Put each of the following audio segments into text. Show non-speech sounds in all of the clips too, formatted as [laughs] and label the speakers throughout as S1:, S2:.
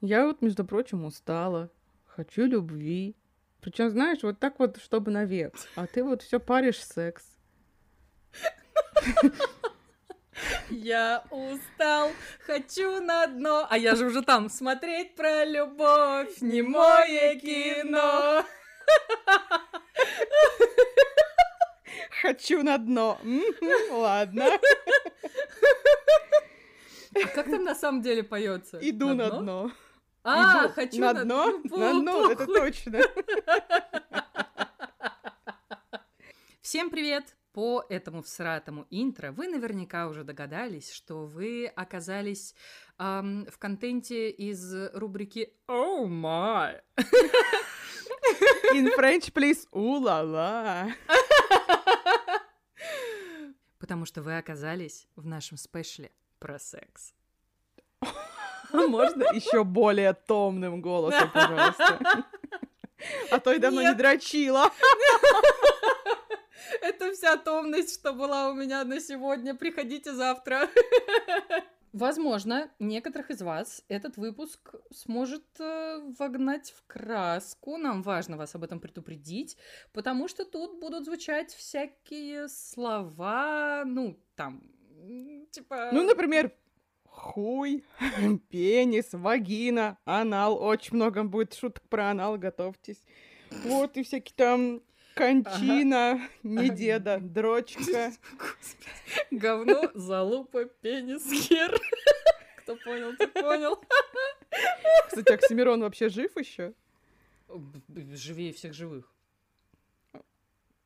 S1: Я вот, между прочим, устала. Хочу любви. Причем, знаешь, вот так вот, чтобы навек. А ты вот все паришь секс.
S2: Я устал, хочу на дно. А я же уже там смотреть про любовь, не мое кино.
S1: Хочу на дно. Ладно.
S2: А как там на самом деле поется?
S1: Иду на дно.
S2: А,
S1: Иду
S2: хочу
S1: на
S2: на
S1: дно. На дно, это [laughs] точно.
S2: Всем привет! По этому всратому интро вы наверняка уже догадались, что вы оказались ам, в контенте из рубрики «Oh my!»
S1: In French, please. У-ла-ла.
S2: Потому что вы оказались в нашем спешле про секс. [laughs]
S1: Можно еще более томным голосом, пожалуйста? А то я давно не дрочила. [laughs]
S2: Это вся томность, что была у меня на сегодня. Приходите завтра. [laughs] Возможно, некоторых из вас этот выпуск сможет э, вогнать в краску. Нам важно вас об этом предупредить, потому что тут будут звучать всякие слова, ну, там, типа...
S1: Ну, например, хуй, [laughs] пенис, вагина, анал. Очень много будет шуток про анал, готовьтесь. Вот, и всякие там кончина, не
S2: Ага.
S1: деда, дрочка. [laughs]
S2: Говно, залупа, пенис, хер. [laughs] Кто понял, ты понял.
S1: Кстати, Оксимирон вообще жив еще?
S2: Живее всех живых.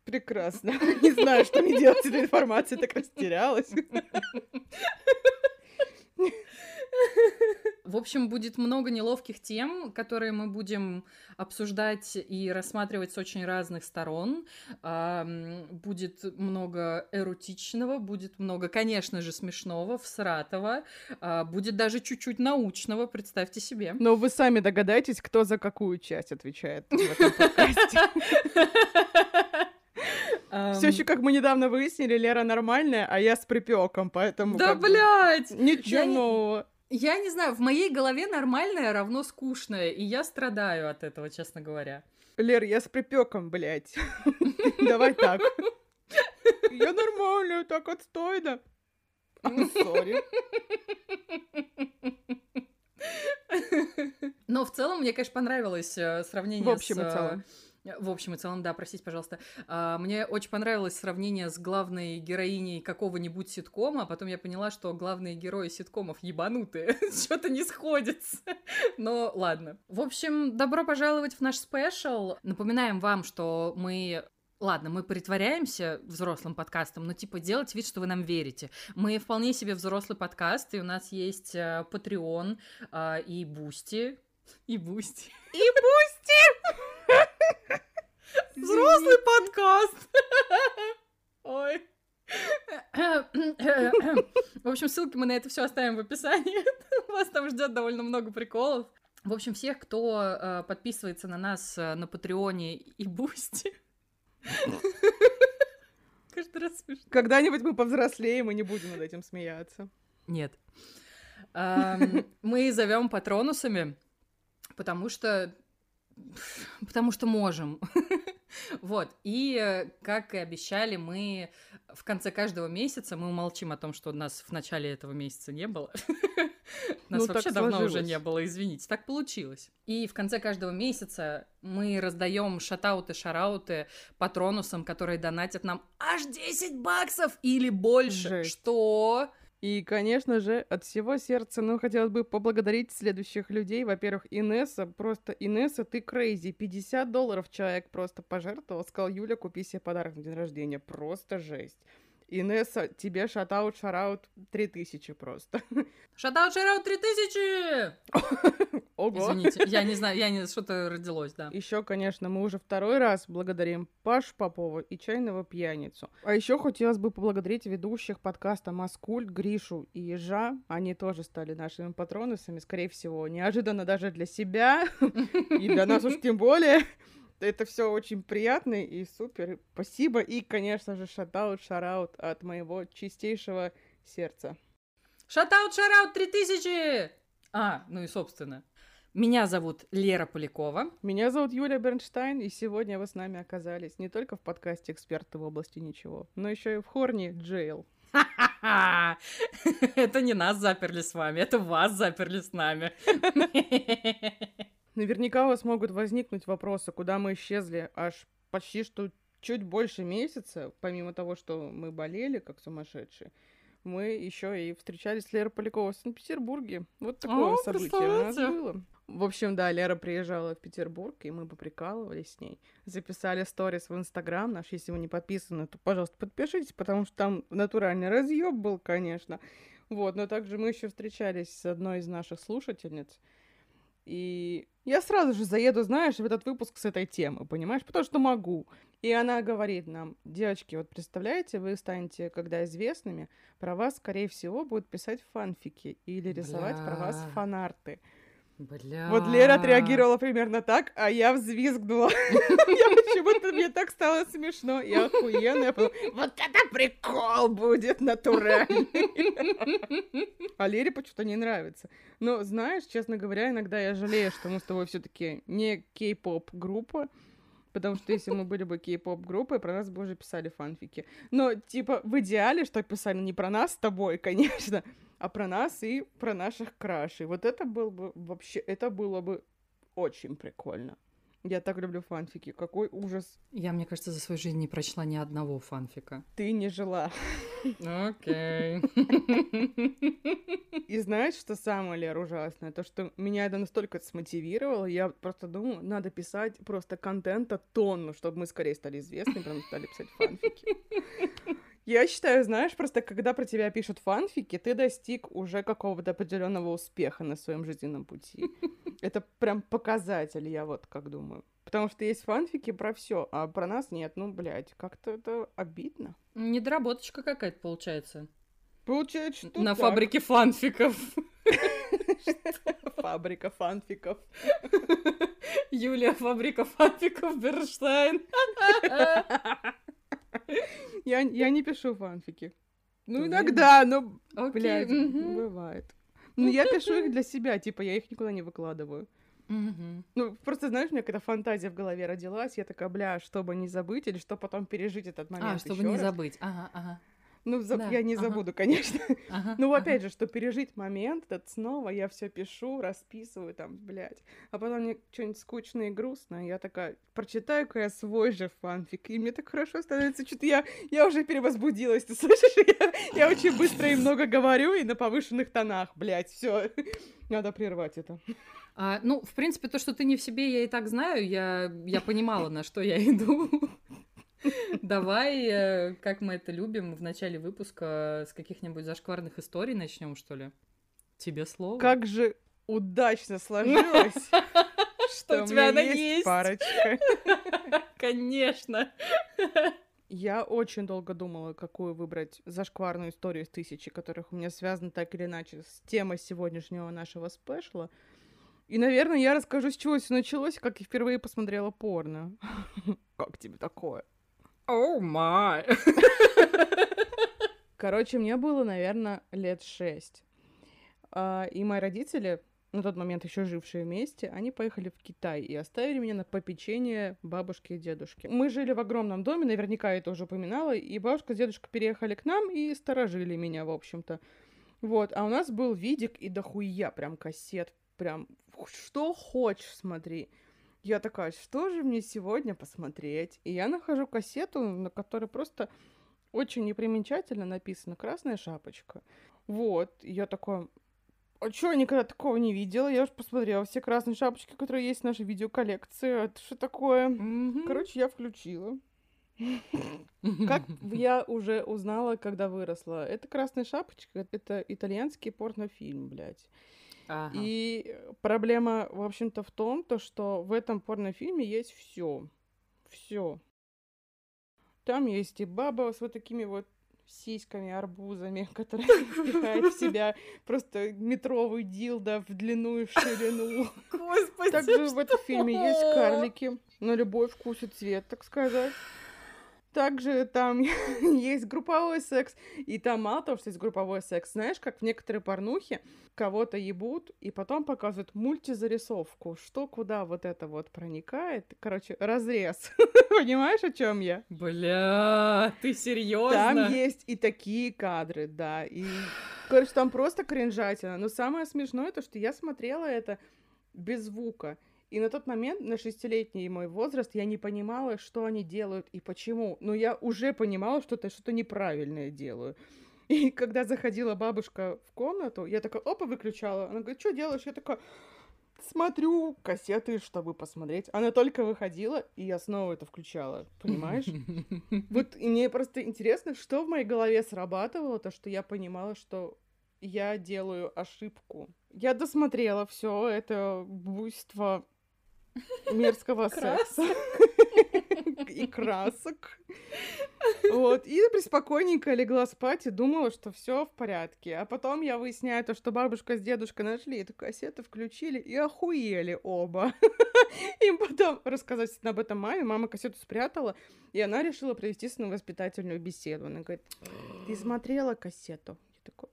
S1: Прекрасно. Не знаю, что мне делать с этой информацией, так растерялась.
S2: В общем, будет много неловких тем, которые мы будем обсуждать и рассматривать с очень разных сторон. Будет много эротичного, будет много, конечно же, смешного, всратого, а, будет даже чуть-чуть научного, представьте себе.
S1: Но вы сами догадаетесь, кто за какую часть отвечает в этом подкасте. Все еще, как мы недавно выяснили, Лера нормальная, а я с припеком, поэтому...
S2: Да,
S1: как
S2: блядь!
S1: Ничего
S2: Я
S1: нового.
S2: Я не знаю, в моей голове нормальное равно скучное, и я страдаю от этого, честно говоря.
S1: Лер, я с припеком, блядь. [laughs] Давай так. Я нормальная, так отстойно. Sorry. [laughs]
S2: Но в целом мне, конечно, понравилось э, сравнение
S1: В общем
S2: с...
S1: и
S2: э,
S1: целом.
S2: В общем и целом, да, простите, пожалуйста. А, Мне очень понравилось сравнение с главной героиней какого-нибудь ситкома, а потом я поняла, что главные герои ситкомов ебанутые, [laughs] что-то не сходится. Но ладно. В общем, добро пожаловать в наш special. Напоминаем вам, что мы Ладно, мы притворяемся взрослым подкастом, но типа делать вид, что вы нам верите. Мы вполне себе взрослый подкаст, и у нас есть э, Patreon а, и Boosty. И Boosty.
S1: И Boosty!
S2: Взрослый подкаст. [laughs] Ой. В общем, ссылки мы на это все оставим в описании. [laughs] Вас там ждет довольно много приколов. В общем, всех, кто э, подписывается на нас э, на Patreon е и Boosty. [laughs] Каждый раз смешно.
S1: Когда-нибудь мы повзрослеем и не будем над этим смеяться.
S2: Нет. Ам, Мы зовем патронусами, потому что... Потому что можем. [laughs] Вот. И, как и обещали, мы в конце каждого месяца, мы умолчим о том, что нас в начале этого месяца не было. [laughs] Нас
S1: Ну,
S2: вообще давно уже
S1: сложилось.
S2: не было, извините. Так получилось. И в конце каждого месяца мы раздаем шатауты, шарауты патронусам, которые донатят нам аж 10 баксов или больше.
S1: Жесть.
S2: Что?
S1: И, конечно же, от всего сердца, ну, хотелось бы поблагодарить следующих людей. Во-первых, Инесса, просто Инесса, ты crazy. 50 долларов человек просто пожертвовал, сказал, Юля, купи себе подарок на день рождения. Просто жесть. Инесса, тебе shoutout, shoutout 3000 просто.
S2: Shoutout, shoutout 3000! [laughs]
S1: Ого.
S2: Извините, я не знаю, я не... Что-то родилось, да.
S1: Еще, конечно, мы уже второй раз благодарим Пашу Попова и Чайного Пьяницу. А еще хотелось бы поблагодарить ведущих подкаста Маскульт, Гришу и Ежа. Они тоже стали нашими патронусами, скорее всего, неожиданно даже для себя, [laughs] и для нас уж тем более. Это все очень приятно и супер. Спасибо. И, конечно же, шатаут, шараут от моего чистейшего сердца.
S2: Шатаут, шараут 3000! А, ну и собственно. Меня зовут Лера Полякова.
S1: Меня зовут Юлия Бернштайн, и сегодня вы с нами оказались не только в подкасте «Эксперты в области ничего», но еще и в Хорне Джейл. [laughs]
S2: Это не нас заперли с вами, это вас заперли с нами. [laughs]
S1: Наверняка у вас могут возникнуть вопросы, куда мы исчезли аж почти что чуть больше месяца, помимо того, что мы болели как сумасшедшие мы еще и встречались с Лерой Поляковой в Санкт-Петербурге. Вот такое О, событие у нас было. В общем, да, Лера приезжала в Петербург, и мы поприкалывались с ней. Записали сторис в Инстаграм наш. Если вы не подписаны, то, пожалуйста, подпишитесь, потому что там натуральный разъеб был, конечно. Вот, но также мы еще встречались с одной из наших слушательниц. И я сразу же заеду, знаешь, в этот выпуск с этой темы, понимаешь? Потому что могу. И она говорит нам, девочки, вот представляете, вы станете, когда известными, про вас, скорее всего, будут писать фанфики или рисовать Бля. про вас фанарты.
S2: Бля.
S1: Вот Лера отреагировала примерно так, а я взвизгнула. [laughs] Я почему-то, мне так стало смешно. Я охуенно. Вот это прикол будет натуральный. А Лере почему-то не нравится. Но, знаешь, честно говоря, иногда я жалею, что мы с тобой все таки не кей-поп группа, Потому что если мы были бы кей-поп группой, про нас бы уже писали фанфики. Но, типа, в идеале, что писали не про нас с тобой, [laughs] конечно, а про нас и про наших крашей. Вот это было бы вообще, это было бы очень прикольно. Я так люблю фанфики. Какой ужас.
S2: Я, мне кажется, за свою жизнь не прочла ни одного фанфика.
S1: Ты не жила.
S2: Окей. [laughs]
S1: И знаешь, что самое, Лер, ужасное? То, что меня это настолько смотивировало, я просто думаю, надо писать просто контента тонну, чтобы мы скорее стали известны, прям стали писать фанфики. Я считаю, знаешь, просто когда про тебя пишут фанфики, ты достиг уже какого-то определенного успеха на своем жизненном пути. [laughs] Это прям показатель, я вот как думаю. Потому что есть фанфики про все, а про нас нет. Ну, блядь, как-то это обидно.
S2: Недоработочка какая-то получается.
S1: Получается, что
S2: На так. фабрике фанфиков. [laughs]
S1: Фабрика фанфиков. [laughs]
S2: Юлия, фабрика фанфиков Берштайн.
S1: Я, я не пишу фанфики. Ну, иногда, но, блядь, бывает. Ну, я пишу их для себя, типа, я их никуда не выкладываю.
S2: Mm-hmm.
S1: Ну, просто, знаешь, у меня какая-то фантазия в голове родилась, я такая, бля, чтобы не забыть, или что потом пережить этот момент
S2: А, чтобы не раз. забыть, ага, ага.
S1: Ну, за... да. я не ага. забуду, конечно. [laughs] Ага, ну, опять ага. же, что пережить момент этот снова, я все пишу, расписываю там, блядь. А потом мне что-нибудь скучное и грустное, я такая, прочитаю-ка я свой же фанфик, и мне так хорошо становится, что-то я, я уже перевозбудилась, ты [laughs] слышишь? Я, я очень быстро и много говорю, и на повышенных тонах, блядь, все. Надо прервать это.
S2: А, ну, в принципе, то, что ты не в себе, я и так знаю. Я, я понимала, на что я иду. [laughs] Давай, э, как мы это любим, в начале выпуска с каких-нибудь зашкварных историй начнем, что ли? Тебе слово.
S1: Как же удачно сложилось, [laughs] что у тебя она есть парочка. [laughs]
S2: Конечно.
S1: Я очень долго думала, какую выбрать зашкварную историю из тысячи, которых у меня связаны так или иначе с темой сегодняшнего нашего спешла. И, наверное, я расскажу, с чего все началось, как я впервые посмотрела порно. Как тебе такое?
S2: О май! [laughs]
S1: Короче, мне было, наверное, лет шесть. А, и мои родители, на тот момент еще жившие вместе, они поехали в Китай и оставили меня на попечение бабушки и дедушки. Мы жили в огромном доме, наверняка я это уже упоминала, и бабушка с дедушкой переехали к нам и сторожили меня, в общем-то. Вот, а у нас был видик и дохуя прям кассет, прям что хочешь смотри. Я такая, что же мне сегодня посмотреть? И я нахожу кассету, на которой просто очень непримечательно написано «Красная шапочка». Вот, и я такая, а чё, я никогда такого не видела. Я уж посмотрела все красные шапочки, которые есть в нашей видеоколлекции. Это что такое?
S2: Mm-hmm.
S1: Короче, я включила. [laughs] Как я уже узнала, когда выросла. Это «Красная шапочка», это итальянский порнофильм, блядь.
S2: Ага.
S1: И проблема, в общем-то, в том, то, что в этом порнофильме есть все. Все. Там есть и баба с вот такими вот сиськами, арбузами, [laughs] которая впихает в [laughs] себя просто метровый дилдо в длину и в ширину. [laughs]
S2: Господи,
S1: Также в этом фильме есть карлики на любой вкус и цвет, так сказать. Также там [laughs] есть групповой секс, и там мало того, что есть групповой секс, знаешь, как в некоторые порнухи кого-то ебут, и потом показывают мультизарисовку, что куда вот это вот проникает. Короче, разрез. [laughs] Понимаешь, о чем я?
S2: Бля, ты серьезно?
S1: Там есть и такие кадры, да, и... Короче, там просто кринжатина. Но самое смешное то, что я смотрела это без звука. И на тот момент, на шестилетний мой возраст, я не понимала, что они делают и почему. Но я уже понимала, что это что-то неправильное делаю. И когда заходила бабушка в комнату, я такая, опа, выключала. Она говорит, что делаешь? Я такая, смотрю кассеты, чтобы посмотреть. Она только выходила, и я снова это включала, понимаешь? [laughs] Вот и мне просто интересно, что в моей голове срабатывало, то, что я понимала, что я делаю ошибку. Я досмотрела все это буйство мерзкого секса и красок. Вот. И преспокойненько легла спать и думала, что все в порядке. А потом я выясняю то, что бабушка с дедушкой нашли эту кассету, включили и охуели оба. [laughs] Им потом рассказать об этом маме. Мама кассету спрятала, и она решила провести с ним воспитательную беседу. Она говорит, ты смотрела кассету? Я такой,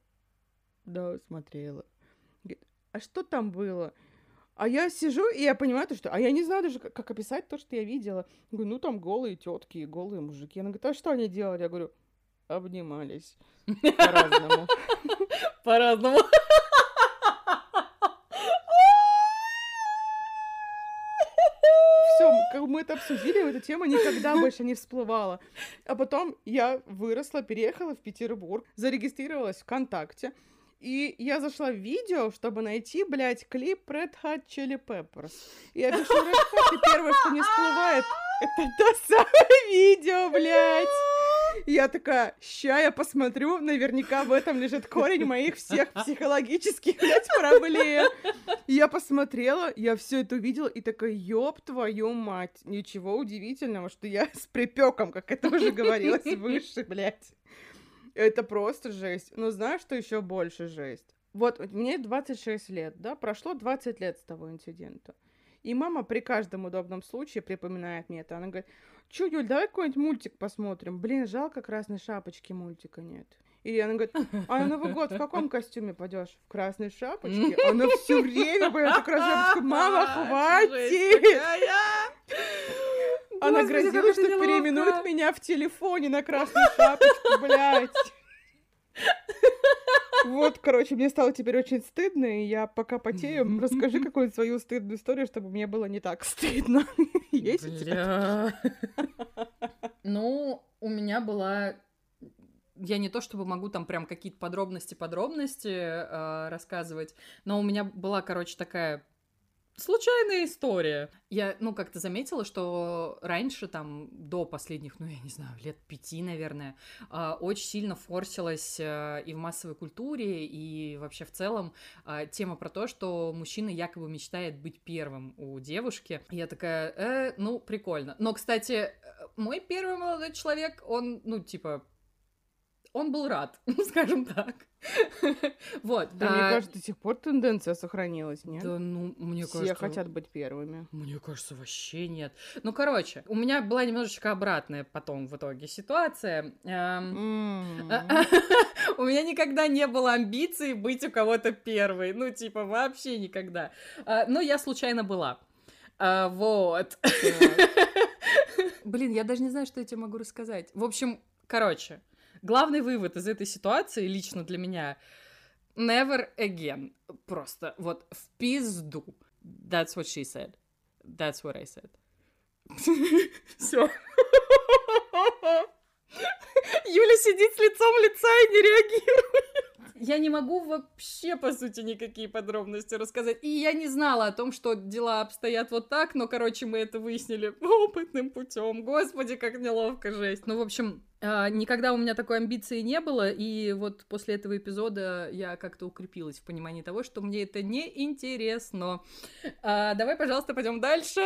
S1: да, смотрела. Говорит, а что там было? А я сижу, и я понимаю, то, что... А я не знаю даже, как, как описать то, что я видела. Я говорю, ну, там голые тетки и голые мужики. Она говорит, а что они делали? Я говорю, обнимались. По-разному. [laughs]
S2: По-разному.
S1: Все, как мы это обсудили, эта тема никогда больше не всплывала. А потом я выросла, переехала в Петербург, зарегистрировалась в ВКонтакте. И я зашла в видео, чтобы найти, блядь, клип Red Hot Chili Peppers. И я пишу Red Hot, и первое, что не всплывает, [laughs] это то самое видео, блядь. И я такая, ща я посмотрю, наверняка в этом лежит корень моих всех психологических, блядь, проблем. И я посмотрела, я все это увидела, и такая, ёб твою мать, ничего удивительного, что я с припеком, как это уже говорилось выше, блядь. Это просто жесть. Но знаешь, что еще больше жесть? Вот мне 26 лет, да, прошло 20 лет с того инцидента. И мама при каждом удобном случае припоминает мне это. Она говорит, чё, Юль, давай какой-нибудь мультик посмотрим. Блин, жалко красной шапочки мультика нет. И она говорит, а на Новый год в каком костюме пойдешь? В красной шапочке? Она все время была красной шапочке. Мама, хватит! Она грозила, что переименует меня в телефоне на красную шапочку, блядь. Вот, короче, мне стало теперь очень стыдно, и я пока потею, расскажи какую-нибудь свою стыдную историю, чтобы мне было не так стыдно. [laughs] Есть
S2: Ну, у меня была я не то чтобы могу там прям какие-то подробности-подробности э, рассказывать, но у меня была, короче, такая случайная история. Я, ну, как-то заметила, что раньше, там, до последних, ну, я не знаю, лет пяти, наверное, э, очень сильно форсилась э, и в массовой культуре, и вообще в целом э, тема про то, что мужчина якобы мечтает быть первым у девушки. Я такая, э, ну, прикольно. Но, кстати, мой первый молодой человек, он, ну, типа, он был рад, [laughs] скажем так. [laughs] вот.
S1: Да, а... мне кажется, до сих пор тенденция сохранилась, нет?
S2: Да, ну, мне
S1: Все
S2: кажется...
S1: хотят быть первыми.
S2: Мне кажется, вообще нет. Ну, короче, у меня была немножечко обратная потом в итоге ситуация. Эм, [laughs] у меня никогда не было амбиций быть у кого-то первой. Ну, типа, вообще никогда. А, но я случайно была. А, вот. Блин, я даже не знаю, что я тебе могу рассказать. В общем, короче, главный вывод из этой ситуации лично для меня never again. Просто вот в пизду. That's what she said. That's what I said. [laughs] Все. [laughs] Юля сидит с лицом лица и не реагирует. Я не могу вообще, по сути, никакие подробности рассказать. И я не знала о том, что дела обстоят вот так, но, короче, мы это выяснили опытным путем. Господи, как неловко, жесть. Ну, в общем, никогда у меня такой амбиции не было, и вот после этого эпизода я как-то укрепилась в понимании того, что мне это не интересно. А, давай, пожалуйста, пойдем дальше.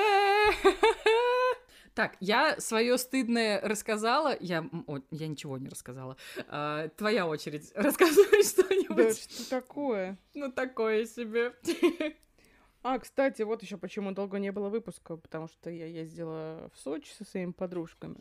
S2: Так, я свое стыдное рассказала. Я, о, я ничего не рассказала. А, твоя очередь. [laughs] Рассказывай что-нибудь.
S1: Да, что такое?
S2: Ну, такое себе.
S1: А, кстати, вот еще почему долго не было выпуска, потому что я ездила в Сочи со своими подружками.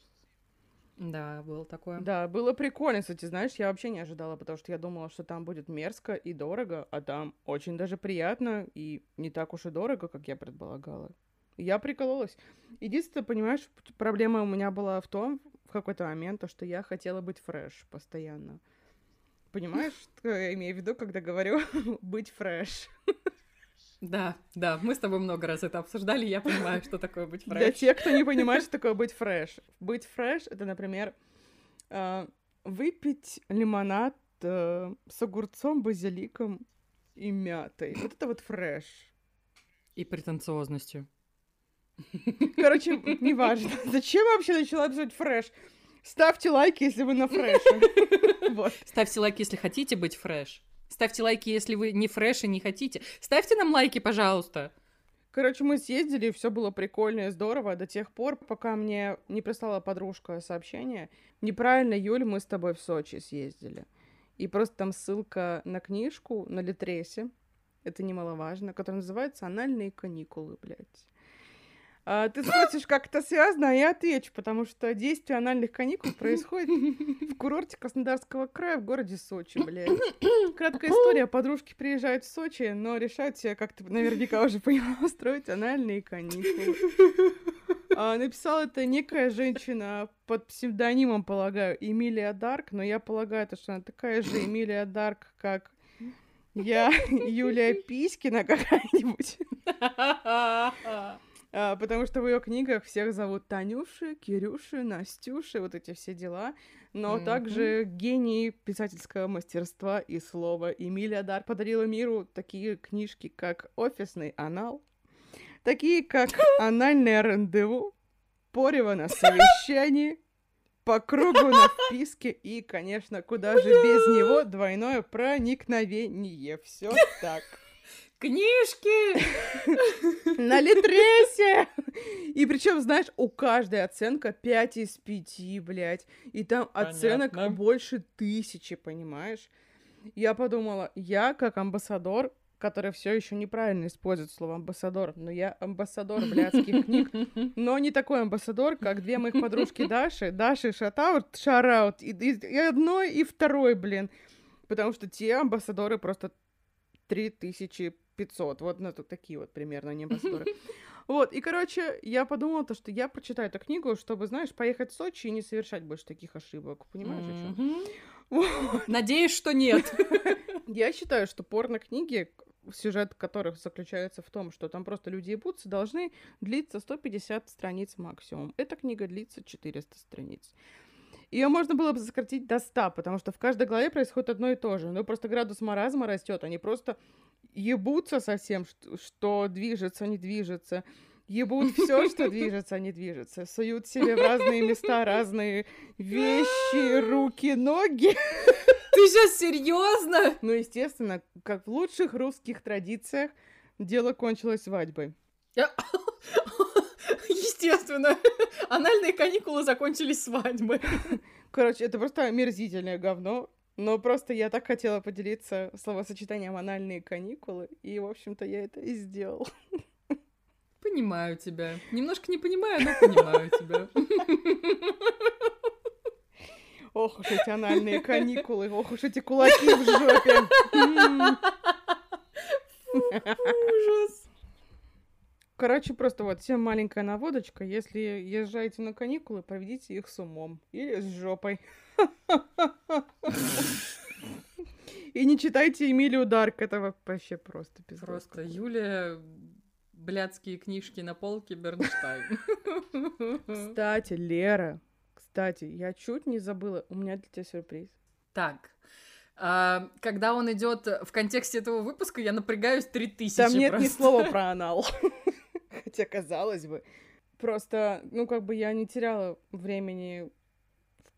S2: Да, было такое.
S1: Да, было прикольно, кстати, знаешь, я вообще не ожидала, потому что я думала, что там будет мерзко и дорого, а там очень даже приятно и не так уж и дорого, как я предполагала. Я прикололась. Единственное, понимаешь, проблема у меня была в том, в какой-то момент, то, что я хотела быть fresh постоянно. Понимаешь, [laughs] что я имею в виду, когда говорю [laughs] быть fresh?
S2: Да, да, мы с тобой много раз это обсуждали, я понимаю, что такое быть fresh.
S1: Для тех, кто не понимает, что такое быть fresh. Быть fresh — это, например, э, выпить лимонад э, с огурцом, базиликом и мятой. Вот это вот fresh.
S2: И претенциозностью.
S1: Короче, неважно. [laughs] Зачем я вообще начала писать fresh? Ставьте лайки, если вы на fresh е. [laughs]
S2: Вот. Ставьте лайки, если хотите быть fresh. Ставьте лайки, если вы не fresh и не хотите. Ставьте нам лайки, пожалуйста.
S1: Короче, мы съездили, все было прикольно и здорово до тех пор, пока мне не прислала подружка сообщение. Неправильно, Юль, мы с тобой в Сочи съездили. И просто там ссылка на книжку на Литресе, это немаловажно, которая называется «Анальные каникулы», блядь. А, ты спросишь, как это связано, а я отвечу, потому что действие анальных каникул происходит в курорте Краснодарского края в городе Сочи, блядь. Краткая история. Подружки приезжают в Сочи, но решают себе, как ты наверняка уже поняла, устроить анальные каникулы. А, написала это некая женщина под псевдонимом, полагаю, Эмилия Дарк, но я полагаю, что она такая же Эмилия Дарк, как я, Юлия Писькина какая-нибудь. [laughs] А, потому что в ее книгах всех зовут Танюши, Кирюши, Настюши, вот эти все дела. Но mm-hmm. также гений писательского мастерства и слова. Эмилия Дар подарила миру такие книжки, как «Офисный анал», такие как «Анальное рандеву», «Порево на совещании», по кругу на вписке и, конечно, куда же без него двойное проникновение. Все так.
S2: Книжки! [laughs]
S1: На Литресе! И причем, знаешь, у каждой оценка 5 из 5, блядь. И там оценок больше тысячи, понимаешь? Я подумала, я как амбассадор, который все еще неправильно использует слово амбассадор, но я амбассадор блядских книг, [laughs] но не такой амбассадор, как две моих подружки Даши. Даши шатаут, шараут, и, и, и одной, и второй, блин. Потому что те амбассадоры просто три тысячи 500. Вот на тут такие вот примерно они. [laughs] Вот, и, короче, я подумала, то, что я прочитаю эту книгу, чтобы, знаешь, поехать в Сочи и не совершать больше таких ошибок. Понимаешь, о
S2: чем? [laughs] Надеюсь, что нет. [laughs]
S1: Я считаю, что порно-книги, сюжет которых заключается в том, что там просто люди ебутся, должны длиться 150 страниц максимум. Эта книга длится 400 страниц. Ее можно было бы сократить до 100, потому что в каждой главе происходит одно и то же. Но просто градус маразма растет, они просто ебутся совсем, что, что движется, не движется. Ебут все, что движется, не движется. Суют себе в разные места разные вещи, руки, ноги.
S2: Ты сейчас серьезно?
S1: Ну, естественно, как в лучших русских традициях, дело кончилось свадьбой.
S2: Естественно. Анальные каникулы закончились свадьбой.
S1: Короче, это просто омерзительное говно. Но просто я так хотела поделиться словосочетанием «анальные каникулы», и, в общем-то, я это и сделал.
S2: Понимаю тебя. Немножко не понимаю, но понимаю тебя.
S1: Ох уж эти анальные каникулы, ох уж эти кулаки в жопе. Ужас. Короче, просто вот всем маленькая наводочка. Если езжаете на каникулы, проведите их с умом или с жопой. И не читайте Эмилию Дарк, это вообще просто пиздец.
S2: Просто Юлия блядские книжки на полке Бернштайн.
S1: Кстати, Лера, кстати, я чуть не забыла, у меня для тебя сюрприз.
S2: Так, а, когда он идет в контексте этого выпуска, я напрягаюсь три тысячи.
S1: Там нет просто. ни слова про [laughs] анал. Хотя, казалось бы. Просто, ну, как бы я не теряла времени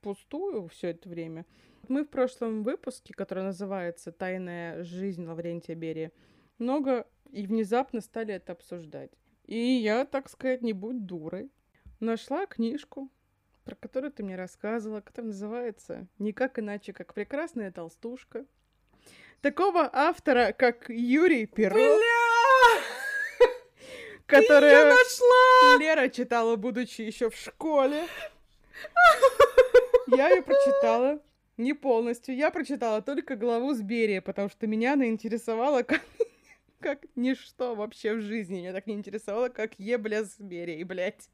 S1: впустую все это время. Мы в прошлом выпуске, который называется «Тайная жизнь Лаврентия Берия», много и внезапно стали это обсуждать. И я, так сказать, не будь дурой, нашла книжку, про которую ты мне рассказывала, которая называется «Никак иначе, как прекрасная толстушка». Такого автора, как Юрий Перов.
S2: Бля!
S1: Которая Лера читала, будучи еще в школе. [laughs] Я ее прочитала не полностью. Я прочитала только главу с Берия, потому что меня она интересовала как, как ничто вообще в жизни. Меня так не интересовало, как ебля с Берией, блядь.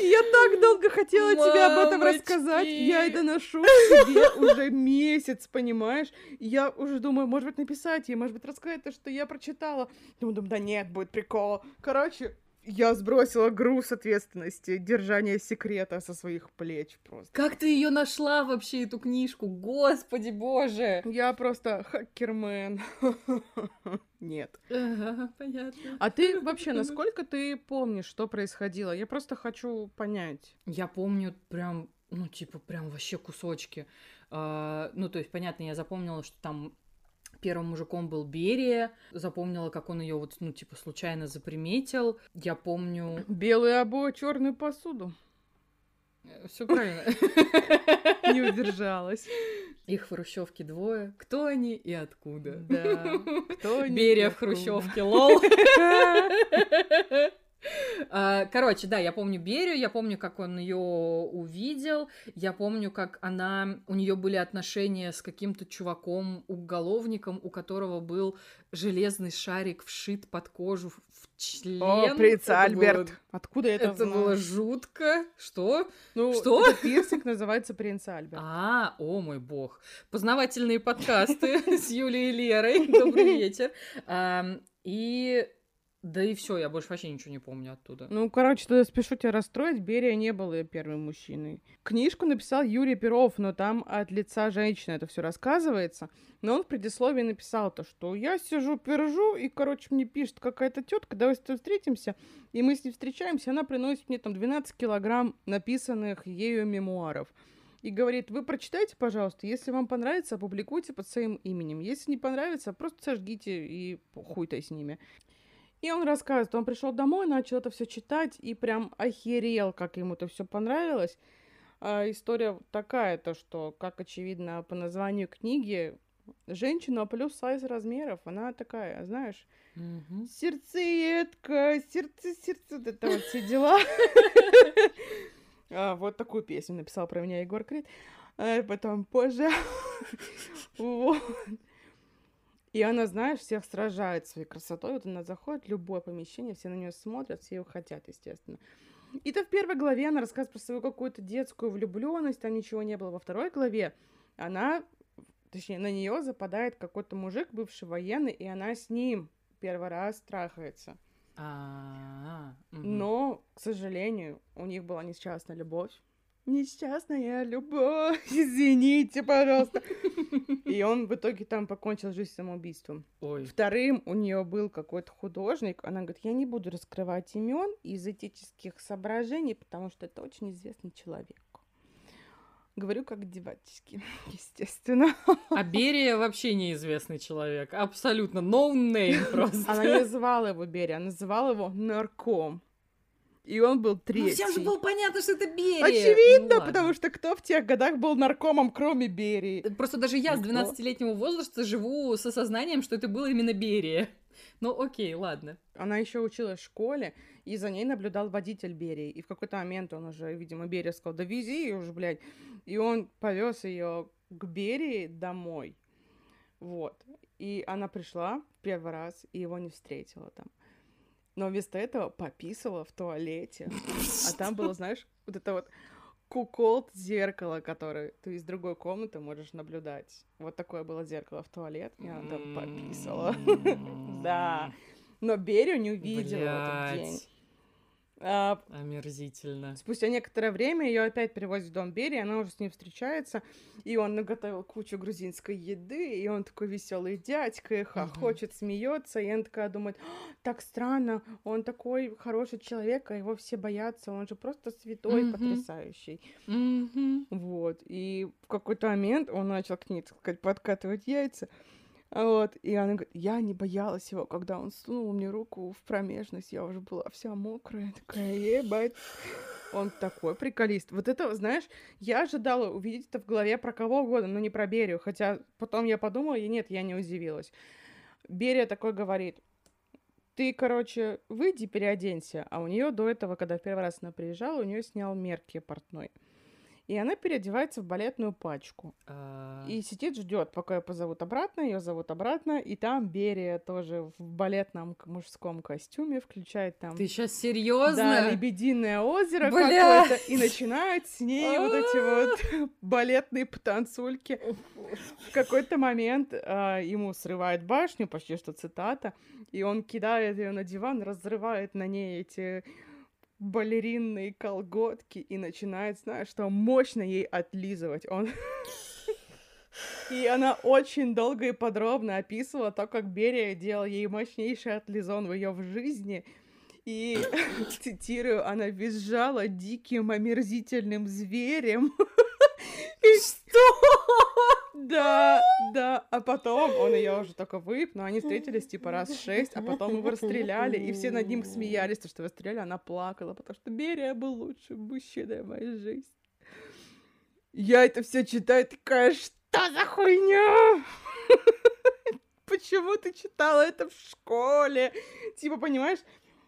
S1: Я так долго хотела тебе об этом рассказать. Я это ношу себе уже месяц, понимаешь? Я уже думаю, может быть, написать ей, может быть, рассказать то, что я прочитала. Думаю, думаю, да нет, будет прикол. Короче, я сбросила груз ответственности, держания секрета со своих плеч просто.
S2: Как ты ее нашла вообще, эту книжку? Господи боже!
S1: Я просто хакермен. [laughs] Нет.
S2: Ага, понятно.
S1: А ты вообще, насколько ты помнишь, что происходило? Я просто хочу понять.
S2: Я помню прям, ну, типа, прям вообще кусочки. А, ну, то есть, понятно, я запомнила, что там Первым мужиком был Берия. Запомнила, как он ее вот, ну, типа, случайно заприметил. Я помню...
S1: Белые обои, черную посуду.
S2: Все правильно.
S1: Не удержалась.
S2: Их в хрущевке двое. Кто они и откуда?
S1: Да. Кто они
S2: Берия в хрущевке, лол. [laughs] А, короче, да, я помню Берию, я помню, как он ее увидел, я помню, как она, у нее были отношения с каким-то чуваком, уголовником, у которого был железный шарик вшит под кожу в член.
S1: О, принц это Альберт. Было... Откуда это
S2: Это
S1: знаю?
S2: было жутко. Что?
S1: Ну,
S2: Что?
S1: Этот пирсинг называется принц Альберт.
S2: А, о мой бог. Познавательные подкасты [laughs] с Юлей и Лерой. Добрый вечер. И да и все, я больше вообще ничего не помню оттуда.
S1: Ну, короче, тогда спешу тебя расстроить, Берия не был ее первым мужчиной. Книжку написал Юрий Перов, но там от лица женщины это все рассказывается. Но он в предисловии написал то, что я сижу, пержу, и, короче, мне пишет какая-то тетка, давай с тобой встретимся. И мы с ней встречаемся, она приносит мне там 12 килограмм написанных ею мемуаров. И говорит, вы прочитайте, пожалуйста, если вам понравится, опубликуйте под своим именем. Если не понравится, просто сожгите и хуй-то с ними. И он рассказывает, он пришел домой, начал это все читать и прям охерел, как ему это все понравилось. А история такая, то что, как очевидно по названию книги, женщина плюс сайз размеров, она такая, знаешь,
S2: Мгм.
S1: сердцеедка, сердце, сердце, вот это вот все дела. А, Вот такую песню написал про меня Егор Крид. А Потом позже. Вот. И она, знаешь, всех сражает своей красотой. Вот она заходит в любое помещение, все на нее смотрят, все ее хотят, естественно. И-то в первой главе она рассказывает про свою какую-то детскую влюбленность, там ничего не было. Во второй главе она, точнее, на нее западает какой-то мужик, бывший военный, и она с ним первый раз трахается.
S2: А.
S1: Но, к сожалению, у них была несчастная любовь. Несчастная любовь, [laughs] извините, пожалуйста. И он в итоге там покончил жизнь самоубийством.
S2: Ой.
S1: Вторым у нее был какой-то художник. Она говорит, я не буду раскрывать имен из этических соображений, потому что это очень известный человек. Говорю как деватически, [laughs] естественно.
S2: А Берия вообще неизвестный человек. Абсолютно. No name [laughs] просто.
S1: Она не называла его Берия, она называла его нарком. И он был
S2: Ну,
S1: третий.
S2: всем же было понятно, что это Берия.
S1: Очевидно,
S2: Ну,
S1: потому что кто в тех годах был наркомом, кроме Берии?
S2: Просто даже я с
S1: Никто.
S2: 12-летнего возраста живу с осознанием, что это был именно Берия. [laughs] Ну окей, ладно.
S1: Она еще училась в школе, и за ней наблюдал водитель Берии. И в какой-то момент он уже, видимо, Берия сказал, да вези ее уже, блядь. И он повез ее к Берии домой. Вот. И она пришла первый раз, и его не встретила там. Но вместо этого пописала в туалете. А там было, знаешь, вот это вот куколд зеркало, которое ты из другой комнаты можешь наблюдать. Вот такое было зеркало в туалет, и она там пописала. [laughs] Да. Но Берию не увидела этот день. А,
S2: Омерзительно.
S1: спустя некоторое время ее опять перевозят в дом Берии, она уже с ним встречается, и он наготовил кучу грузинской еды, и он такой веселый дядька, и хохочет, смеется, и она такая думает, «А, так странно, он такой хороший человек, а его все боятся, он же просто святой, потрясающий. Вот. И в какой-то момент он начал к ней, так сказать, подкатывать яйца. Вот. И она говорит, я не боялась его, когда он сунул мне руку в промежность. Я уже была вся мокрая. Такая, ебать. Он такой приколист. Вот это, знаешь, я ожидала увидеть это в голове про кого угодно, но не про Берию. Хотя потом я подумала, и нет, я не удивилась. Берия такой говорит, ты, короче, выйди, переоденься. А у нее до этого, когда первый раз она приезжала, у нее снял мерки портной. И она переодевается в балетную пачку.
S2: А,
S1: И сидит, ждет, пока ее позовут обратно, ее зовут обратно, и там Берия тоже в балетном мужском костюме включает там
S2: Ты сейчас
S1: да,
S2: серьезно?
S1: лебединое озеро какое-то, и начинает с ней вот эти вот [laughs] балетные потанцульки. В какой-то момент а, ему срывает башню, почти что цитата, и он кидает ее на диван, разрывает на ней эти балеринные колготки и начинает, знаешь, что мощно ей отлизывать. Он... [laughs] И она очень долго и подробно описывала то, как Берия делал ей мощнейший отлизон в ее в жизни. И, [laughs] цитирую, она визжала диким, омерзительным зверем. [laughs]
S2: Что?
S1: Да, да. А потом он ее уже только выпил, но они встретились типа раз шесть, а потом его расстреляли, и все над ним смеялись, то, что его стреляли, она плакала, потому что Берия был лучшим мужчиной в моей жизни. Я это все читаю, такая, что за хуйня? [laughs] Почему ты читала это в школе? Типа, понимаешь,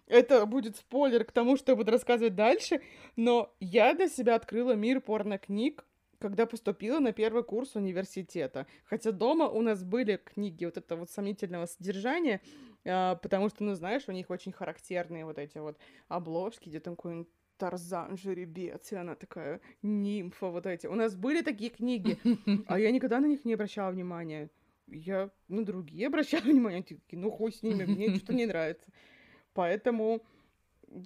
S1: это будет спойлер к тому, что я буду рассказывать дальше, но я для себя открыла мир порно-книг, когда поступила на первый курс университета. Хотя дома у нас были книги вот этого вот сомнительного содержания, а, потому что, ну, знаешь, у них очень характерные вот эти вот обложки, где там какой-нибудь Тарзан, жеребец, и она такая нимфа, вот эти. У нас были такие книги, [laughs] а я никогда на них не обращала внимания. Я на другие обращала [laughs] внимание, такие, ну хуй с ними, мне что-то не нравится. Поэтому,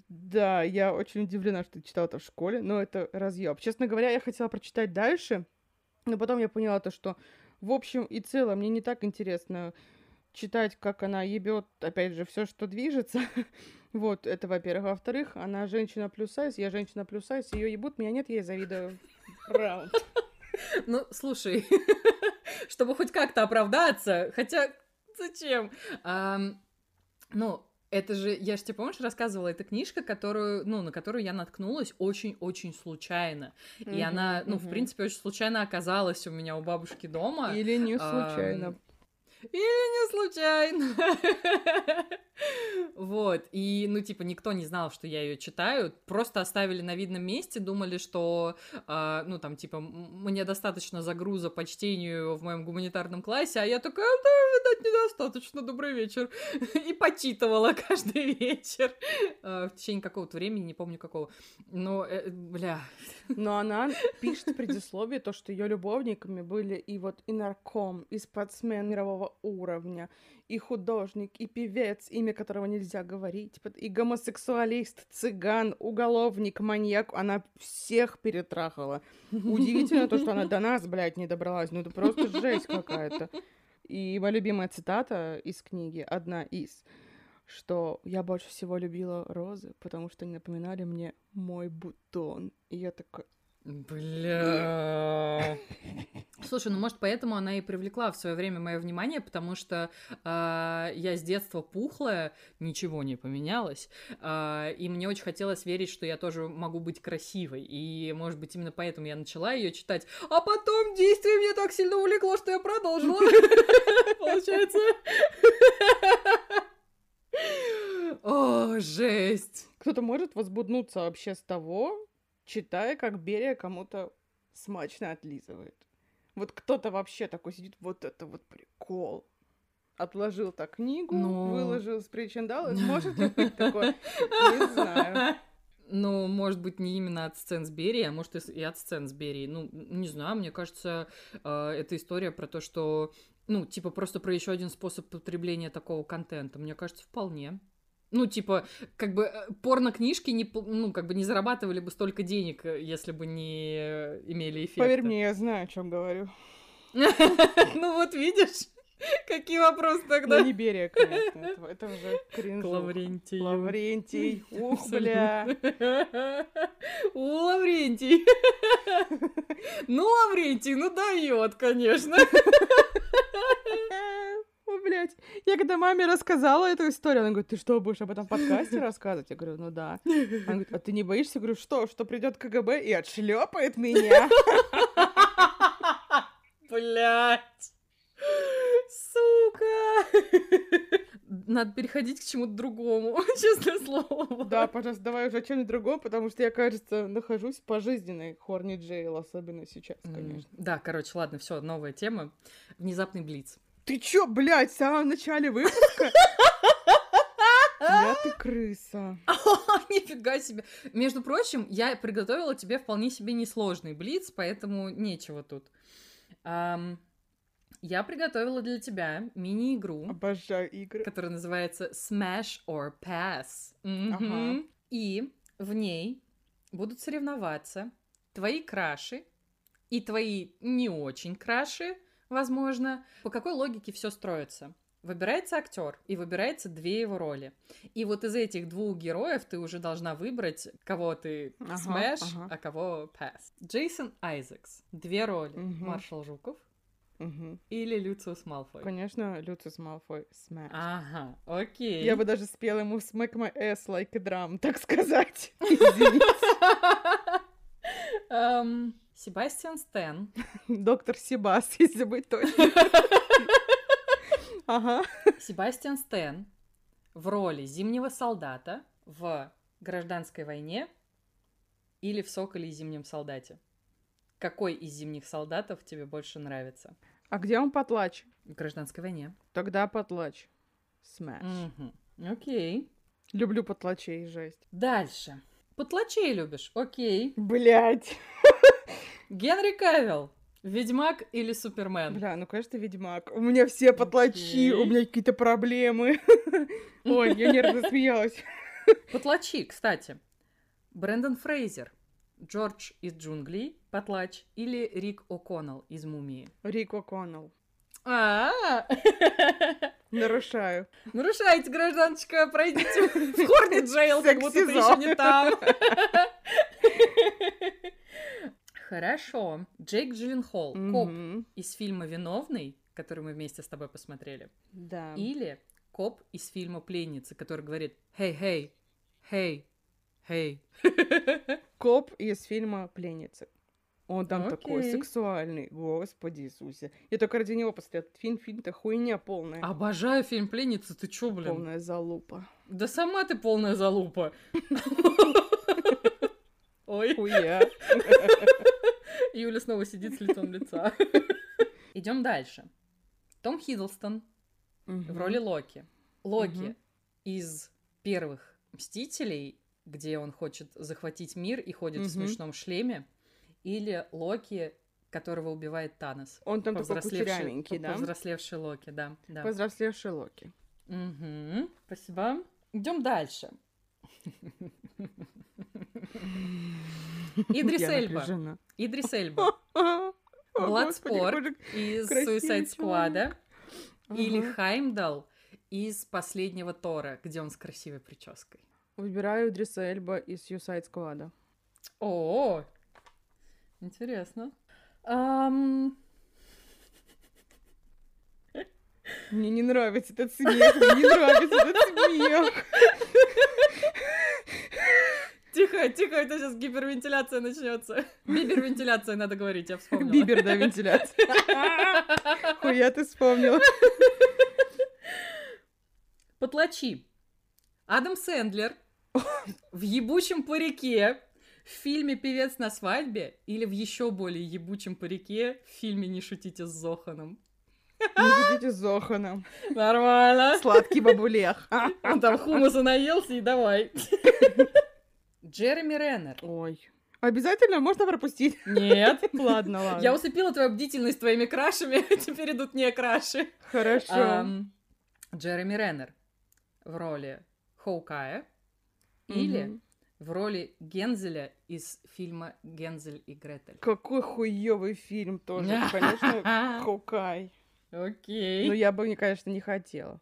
S1: да, я очень удивлена, что ты читала это в школе, но это разъеб. Честно говоря, я хотела прочитать дальше, но потом я поняла то, что в общем и целом мне не так интересно читать, как она ебет, опять же, все, что движется. [laughs] вот, это во-первых. Во-вторых, она женщина плюс сайз, я женщина плюс сайз, ее ебут, меня нет, я ей завидую. [laughs] Раунд.
S2: Ну, слушай, [laughs] чтобы хоть как-то оправдаться, хотя зачем? Ну, это же, я же тебе, помнишь, рассказывала, это книжка, которую, ну, на которую я наткнулась очень-очень случайно. И она, ну, в
S1: Мгм.
S2: принципе, очень случайно оказалась у меня у бабушки дома.
S1: Или не случайно.
S2: Или не случайно. [laughs] Вот. И, ну, типа, никто не знал, что я ее читаю. Просто оставили на видном месте, думали, что, а, ну, там, типа, мне достаточно загруза по чтению в моем гуманитарном классе, а я такая, да, видать, недостаточно, добрый вечер. [laughs] И почитывала [laughs] каждый вечер. А, В течение какого-то времени, не помню какого. Но, э, бля,
S1: Но она пишет в предисловии то, что ее любовниками были и вот и нарком, и спортсмен мирового уровня, и художник, и певец, имя которого нельзя говорить, и гомосексуалист, цыган, уголовник, маньяк. Она всех перетрахала. Удивительно то, что она до нас, блядь, не добралась. Ну это просто жесть какая-то. И моя любимая цитата из книги, одна из, что я больше всего любила розы, потому что они напоминали мне мой бутон. И я такая,
S2: Бля. [laughs] Слушай, ну может поэтому она и привлекла в свое время мое внимание, потому что а, я с детства пухлая, ничего не поменялось, а, и мне очень хотелось верить, что я тоже могу быть красивой, и может быть именно поэтому я начала ее читать, а потом действие меня так сильно увлекло, что я продолжила. [laughs] Получается. [laughs] О, жесть.
S1: кто-то может возбуднуться вообще с того, читая, как Берия кому-то смачно отлизывает. Вот кто-то вообще такой сидит, вот это вот прикол. Отложил так книгу,
S2: Ну.
S1: выложил с причиндала. [laughs] Может ли быть такое? Не знаю.
S2: Ну, может быть, не именно от сцен с Берией, а может и от сцен с Берией. Ну, не знаю, мне кажется, э, это история про то, что, ну, типа, просто про еще один способ потребления такого контента. Мне кажется, вполне. Ну, типа, как бы э, порно-книжки не, ну, как бы не зарабатывали бы столько денег, э, если бы не имели эффекта.
S1: Поверь мне, я знаю, о чем говорю. [laughs]
S2: Ну, вот видишь, [laughs] какие вопросы
S1: Ну,
S2: тогда?
S1: не Берия, конечно. Это, это уже кринж.
S2: Лаврентий.
S1: Лаврентий. Ух, бля.
S2: У Лаврентий. [laughs] Ну, Лаврентий, ну дает, конечно.
S1: О, блядь. Я когда маме рассказала эту историю, она говорит, ты что, будешь об этом подкасте рассказывать? Я говорю, ну да. Она говорит, а ты не боишься? Я говорю, что, что придет КГБ и отшлепает меня?
S2: Блять. Сука. надо переходить к чему-то другому, [laughs] честное слово.
S1: Да, пожалуйста, давай уже о чем-нибудь другом, потому что я, кажется, нахожусь в пожизненной Хорни Джейл, особенно сейчас, конечно.
S2: Да, короче, ладно, все, новая тема. Внезапный блиц.
S1: Ты чё, блядь, в самом начале выпуска? [laughs] Я ты крыса. [laughs]
S2: Нифига себе. Между прочим, я приготовила тебе вполне себе несложный блиц, поэтому нечего тут. Я приготовила для тебя мини-игру,
S1: Обожаю игры.
S2: которая называется Smash or Pass.
S1: Ага.
S2: И в ней будут соревноваться твои краши и твои не очень краши, возможно. По какой логике все строится? Выбирается актер и выбирается две его роли. И вот из этих двух героев ты уже должна выбрать, кого ты
S1: Ага,
S2: smash,
S1: ага.
S2: а кого pass. Джейсон Айзекс. Две роли.
S1: Мгм.
S2: Маршал Жуков
S1: Мгм.
S2: или Люциус Малфой.
S1: Конечно, Люциус Малфой Smash.
S2: Ага, окей.
S1: Я бы даже спела ему Smack my ass like a drum, так сказать. [laughs] Извините.
S2: Себастьян Стэн. [laughs]
S1: Доктор Себас, [laughs] если быть точным. [laughs] Ага.
S2: Себастьян Стэн в роли зимнего солдата в гражданской войне или в Соколе и зимнем солдате? Какой из зимних солдатов тебе больше нравится?
S1: А где он потлач?
S2: В гражданской войне.
S1: Тогда потлач. Smash.
S2: Мгм. Окей.
S1: Люблю потлачей, жесть.
S2: Дальше. Потлачей любишь? Окей.
S1: Блять.
S2: Генри Кавилл. Ведьмак или Супермен?
S1: Бля, ну конечно, Ведьмак. У меня все потлачи, у
S2: Окей.
S1: меня какие-то проблемы. [laughs] Ой, я нервно смеялась.
S2: Потлачи, кстати. Брэндон Фрейзер. Джордж из джунглей, Потлач, или Рик О'Коннелл из Мумии.
S1: Рик О'Коннелл.
S2: А,
S1: Нарушаю.
S2: нарушаете, гражданочка, пройдите в [laughs] Хорни Джейл, как будто ты еще не там. [laughs] Хорошо. Джейк Джилленхол, коп
S1: Мгм.
S2: из фильма «Виновный», который мы вместе с тобой посмотрели,
S1: Да.
S2: или коп из фильма «Пленница», который говорит «Хей, хей, хей, хей». [laughs]
S1: Коп из фильма «Пленница». Он там такой
S2: Окей.
S1: сексуальный, господи Иисусе. Я только ради него посмотрела этот фильм, фильм-то хуйня полная.
S2: Обожаю фильм «Пленница», ты чё, блин?
S1: Полная залупа.
S2: Да сама ты полная залупа. [laughs] [laughs] Ой,
S1: Хуя.
S2: Юля снова сидит с лицом лица. Идем дальше. Том Хиддлстон в роли Локи. Локи из первых Мстителей, где он хочет захватить мир и ходит в смешном шлеме, или Локи, которого убивает Танос.
S1: Он там такой
S2: Повзрослевший-
S1: кучерявенький, да?
S2: Повзрослевший Локи, да. да.
S1: Повзрослевший Локи.
S2: Мгм, Спасибо. Идем дальше. Идрис Эльба. Идрис Эльба Бладспорт из Suicide Squad или. Хаймдал из последнего Тора, где он с красивой прической.
S1: Выбираю Идриса Эльба из Suicide Squad.
S2: О, интересно.
S1: Мне не нравится этот смех, мне не нравится этот смех. [laughs]
S2: Тихо, тихо, это сейчас гипервентиляция начнется. Бибервентиляция, надо говорить, я вспомнила.
S1: Бибер, да, вентиляция. [laughs] Хуя ты вспомнила.
S2: Потлачи. Адам Сэндлер в ебучем парике в фильме «Певец на свадьбе» или в еще более ебучем парике в фильме «Не шутите с Зоханом».
S1: Не будите с Зоханом.
S2: Нормально.
S1: Сладкий бабулех.
S2: Он там хумуса наелся и давай. Джереми Реннер.
S1: Ой. Обязательно можно пропустить?
S2: Нет. [laughs]
S1: Ладно, ладно.
S2: Я усыпила твою бдительность твоими крашами, теперь идут не краши.
S1: Хорошо.
S2: Джереми Реннер в роли Хоукая или в роли Гензеля из фильма «Гензель и Гретель».
S1: Какой хуёвый фильм тоже. Конечно, [laughs] [laughs] Хоукай.
S2: Окей.
S1: Но я бы, конечно, не хотела.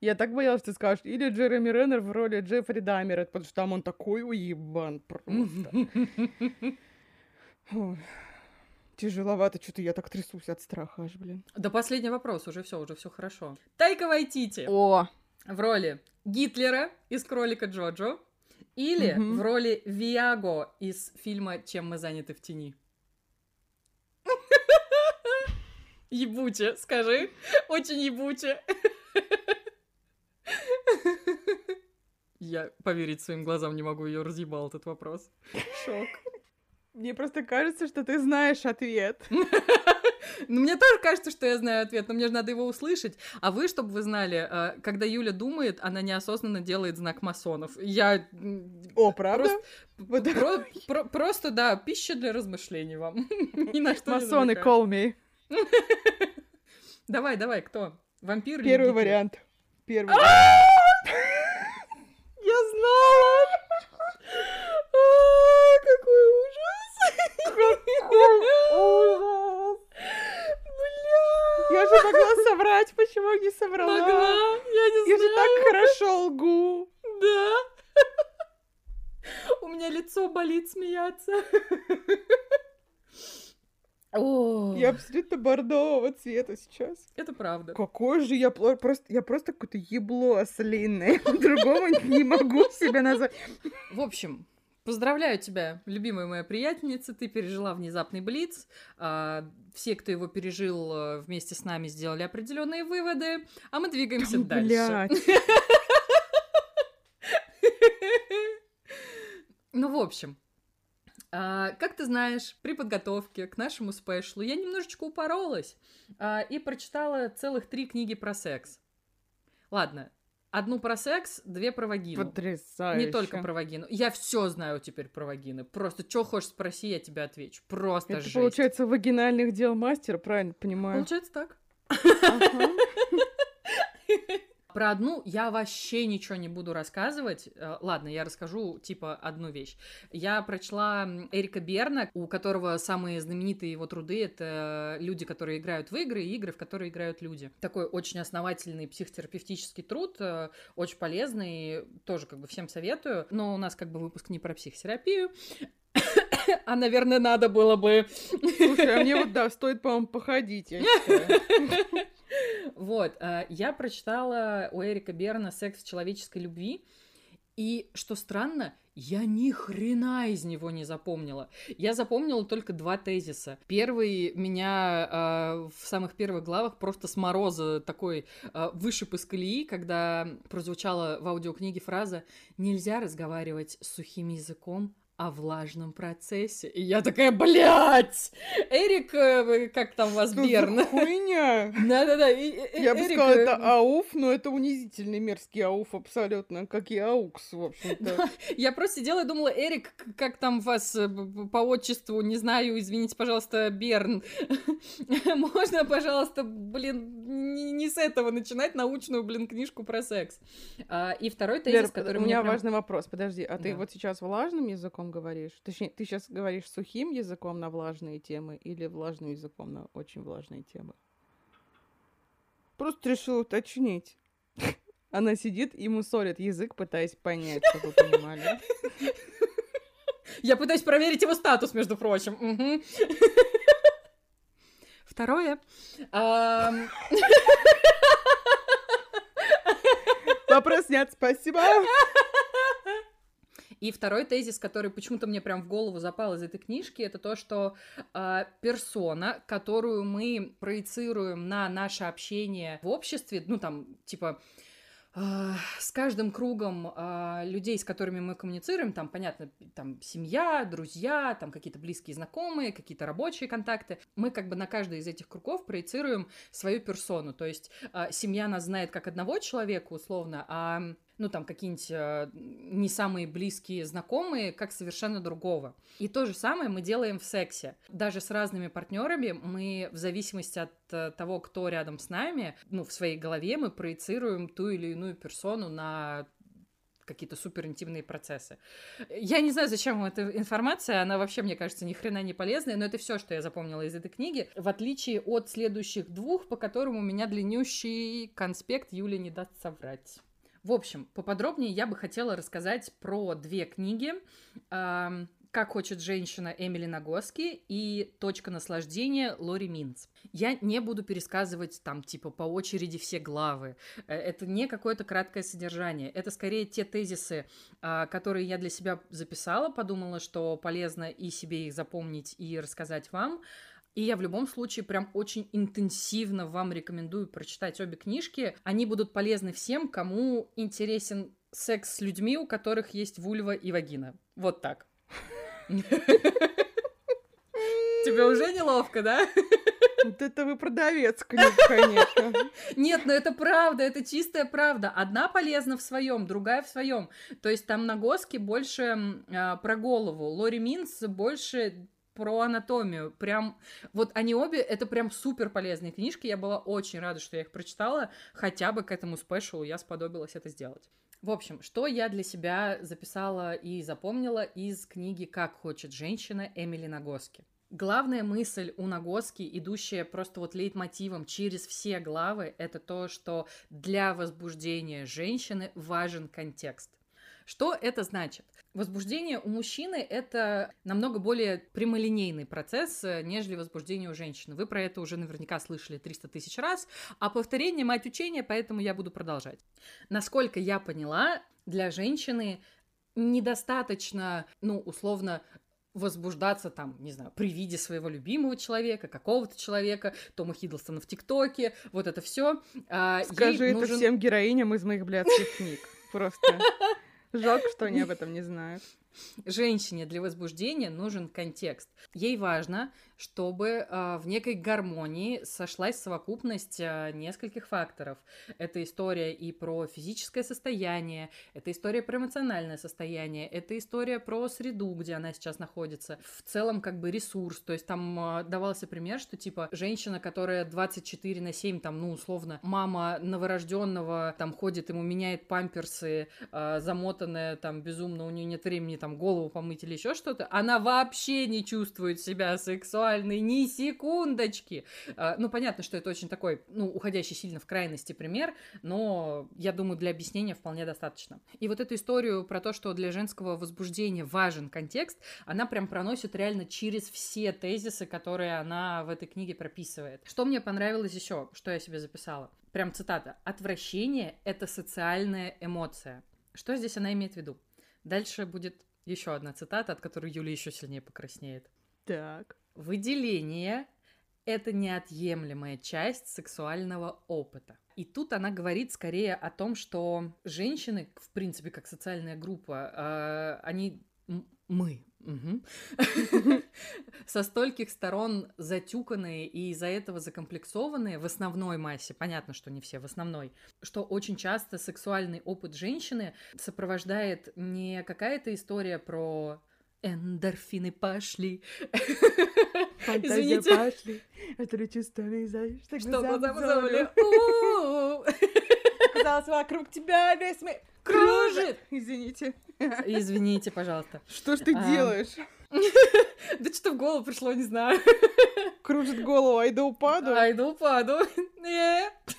S1: Я так боялась, что ты скажешь, или Джереми Реннер в роли Джеффри Даммера, потому что там он такой уебан просто. [laughs] Ой. Тяжеловато, что-то я так трясусь от страха аж, блин.
S2: Да последний вопрос, уже все, уже все хорошо. Тайка Вайтити
S1: О,
S2: в роли Гитлера из «Кролика Джоджо» или в роли Виаго из фильма «Чем мы заняты в тени». [laughs] Ебуче, скажи. Очень ебуче. Я поверить своим глазам не могу, ее разъебал этот вопрос. Шок.
S1: Мне просто кажется, что ты знаешь ответ. [laughs]
S2: Ну, мне тоже кажется, что я знаю ответ, но мне же надо его услышать. А вы, чтобы вы знали, э, когда Юля думает, она неосознанно делает знак масонов. Я...
S1: О, правда?
S2: Просто, про, про, просто да, пища для размышлений вам. [laughs] Ни на что
S1: Масоны, call me. [laughs]
S2: Давай, давай, кто? Вампир
S1: Первый вариант. Первый
S2: Я знала! Какой ужас!
S1: ужас! Бля! Я же могла соврать, почему не соврала?
S2: Могла, я не
S1: Я
S2: знаю.
S1: же так хорошо лгу.
S2: Да. У меня лицо болит смеяться. О,
S1: Я абсолютно бордового цвета сейчас.
S2: это правда.
S1: Какой же я просто, я просто какое-то ебло ослинное. [laughs] Другому не могу себя назвать.
S2: В общем, поздравляю тебя, любимая моя приятельница. Ты пережила внезапный блиц. А, Все, кто его пережил э, вместе с нами, сделали определенные выводы, а мы двигаемся дальше. [laughs] Ну, в общем, а, как ты знаешь, при подготовке к нашему спешлу я немножечко упоролась а, и прочитала целых три книги про секс. Ладно, одну про секс, две про вагину.
S1: Потрясающе.
S2: Не только про вагину. Я все знаю теперь про вагины. Просто что хочешь спроси, я тебе отвечу. Просто
S1: Это
S2: жесть.
S1: получается вагинальных дел мастер, правильно понимаю?
S2: Получается так.
S1: Ага. [laughs]
S2: Про одну я вообще ничего не буду рассказывать. Э, Ладно, я расскажу типа одну вещь. Я прочла Эрика Берна, у которого самые знаменитые его труды это люди, которые играют в игры, и игры, в которые играют люди. Такой очень основательный психотерапевтический труд, э, очень полезный, тоже как бы всем советую. Но у нас как бы выпуск не про психотерапию. [coughs] А, наверное, надо было бы
S1: Слушай, а мне [laughs] вот, да, стоит, по-моему, походить, я [laughs] считаю.
S2: Вот, э, я прочитала у Эрика Берна «Секс человеческой любви», и, что странно, я ни хрена из него не запомнила. Я запомнила только два тезиса. Первый меня э, в самых первых главах просто с мороза такой э, вышиб из колеи, когда прозвучала в аудиокниге фраза «Нельзя разговаривать сухим языком о влажном процессе». И я такая, блядь! Эрик, э, как там вас,
S1: за
S2: Берн? [laughs]
S1: хуйня?
S2: Да-да-да. и- и-
S1: Я бы сказала,
S2: э,
S1: это ауф, но это унизительный мерзкий ауф абсолютно, как и аукс, в общем-то.
S2: Я просто сидела и думала, Эрик, как там вас э, по отчеству, не знаю, извините, пожалуйста, Берн. [laughs] Можно, пожалуйста, блин, не, с этого начинать научную, блин, книжку про секс. А, и второй тезис,
S1: Лер,
S2: который
S1: у меня
S2: прям-
S1: важный вопрос, подожди, а ты
S2: Да.
S1: вот сейчас влажным языком говоришь? Точнее, ты сейчас говоришь сухим языком на влажные темы или влажным языком на очень влажные темы? Просто решила уточнить. [laughs] Она сидит и мусорит язык, пытаясь понять, чтобы вы понимали. [laughs]
S2: Я пытаюсь проверить его статус, между прочим. [laughs] Второе.
S1: Вопрос снят, спасибо.
S2: И второй тезис, который почему-то мне прям в голову запал из этой книжки, это то, что а, персона, которую мы проецируем на наше общение в обществе, ну там типа с каждым кругом а, людей, с которыми мы коммуницируем, там, понятно, там семья, друзья, там какие-то близкие знакомые, какие-то рабочие контакты, мы как бы на каждый из этих кругов проецируем свою персону. То есть а, семья нас знает как одного человека, условно, а ну, там, какие-нибудь э, не самые близкие знакомые, как совершенно другого. И то же самое мы делаем в сексе. Даже с разными партнерами мы, в зависимости от э, того, кто рядом с нами, ну, в своей голове мы проецируем ту или иную персону на какие-то супер интимные процессы. Я не знаю, зачем вам эта информация, она вообще, мне кажется, ни хрена не полезная, но это все, что я запомнила из этой книги, в отличие от следующих двух, по которым у меня длиннющий конспект Юля не даст соврать. В общем, поподробнее я бы хотела рассказать про две книги. «Как хочет женщина» Эмили Нагоски и «Точка наслаждения» Лори Минц. Я не буду пересказывать там типа по очереди все главы. Э, Это не какое-то краткое содержание. Это скорее те тезисы, а, которые я для себя записала, подумала, что полезно и себе их запомнить, и рассказать вам. И я в любом случае прям очень интенсивно вам рекомендую прочитать обе книжки. Они будут полезны всем, кому интересен секс с людьми, у которых есть вульва и вагина. Вот так. Тебе уже неловко, да?
S1: Вот это вы продавец книг, конечно.
S2: Нет, но это правда, это чистая правда. Одна полезна в своем, другая в своем. То есть там на Госке больше э, про голову, Лори Минс больше про анатомию. Прям, вот они обе, это прям супер полезные книжки. Я была очень рада, что я их прочитала. Хотя бы к этому спешалу я сподобилась это сделать. В общем, что я для себя записала и запомнила из книги «Как хочет женщина» Эмили Нагоски. Главная мысль у Нагоски, идущая просто вот лейтмотивом через все главы, это то, что для возбуждения женщины важен контекст. Что это значит? Возбуждение у мужчины – это намного более прямолинейный процесс, э, нежели возбуждение у женщины. Вы про это уже наверняка слышали 300 тысяч раз, а повторение – мать учения, поэтому я буду продолжать. Насколько я поняла, для женщины недостаточно, ну, условно, возбуждаться там, не знаю, при виде своего любимого человека, какого-то человека, Тома Хиддлстона в ТикТоке, вот это все.
S1: А, Скажи это нужен... всем героиням из моих блядских книг. Просто. [laughs] Жалко, что они об этом не знают.
S2: Женщине для возбуждения нужен контекст. Ей важно, чтобы э, в некой гармонии сошлась совокупность э, нескольких факторов. Это история и про физическое состояние, это история про эмоциональное состояние, это история про среду, где она сейчас находится. В целом, как бы ресурс. То есть там э, давался пример, что типа женщина, которая 24 на 7, там, ну, условно, мама новорожденного там ходит, ему меняет памперсы, замотанная там безумно, у нее нет времени там голову помыть или еще что-то, она вообще не чувствует себя сексуальной ни секундочки. А, ну, понятно, что это очень такой, ну, уходящий сильно в крайности пример, но я думаю, для объяснения вполне достаточно. И вот эту историю про то, что для женского возбуждения важен контекст, она прям проносит реально через все тезисы, которые она в этой книге прописывает. Что мне понравилось еще, что я себе записала? Прям цитата. «Отвращение — это социальная эмоция». Что здесь она имеет в виду? Дальше будет еще одна цитата, от которой Юля еще сильнее покраснеет.
S1: Так.
S2: Выделение — это неотъемлемая часть сексуального опыта. И тут она говорит скорее о том, что женщины, в принципе, как социальная группа, э, они мы, [laughs] Со стольких сторон затюканные и из-за этого закомплексованные в основной массе, понятно, что не все, в основной, что очень часто сексуальный опыт женщины сопровождает не какая-то история про эндорфины пошли.
S1: Извините. пошли. Это чувствами знаешь,
S2: что глаза
S1: Казалось, вокруг тебя весь мир кружит. Извините.
S2: Извините, пожалуйста.
S1: Что ж ты делаешь? [laughs]
S2: Да что в голову пришло, не знаю.
S1: Кружит голову, айда упаду.
S2: Айда упаду. [laughs] Нет. [laughs]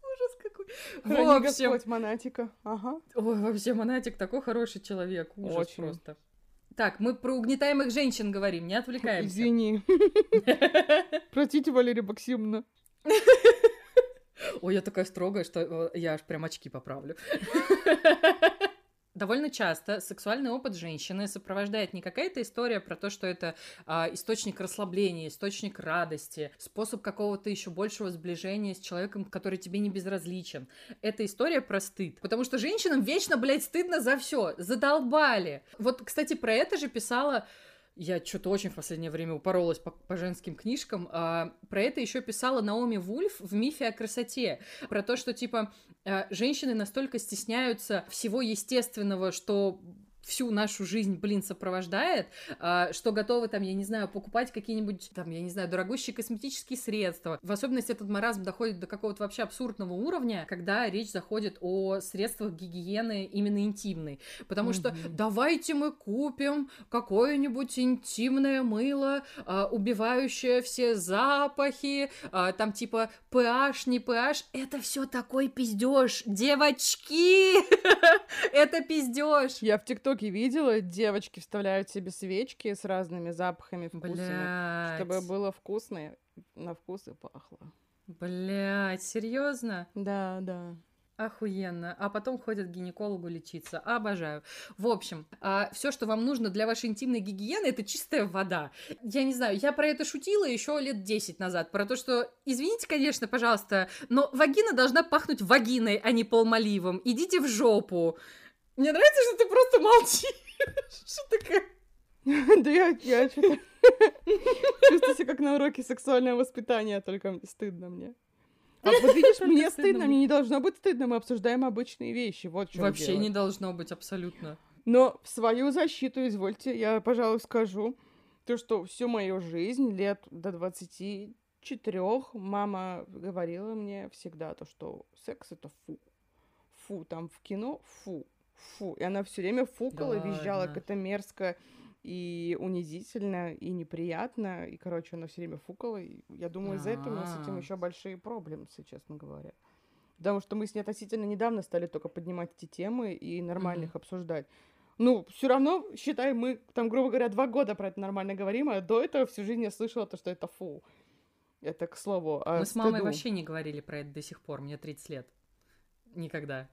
S2: Ужас какой.
S1: В общем... Господь, Монатика. Ага.
S2: Ой, вообще, Монатик такой хороший человек. Ужас Очень. просто. Так, мы про угнетаемых женщин говорим, не отвлекаемся.
S1: Извини. Простите, Валерия Максимовна.
S2: Ой, я такая строгая, что э, я аж прям очки поправлю. Довольно часто сексуальный опыт женщины сопровождает не какая-то история про то, что это а, источник расслабления, источник радости, способ какого-то еще большего сближения с человеком, который тебе не безразличен. Это история про стыд. Потому что женщинам вечно, блядь, стыдно за все. Задолбали. Вот, кстати, про это же писала я что-то очень в последнее время упоролась по, по женским книжкам. А, про это еще писала Наоми Вульф в «Мифе о красоте». Про то, что, типа, а, женщины настолько стесняются всего естественного, что всю нашу жизнь, блин, сопровождает, а, что готовы там, я не знаю, покупать какие-нибудь там, я не знаю, дорогущие косметические средства. В особенности этот маразм доходит до какого-то вообще абсурдного уровня, когда речь заходит о средствах гигиены именно интимной. Потому mm-hmm. что давайте мы купим какое-нибудь интимное мыло, а, убивающее все запахи, а, там типа PH, не PH. Это все такой пиздеж, девочки! [laughs] Это пиздеж.
S1: Я в ТикТоке ТикТоке видела, девочки вставляют себе свечки с разными запахами, вкусами, Блядь. чтобы было вкусно, на вкус и пахло.
S2: Блять, серьезно?
S1: Да, да.
S2: Охуенно. А потом ходят к гинекологу лечиться. Обожаю. В общем, а, все, что вам нужно для вашей интимной гигиены, это чистая вода. Я не знаю, я про это шутила еще лет 10 назад. Про то, что, извините, конечно, пожалуйста, но вагина должна пахнуть вагиной, а не полмоливом. Идите в жопу. Мне нравится, что ты просто молчишь. [laughs] Что такое? [laughs]
S1: Да я, я что-то [laughs] чувствую себя как на уроке сексуального воспитания, только стыдно мне. А вот видишь, мне стыдно, мне не должно быть стыдно, мы обсуждаем обычные вещи, вот что
S2: Вообще не должно быть, абсолютно.
S1: Но в свою защиту, извольте, я, пожалуй, скажу, то, что всю мою жизнь, лет до 24, мама говорила мне всегда то, что секс это фу. Фу, там в кино фу, фу. И она все время фукала, да визжала, как это мерзко и унизительно, и неприятно. И, короче, она все время фукала. И я думаю, из-за этого у нас с этим а. еще большие проблемы, если честно говоря. Потому что мы с ней относительно недавно стали только поднимать эти темы и нормально их обсуждать. Ну, все равно, считай, мы там, грубо говоря, два года про это нормально говорим, а до этого всю жизнь я слышала то, что это фу. Это к слову.
S2: А мы с мамой вообще не говорили про это до сих пор. Мне 30 лет. Никогда.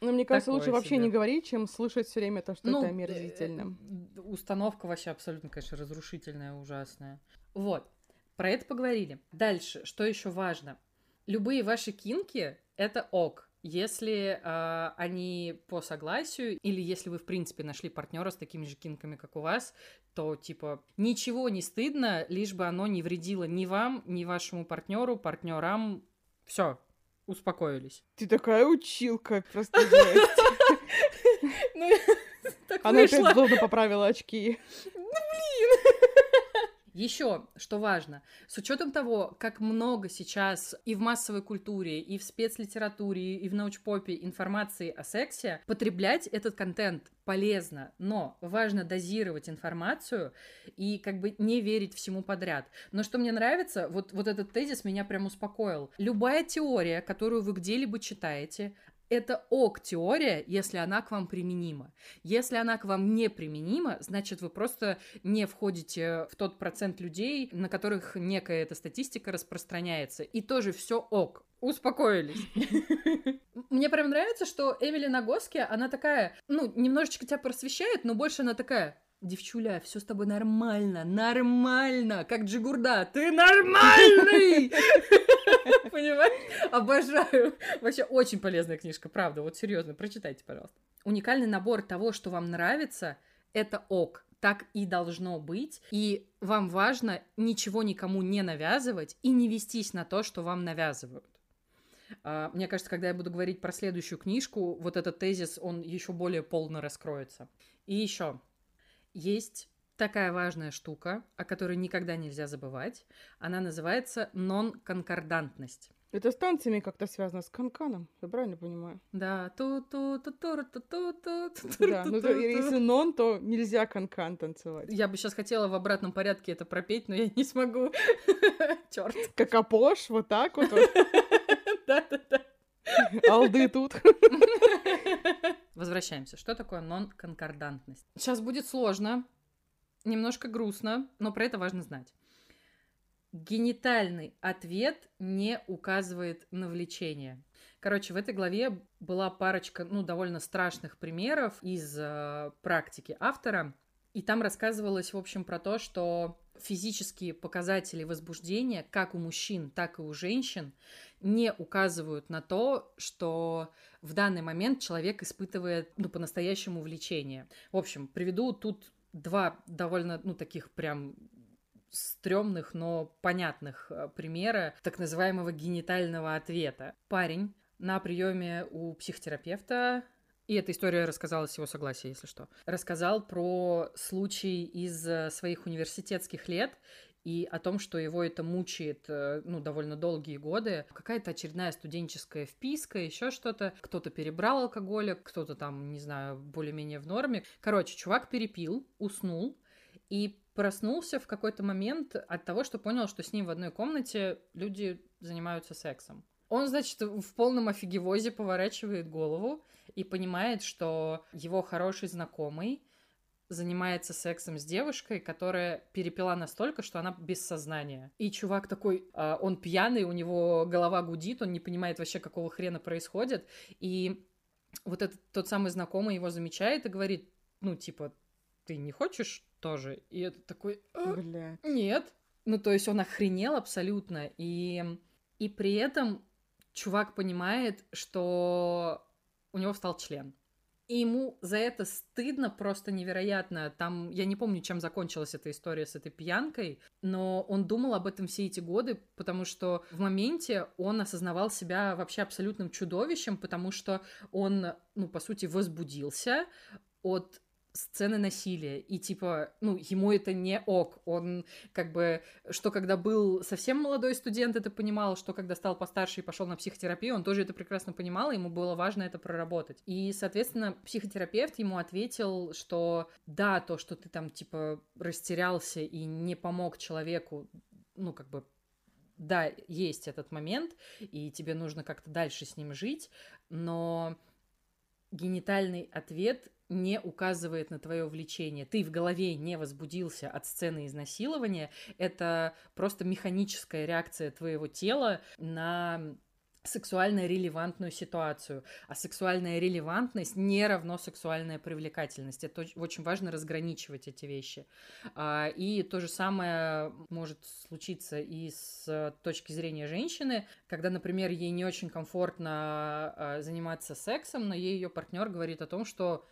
S1: Ну, мне кажется, лучше вообще не говорить, чем слышать все время то, что ну, это омерзительно.
S2: Э, установка вообще абсолютно, конечно, разрушительная, ужасная. Вот. Про это поговорили. Дальше, что еще важно? Любые ваши кинки это ок. Если э, они по согласию, или если вы, в принципе, нашли партнера с такими же кинками, как у вас, то, типа, ничего не стыдно, лишь бы оно не вредило ни вам, ни вашему партнеру, партнерам. Все, успокоились.
S1: Ты такая училка, просто [laughs] Ну, [laughs] Она опять злобно поправила очки.
S2: Еще, что важно, с учетом того, как много сейчас и в массовой культуре, и в спецлитературе, и в научпопе информации о сексе, потреблять этот контент полезно, но важно дозировать информацию и как бы не верить всему подряд. Но что мне нравится, вот, вот этот тезис меня прям успокоил. Любая теория, которую вы где-либо читаете, это ок теория, если она к вам применима. Если она к вам не применима, значит, вы просто не входите в тот процент людей, на которых некая эта статистика распространяется. И тоже все ок. Успокоились. [laughs] Мне прям нравится, что Эмили Нагоски, она такая, ну, немножечко тебя просвещает, но больше она такая, Девчуля, все с тобой нормально, нормально, как Джигурда, ты нормальный! [laughs] Понимаешь? Обожаю. Вообще очень полезная книжка, правда, вот серьезно, прочитайте, пожалуйста. Уникальный набор того, что вам нравится, это ок. Так и должно быть. И вам важно ничего никому не навязывать и не вестись на то, что вам навязывают. А, мне кажется, когда я буду говорить про следующую книжку, вот этот тезис, он еще более полно раскроется. И еще, есть такая важная штука, о которой никогда нельзя забывать. Она называется нон-конкордантность.
S1: Это с танцами как-то связано с канканом, я правильно понимаю?
S2: Да, ту ту ту ту ту ту ту
S1: Да, ну если нон, то нельзя канкан танцевать.
S2: Я бы сейчас хотела в обратном порядке это пропеть, но я не смогу. [laughs] Черт.
S1: Как опош, вот так вот. [laughs]
S2: Да, да, да.
S1: Алды тут. [laughs]
S2: Возвращаемся. Что такое нон-конкордантность? Сейчас будет сложно, немножко грустно, но про это важно знать. Генитальный ответ не указывает на влечение. Короче, в этой главе была парочка, ну, довольно страшных примеров из э, практики автора. И там рассказывалось, в общем, про то, что физические показатели возбуждения, как у мужчин, так и у женщин, не указывают на то, что в данный момент человек испытывает ну, по-настоящему влечение. В общем, приведу тут два довольно, ну, таких прям стрёмных, но понятных э, примера так называемого генитального ответа. Парень на приеме у психотерапевта и эта история рассказала с его согласия, если что. Рассказал про случай из э, своих университетских лет и о том, что его это мучает, э, ну, довольно долгие годы. Какая-то очередная студенческая вписка, еще что-то. Кто-то перебрал алкоголя, кто-то там, не знаю, более-менее в норме. Короче, чувак перепил, уснул и проснулся в какой-то момент от того, что понял, что с ним в одной комнате люди занимаются сексом. Он, значит, в полном офигевозе поворачивает голову и понимает, что его хороший знакомый занимается сексом с девушкой, которая перепила настолько, что она без сознания. И чувак такой, э, он пьяный, у него голова гудит, он не понимает вообще, какого хрена происходит. И вот этот тот самый знакомый его замечает и говорит, ну, типа, ты не хочешь тоже? И это такой,
S1: Бля.
S2: нет. Ну, то есть он охренел абсолютно. И, и при этом чувак понимает, что у него встал член. И ему за это стыдно просто невероятно. Там, я не помню, чем закончилась эта история с этой пьянкой, но он думал об этом все эти годы, потому что в моменте он осознавал себя вообще абсолютным чудовищем, потому что он, ну, по сути, возбудился от сцены насилия, и типа, ну, ему это не ок, он как бы, что когда был совсем молодой студент, это понимал, что когда стал постарше и пошел на психотерапию, он тоже это прекрасно понимал, и ему было важно это проработать. И, соответственно, психотерапевт ему ответил, что да, то, что ты там, типа, растерялся и не помог человеку, ну, как бы да, есть этот момент, и тебе нужно как-то дальше с ним жить, но генитальный ответ не указывает на твое влечение, ты в голове не возбудился от сцены изнасилования, это просто механическая реакция твоего тела на сексуально релевантную ситуацию. А сексуальная релевантность не равно сексуальная привлекательность. Это очень важно разграничивать эти вещи. А, и то же самое может случиться и с точки зрения женщины, когда, например, ей не очень комфортно а, заниматься сексом, но ей ее партнер говорит о том, что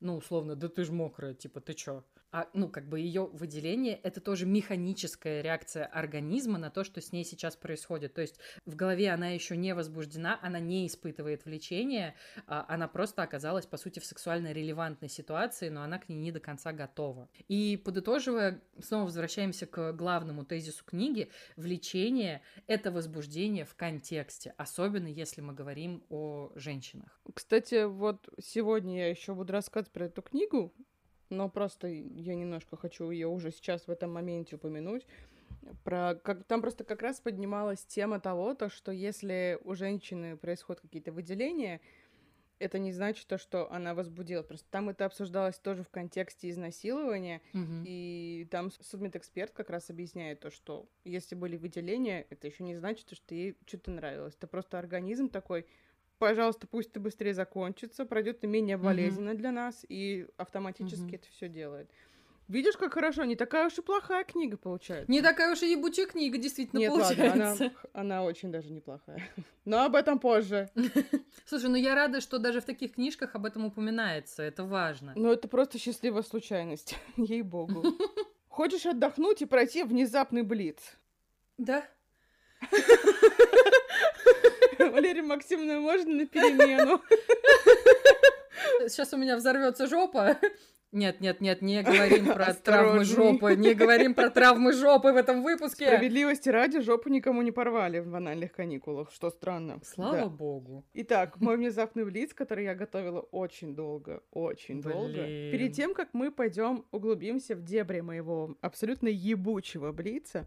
S2: ну, условно, да ты ж мокрая, типа, ты чё? А, ну, как бы ее выделение, это тоже механическая реакция организма на то, что с ней сейчас происходит. То есть в голове она еще не возбуждена, она не испытывает влечения, а она просто оказалась, по сути, в сексуально релевантной ситуации, но она к ней не до конца готова. И подытоживая, снова возвращаемся к главному тезису книги. Влечение — это возбуждение в контексте, особенно если мы говорим о женщинах.
S1: Кстати, вот сегодня я еще буду рассказывать про эту книгу, но просто я немножко хочу ее уже сейчас в этом моменте упомянуть. Про, как, там просто как раз поднималась тема того, то, что если у женщины происходят какие-то выделения, это не значит то, что она возбудила. Просто там это обсуждалось тоже в контексте изнасилования,
S2: Мгм.
S1: и там судмедэксперт как раз объясняет то, что если были выделения, это еще не значит, что ей что-то нравилось. Это просто организм такой, пожалуйста, пусть это быстрее закончится, пройдет и менее болезненно для нас, и автоматически
S2: Мгм.
S1: это все делает. Видишь, как хорошо, не такая уж и плохая книга получается.
S2: Не такая уж и ебучая книга, действительно,
S1: Нет, ладно, она,
S2: получается.
S1: она очень даже неплохая. Но об этом позже. [laughs]
S2: Слушай, ну я рада, что даже в таких книжках об этом упоминается. Это важно.
S1: Но это просто счастливая случайность, [laughs] ей-богу. [laughs] Хочешь отдохнуть и пройти внезапный блиц?
S2: Да. [laughs]
S1: Валерия Максимовна, можно на перемену?
S2: Сейчас у меня взорвется жопа. Нет, нет, нет, не говорим про травмы жопы. Не говорим про травмы жопы в этом выпуске.
S1: Справедливости ради, жопу никому не порвали в банальных каникулах, что странно.
S2: Слава
S1: Да.
S2: богу.
S1: Итак, мой внезапный блиц, который я готовила очень долго, очень долго.
S2: Блин.
S1: Перед тем, как мы пойдем углубимся в дебри моего абсолютно ебучего блица,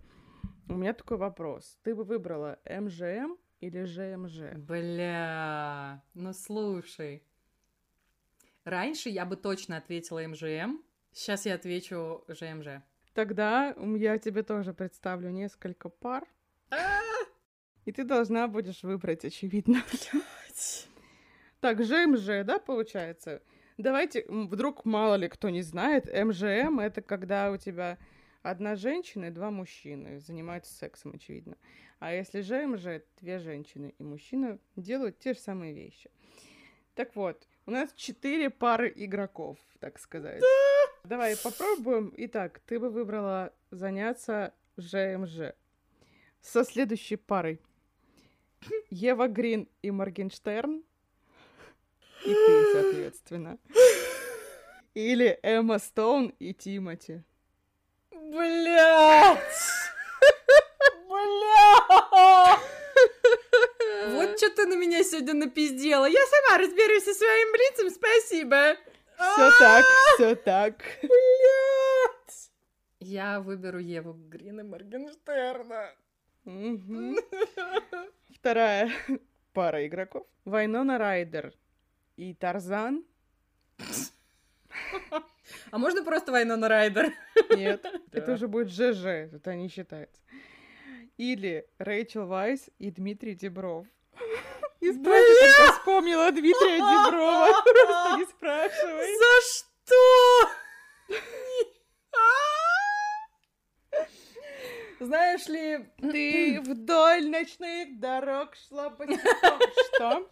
S1: у меня такой вопрос. Ты бы выбрала МЖМ или ЖМЖ?
S2: Бля, ну слушай. Раньше я бы точно ответила МЖМ. Сейчас я отвечу ЖМЖ.
S1: Тогда я тебе тоже представлю несколько пар. И ты должна будешь выбрать, очевидно. Так, ЖМЖ, да, получается? Давайте, вдруг мало ли кто не знает, МЖМ — это когда у тебя одна женщина и два мужчины занимаются сексом, очевидно. А если ЖМЖ, две женщины и мужчина делают те же самые вещи. Так вот, у нас четыре пары игроков, так сказать. Давай попробуем. Итак, ты бы выбрала заняться ЖМЖ. Со следующей парой. Ева Грин и Моргенштерн. И ты, соответственно. [laughs] Или Эмма Стоун и Тимати.
S2: Блять! Бля! Вот что ты на меня сегодня напиздела. Я сама разберусь со своим блицем, спасибо.
S1: Все так, все так.
S2: Блять! Я выберу Еву Грин и Моргенштерна. [laughs]
S1: Вторая пара игроков. Вайнона Райдер и Тарзан. [laughs]
S2: А можно просто Вайнона Райдер?
S1: Нет, это уже будет ЖЖ, это не считается. Или Рэйчел Вайс и Дмитрий Дебров. Не спрашивай, как я вспомнила Дмитрия Деброва. [laughs] Просто не спрашивай.
S2: За что? Знаешь ли,
S1: Ты вдоль ночных дорог шла босиком. Что?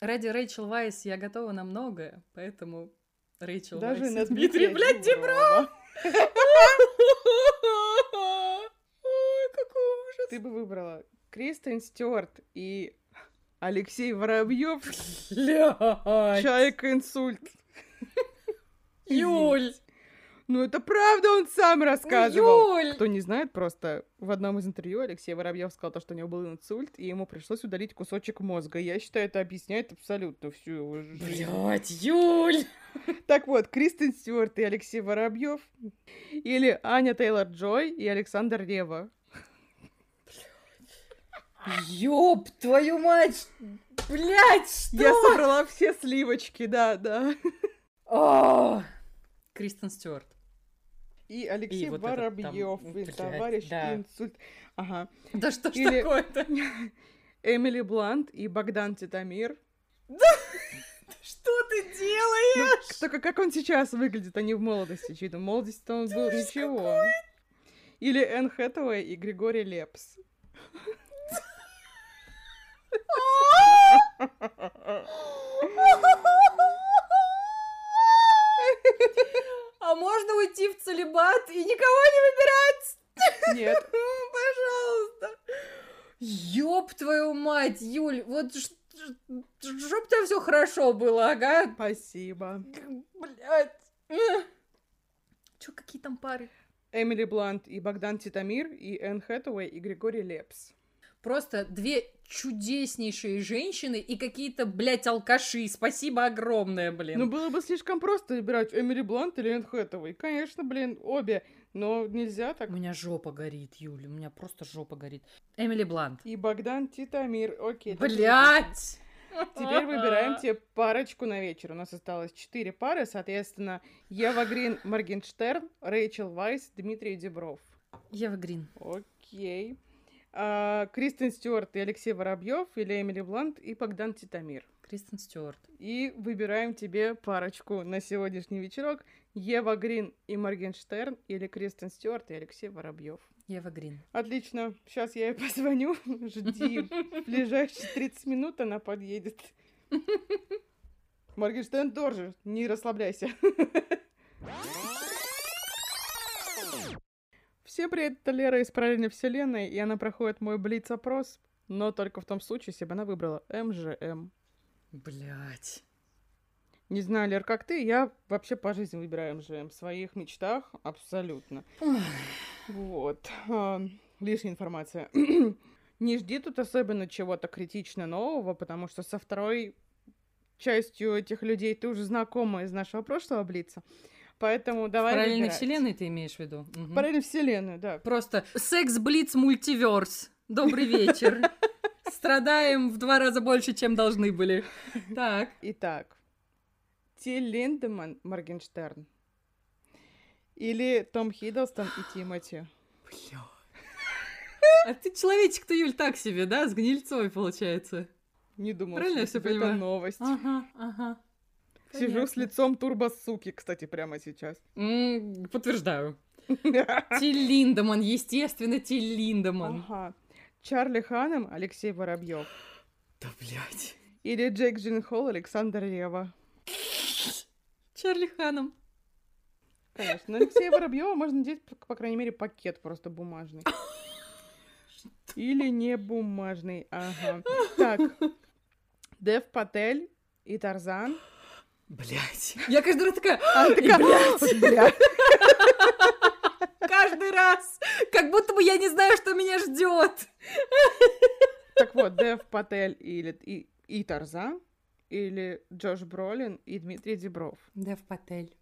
S2: Ради Рэйчел Вайс я готова на многое, поэтому Рэйчел
S1: Даже
S2: Вайс
S1: на
S2: Дмитрий, блядь. Ой, какой ужас.
S1: Ты бы выбрала Кристен Стюарт и Алексей Воробьев. Чайка инсульт.
S2: Юль.
S1: Ну это правда, он сам рассказывал.
S2: Юль.
S1: Кто не знает, просто в одном из интервью Алексей Воробьев сказал, то, что у него был инсульт, и ему пришлось удалить кусочек мозга. Я считаю, это объясняет абсолютно всю его жизнь.
S2: Блядь, Юль. [laughs]
S1: Так вот, Кристен Стюарт и Алексей Воробьев. Или Аня Тейлор Джой и Александр Рева.
S2: Ёб твою мать. Блядь, что?
S1: Я собрала все сливочки, да, да. [laughs]
S2: О! Кристен Стюарт.
S1: И Алексей
S2: вот этот там,
S1: Воробьев, и товарищ
S2: да.
S1: инсульт. Ага.
S2: Да что ж
S1: Или-
S2: такое-то? [laughs]
S1: Эмили Блант и Богдан Титамир.
S2: Что ты делаешь?
S1: Ну, только как он сейчас выглядит, а не в молодости. Чуть в молодости он был ничего. Или Энн Хэтэуэй и Григорий Лепс. [laughs] [laughs]
S2: А можно уйти в целебат и никого не выбирать?
S1: Нет. [laughs]
S2: Пожалуйста. Ёб твою мать, Юль, вот ш- чтоб тебя все хорошо было, ага.
S1: Спасибо.
S2: Блять. Чё, какие там пары?
S1: Эмили Блант и Богдан Титамир, и Энн Хэтэуэй и Григорий Лепс.
S2: Просто две чудеснейшие женщины и какие-то, блядь, алкаши. Спасибо огромное, блин.
S1: Ну, было бы слишком просто выбирать Эмили Блант или Энн Хэтэуэй. Конечно, блин, обе. Но нельзя так.
S2: У меня жопа горит, Юля, у меня просто жопа горит. Эмили Блант.
S1: И Богдан Титамир. Окей.
S2: Блять!
S1: Теперь выбираем [laughs] тебе парочку на вечер. У нас осталось четыре пары, соответственно, Ева Грин, Моргенштерн, Рэйчел Вайс, Дмитрий Дебров.
S2: Ева Грин.
S1: Окей. А, Кристен Стюарт и Алексей Воробьев, или Эмили Блант и Богдан Титамир.
S2: Кристен Стюарт.
S1: И выбираем тебе парочку на сегодняшний вечерок. Ева Грин и Моргенштерн, или Кристен Стюарт и Алексей Воробьев.
S2: Ева Грин.
S1: Отлично. Сейчас я ей позвоню. [laughs] Жди. В [laughs] ближайшие 30 минут она подъедет. Моргенштерн тоже. Не расслабляйся. [laughs] Всем привет, это Лера из параллельной вселенной, и она проходит мой блиц-опрос, но только в том случае, если бы она выбрала МЖМ.
S2: Блять.
S1: Не знаю, Лер, как ты, я вообще по жизни выбираю МЖМ. В своих мечтах абсолютно. Вот. А, Лишняя информация. [clears throat] Не жди тут особенно чего-то критично нового, потому что со второй частью этих людей ты уже знакома из нашего прошлого Блица. Поэтому давай
S2: Параллельной
S1: выбирать.
S2: вселенной ты имеешь в виду? Мгм.
S1: Параллельной вселенную, да.
S2: Просто секс-блиц-мультиверс. Добрый вечер. [laughs] Страдаем в два раза больше, чем должны были. Так.
S1: Итак, Тиль Линдеман, Моргенштерн. Или Том Хиддлстон и Тимати.
S2: Бля. А ты человечек-то, Юль, так себе, да? С гнильцой, получается.
S1: Не думал,
S2: Правильно я
S1: что
S2: всё
S1: это
S2: понимаю?
S1: новость.
S2: Ага, ага.
S1: Сижу с
S2: Понятно.
S1: лицом турбосуки, кстати, прямо сейчас.
S2: М, Подтверждаю. [laughs] Тиль Линдеман, естественно, Тиль Линдеман.
S1: Ага. Чарли Ханом, Алексей Воробьев.
S2: Да, блядь.
S1: Или Джейк Джилленхол, Александр Рева.
S2: Чарли Ханом.
S1: Конечно. На Алексея Воробьева можно надеть, по, по крайней мере, пакет просто бумажный. [laughs] Или не бумажный. Ага. Так. Дев Патель и Тарзан.
S2: Блядь. Я каждый раз такая,
S1: А,
S2: «И,
S1: такая,
S2: блядь,
S1: «Бля».
S2: каждый раз. Как будто бы я не знаю, что меня ждет.
S1: Так вот, Дев Патель или, и, и Тарзан. Или Джош Бролин и Дмитрий Дебров.
S2: Дев Патель.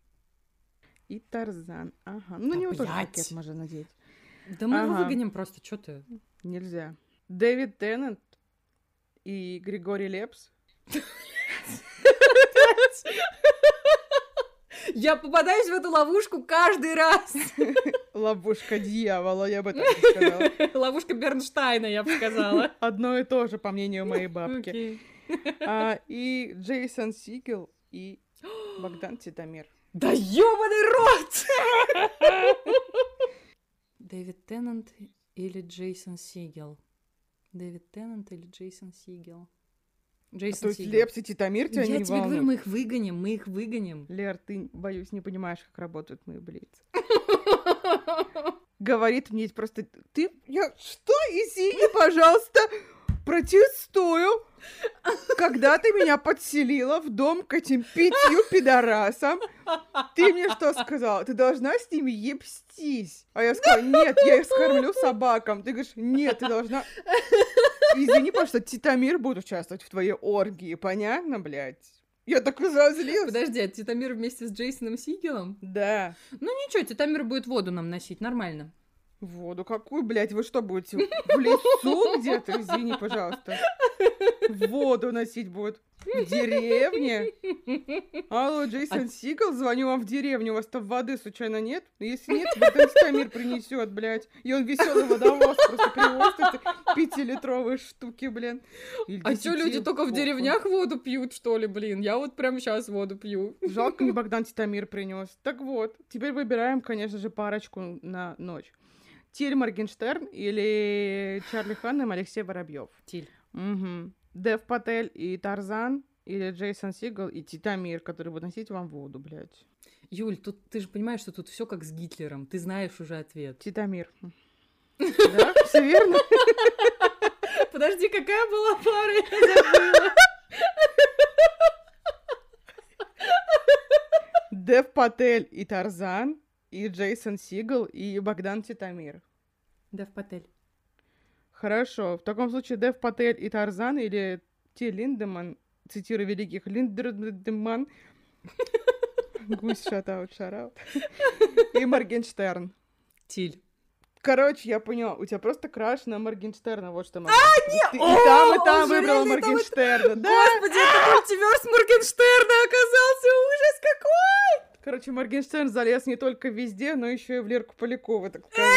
S1: И Тарзан. Ага. Ну, на
S2: Да,
S1: него тоже
S2: блядь.
S1: пакет можно надеть.
S2: Да мы его
S1: Ага.
S2: выгоним просто, что ты?
S1: Нельзя. Дэвид Теннант и Григорий Лепс.
S2: Блядь. Я попадаюсь в эту ловушку каждый раз.
S1: Ловушка дьявола, я бы так не сказала.
S2: Ловушка Бернштейна, я бы сказала.
S1: Одно и то же, по мнению моей бабки. А, и Джейсон Сигел, и Богдан Титамир.
S2: Да ёбаный рот! Дэвид Теннант или Джейсон Сигел? Дэвид Теннант или Джейсон Сигел?
S1: А
S2: Джейсон
S1: то есть
S2: Сигел.
S1: Лепс и Титамир тебя
S2: Я
S1: не
S2: тебе говорю,
S1: волнуют?
S2: мы их выгоним, мы их выгоним.
S1: Лер, ты, боюсь, не понимаешь, как работают мои блицы. [laughs] Говорит мне просто, ты, я, что, извини, пожалуйста, протестую. Когда ты меня подселила в дом к этим пятью пидорасам, ты мне что сказала? Ты должна с ними ебстись. А я сказала, нет, я их скормлю собакам. Ты говоришь, нет, ты должна... Извини, пожалуйста, Титамир будет участвовать в твоей оргии, понятно, блядь? Я так разозлилась.
S2: Подожди, а Титамир вместе с Джейсоном Сигелом?
S1: Да.
S2: Ну ничего, Титамир будет воду нам носить, нормально.
S1: Воду какую, блядь? Вы что, будете в лесу где-то? Извини, пожалуйста. Воду носить будет. В деревне? [laughs] Алло, Джейсон Сигал, звоню вам в деревню. У вас там воды случайно нет? Если нет, Бартенстамир принесет, блядь. И он веселый водовоз просто привозит эти пятилитровые штуки, блин.
S2: А что, люди только в деревнях воду пьют, что ли, блин? Я вот прямо сейчас воду пью.
S1: Жалко, не [laughs] Богдан Титамир принес. Так вот, теперь выбираем, конечно же, парочку на ночь. Тиль Моргенштерн или Чарли Ханнем Алексей Воробьев.
S2: Тиль.
S1: Угу. Дев Патель и Тарзан или Джейсон Сигал и Титамир, который будет носить вам воду, блядь.
S2: Юль, тут ты же понимаешь, что тут все как с Гитлером. Ты знаешь уже ответ.
S1: Титамир. Да, все верно?
S2: Подожди, какая была пара?
S1: Дев Патель и Тарзан, и Джейсон Сигал, и Богдан Титамир.
S2: Дев Патель.
S1: Хорошо. В таком случае Дев Патель и Тарзан или Ти Линдеман, цитирую великих, Линдеман, [laughs] гусь шатаут, шараут, и Моргенштерн.
S2: Тиль.
S1: Короче, я поняла, у тебя просто краш на Моргенштерна, вот что могу сказать. Ты и там, и там выбрала
S2: реально там
S1: Моргенштерна, да?
S2: Господи, это мультиверс Моргенштерна оказался! Ужас какой!
S1: Короче, Моргенштерн залез не только везде, но еще и в Лерку Полякову, так сказать.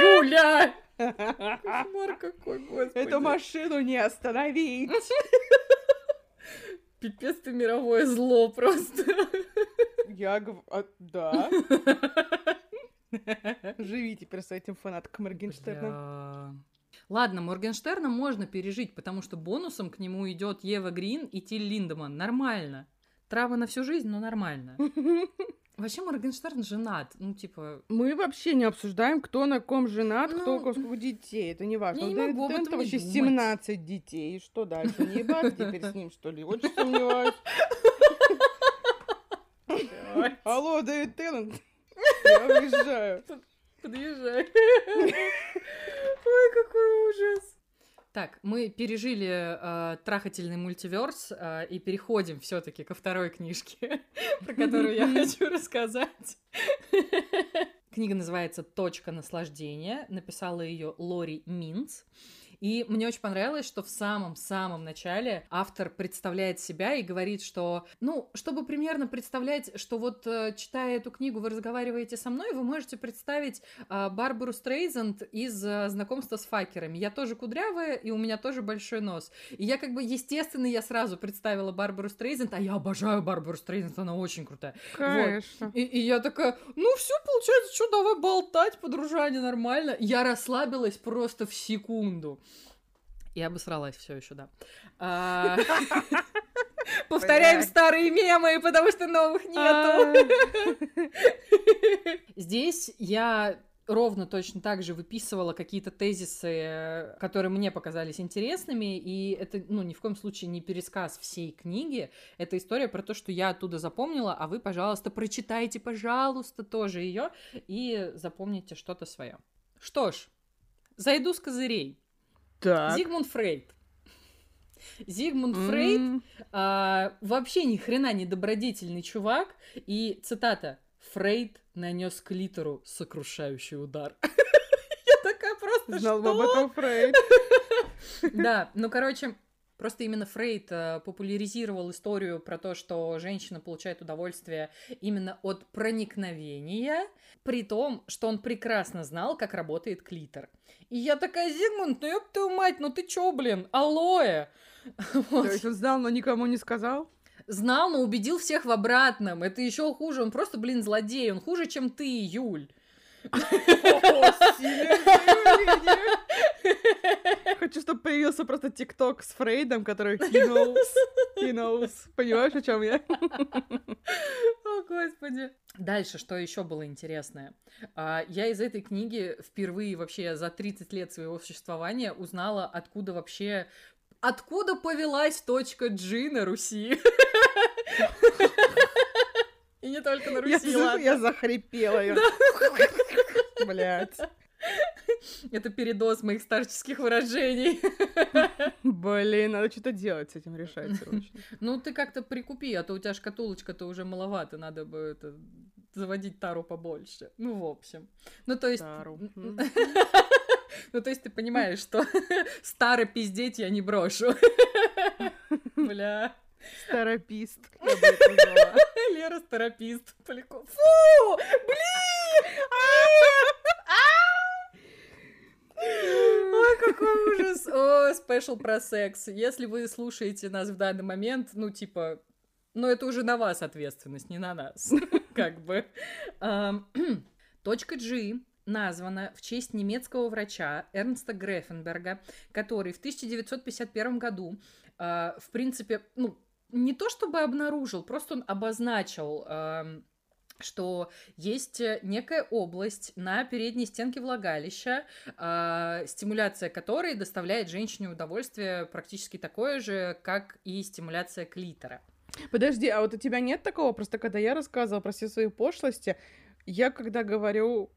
S2: Юля! Кошмар какой, господи.
S1: Эту машину не остановить. [laughs]
S2: Пипец ты мировое зло просто.
S1: Я говорю, да. Живи теперь с этим фанатком Моргенштерна.
S2: Ладно, Моргенштерна можно пережить, потому что бонусом к нему идет Ева Грин и Тиль Линдеман. Нормально. Трава на всю жизнь, но нормально. [laughs] Вообще Моргенштерн женат. Ну, типа,
S1: Мы вообще не обсуждаем, кто на ком женат, кто
S2: Ну,
S1: у кого сколько детей. Это не важно.
S2: я
S1: У
S2: не могу об этом
S1: вообще
S2: думать.
S1: 17 детей. И что дальше? Не ебать теперь с ним, что ли? Очень сомневаюсь. Алло, Дэвид Теннант. Я уезжаю.
S2: подъезжай. Ой, какой ужас. Так, мы пережили э, трахательный мультиверс э, и переходим все-таки ко второй книжке, [laughs] про которую я [laughs] хочу рассказать. [laughs] Книга называется «Точка наслаждения». Написала ее Лори Минц. И мне очень понравилось, что в самом-самом начале автор представляет себя и говорит, что, ну, чтобы примерно представлять, что вот э, читая эту книгу, вы разговариваете со мной, вы можете представить а, Барбару Стрейзанд из а, знакомства с факерами. Я тоже кудрявая, и у меня тоже большой нос. И я как бы, естественно, я сразу представила Барбару Стрейзанд, а я обожаю Барбару Стрейзанд, она очень крутая.
S1: Конечно.
S2: И, и я такая, ну все, получается, что, давай болтать, подружание нормально. Я расслабилась просто в секунду. И обосралась все еще, да. [laughs] А, Повторяем старые мемы, потому что новых нету. Здесь я ровно точно так же выписывала какие-то тезисы, которые мне показались интересными, и это, ну, ни в коем случае не пересказ всей книги, это история про то, что я оттуда запомнила, а вы, пожалуйста, прочитайте, пожалуйста, тоже ее и запомните что-то свое. Что ж, зайду с козырей.
S1: Так.
S2: Зигмунд Фрейд. Зигмунд Фрейд
S1: М,
S2: а, вообще ни хрена не добродетельный чувак. И цитата: Фрейд нанес клитору сокрушающий удар. [laughs] Я такая просто
S1: Знал об этом Фрейд. [laughs]
S2: Да, ну короче, Просто именно Фрейд э, популяризировал историю про то, что женщина получает удовольствие именно от проникновения, при том, что он прекрасно знал, как работает клитор. И я такая, Зигмунд, ну ёб твою мать, ну ты чё, блин, алоэ?
S1: То есть он знал, но никому не сказал?
S2: Знал, но убедил всех в обратном. Это еще хуже, он просто, блин, злодей, он хуже, чем ты, Юль.
S1: Хочу, чтобы появился просто ТикТок с Фрейдом, который he knows, he knows. Понимаешь, о чем я?
S2: О, Господи. Дальше, что еще было интересное? А, я из этой книги впервые вообще за 30 лет своего существования узнала, откуда вообще Откуда повелась точка G на Руси? И не только на Руси,
S1: я,
S2: ладно.
S1: Я захрипела. Блять.
S2: Это передоз моих старческих выражений.
S1: Блин, надо что-то делать с этим решать срочно.
S2: Ну, ты как-то прикупи, а то у тебя шкатулочка-то уже маловато, надо бы это заводить тару побольше. Ну, в общем. Ну, то есть... Тару. [laughs] Ну, то есть ты понимаешь, что [laughs] старый пиздеть я не брошу. [laughs] Бля.
S1: Старопист.
S2: Лера старопист. Фу! Блин! Ой, какой ужас! О, спешл про секс. Если вы слушаете нас в данный момент, ну, типа, ну, это уже на вас ответственность, не на нас. [laughs] Как бы. [clears throat] Точка G названа в честь немецкого врача Эрнста Грефенберга, который в 1951 году, э, в принципе, ну, не то чтобы обнаружил, просто он обозначил что есть некая область на передней стенке влагалища, э, стимуляция которой доставляет женщине удовольствие практически такое же, как и стимуляция клитора.
S1: Подожди, а вот у тебя нет такого? Просто когда я рассказывала про все свои пошлости, я когда говорю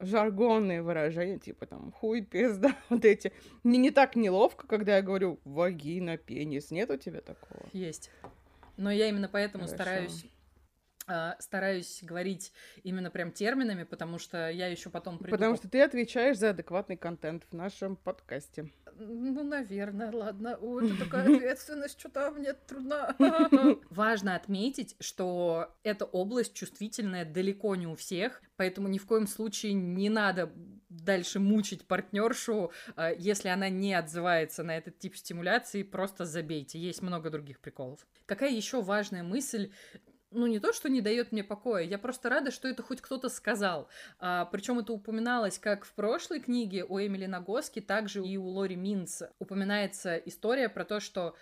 S1: жаргонные выражения, типа там хуй, пизда, [laughs] вот эти. Мне не так неловко, когда я говорю вагина, пенис. Нет у тебя такого?
S2: Есть. Но я именно поэтому Хорошо. стараюсь стараюсь говорить именно прям терминами, потому что я еще потом
S1: приду... Потому что ты отвечаешь за адекватный контент в нашем подкасте.
S2: Ну, наверное, ладно. Ой, это [laughs] такая ответственность, что-то мне трудно. [laughs] Важно отметить, что эта область чувствительная далеко не у всех, поэтому ни в коем случае не надо дальше мучить партнершу, а, если она не отзывается на этот тип стимуляции, просто забейте. Есть много других приколов. Какая еще важная мысль? Ну, не то, что не дает мне покоя, я просто рада, что это хоть кто-то сказал. А, причем это упоминалось как в прошлой книге у Эмили Нагоски, также и у Лори Минц упоминается история про то, что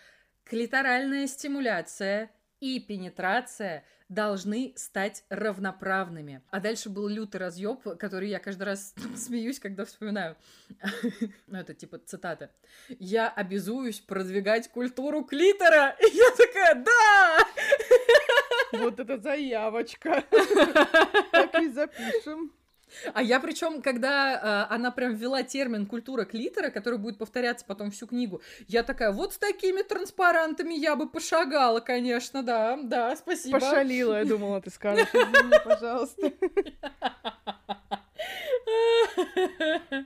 S2: клиторальная стимуляция и пенетрация должны стать равноправными. А дальше был лютый разъеб, который я каждый раз [laughs] смеюсь, когда вспоминаю. [laughs] ну, это типа цитата. Я обязуюсь продвигать культуру клитора. [laughs] И я такая, да!
S1: Вот это заявочка. [laughs] Так и запишем.
S2: А я причем, когда э, она прям ввела термин культура клитора, который будет повторяться потом всю книгу, я такая, вот с такими транспарантами я бы пошагала, конечно, да, да, спасибо.
S1: Пошалила, я думала, ты скажешь, извини, пожалуйста.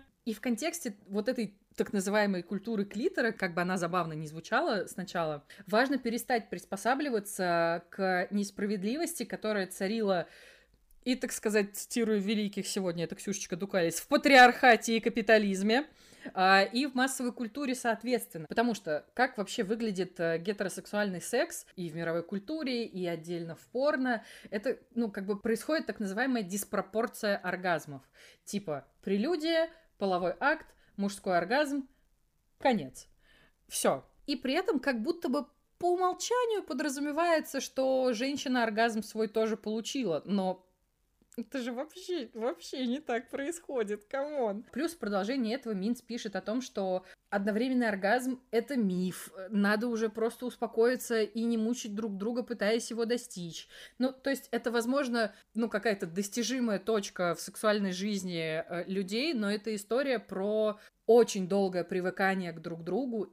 S1: [laughs]
S2: И в контексте вот этой так называемой культуры клитора, как бы она забавно не звучала сначала, важно перестать приспосабливаться к несправедливости, которая царила и, так сказать, цитирую великих сегодня, это Ксюшечка Дукалис, в патриархате и капитализме, а, и в массовой культуре соответственно. Потому что как вообще выглядит э, гетеросексуальный секс и в мировой культуре, и отдельно в порно, это, ну, как бы происходит так называемая диспропорция оргазмов. Типа прелюдия, половой акт, мужской оргазм, конец. Все. И при этом как будто бы по умолчанию подразумевается, что женщина оргазм свой тоже получила, но это же вообще, вообще не так происходит, come on. Плюс в продолжении этого Минц пишет о том, что одновременный оргазм — это миф. Надо уже просто успокоиться и не мучить друг друга, пытаясь его достичь. Ну, то есть это, возможно, ну, какая-то достижимая точка в сексуальной жизни э, людей, но это история про очень долгое привыкание к друг другу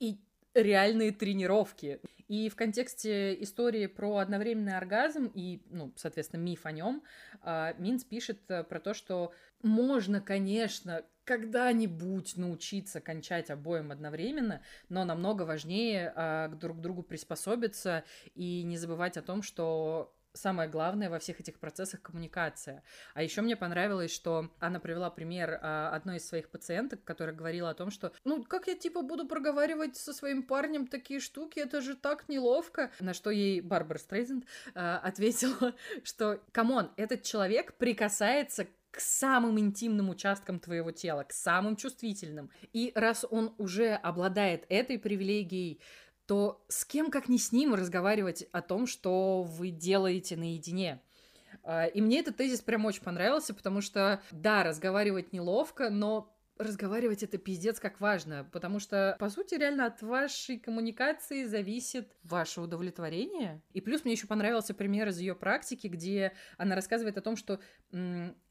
S2: и реальные тренировки. И в контексте истории про одновременный оргазм и, ну, соответственно, миф о нем, а, Минц пишет э, про то, что можно, конечно, когда-нибудь научиться кончать обоим одновременно, но намного важнее а, друг к другу приспособиться и не забывать о том, что самое главное во всех этих процессах коммуникация. А еще мне понравилось, что она привела пример а, одной из своих пациенток, которая говорила о том, что ну как я типа буду проговаривать со своим парнем такие штуки, это же так неловко. На что ей Барбара Стрейзенд а, ответила, [laughs] что come on, этот человек прикасается к самым интимным участкам твоего тела, к самым чувствительным. И раз он уже обладает этой привилегией, то с кем, как не с ним, разговаривать о том, что вы делаете наедине. А, и мне этот тезис прям очень понравился, потому что, да, разговаривать неловко, но разговаривать это пиздец как важно, потому что, по сути, реально от вашей коммуникации зависит ваше удовлетворение. И плюс мне еще понравился пример из ее практики, где она рассказывает о том, что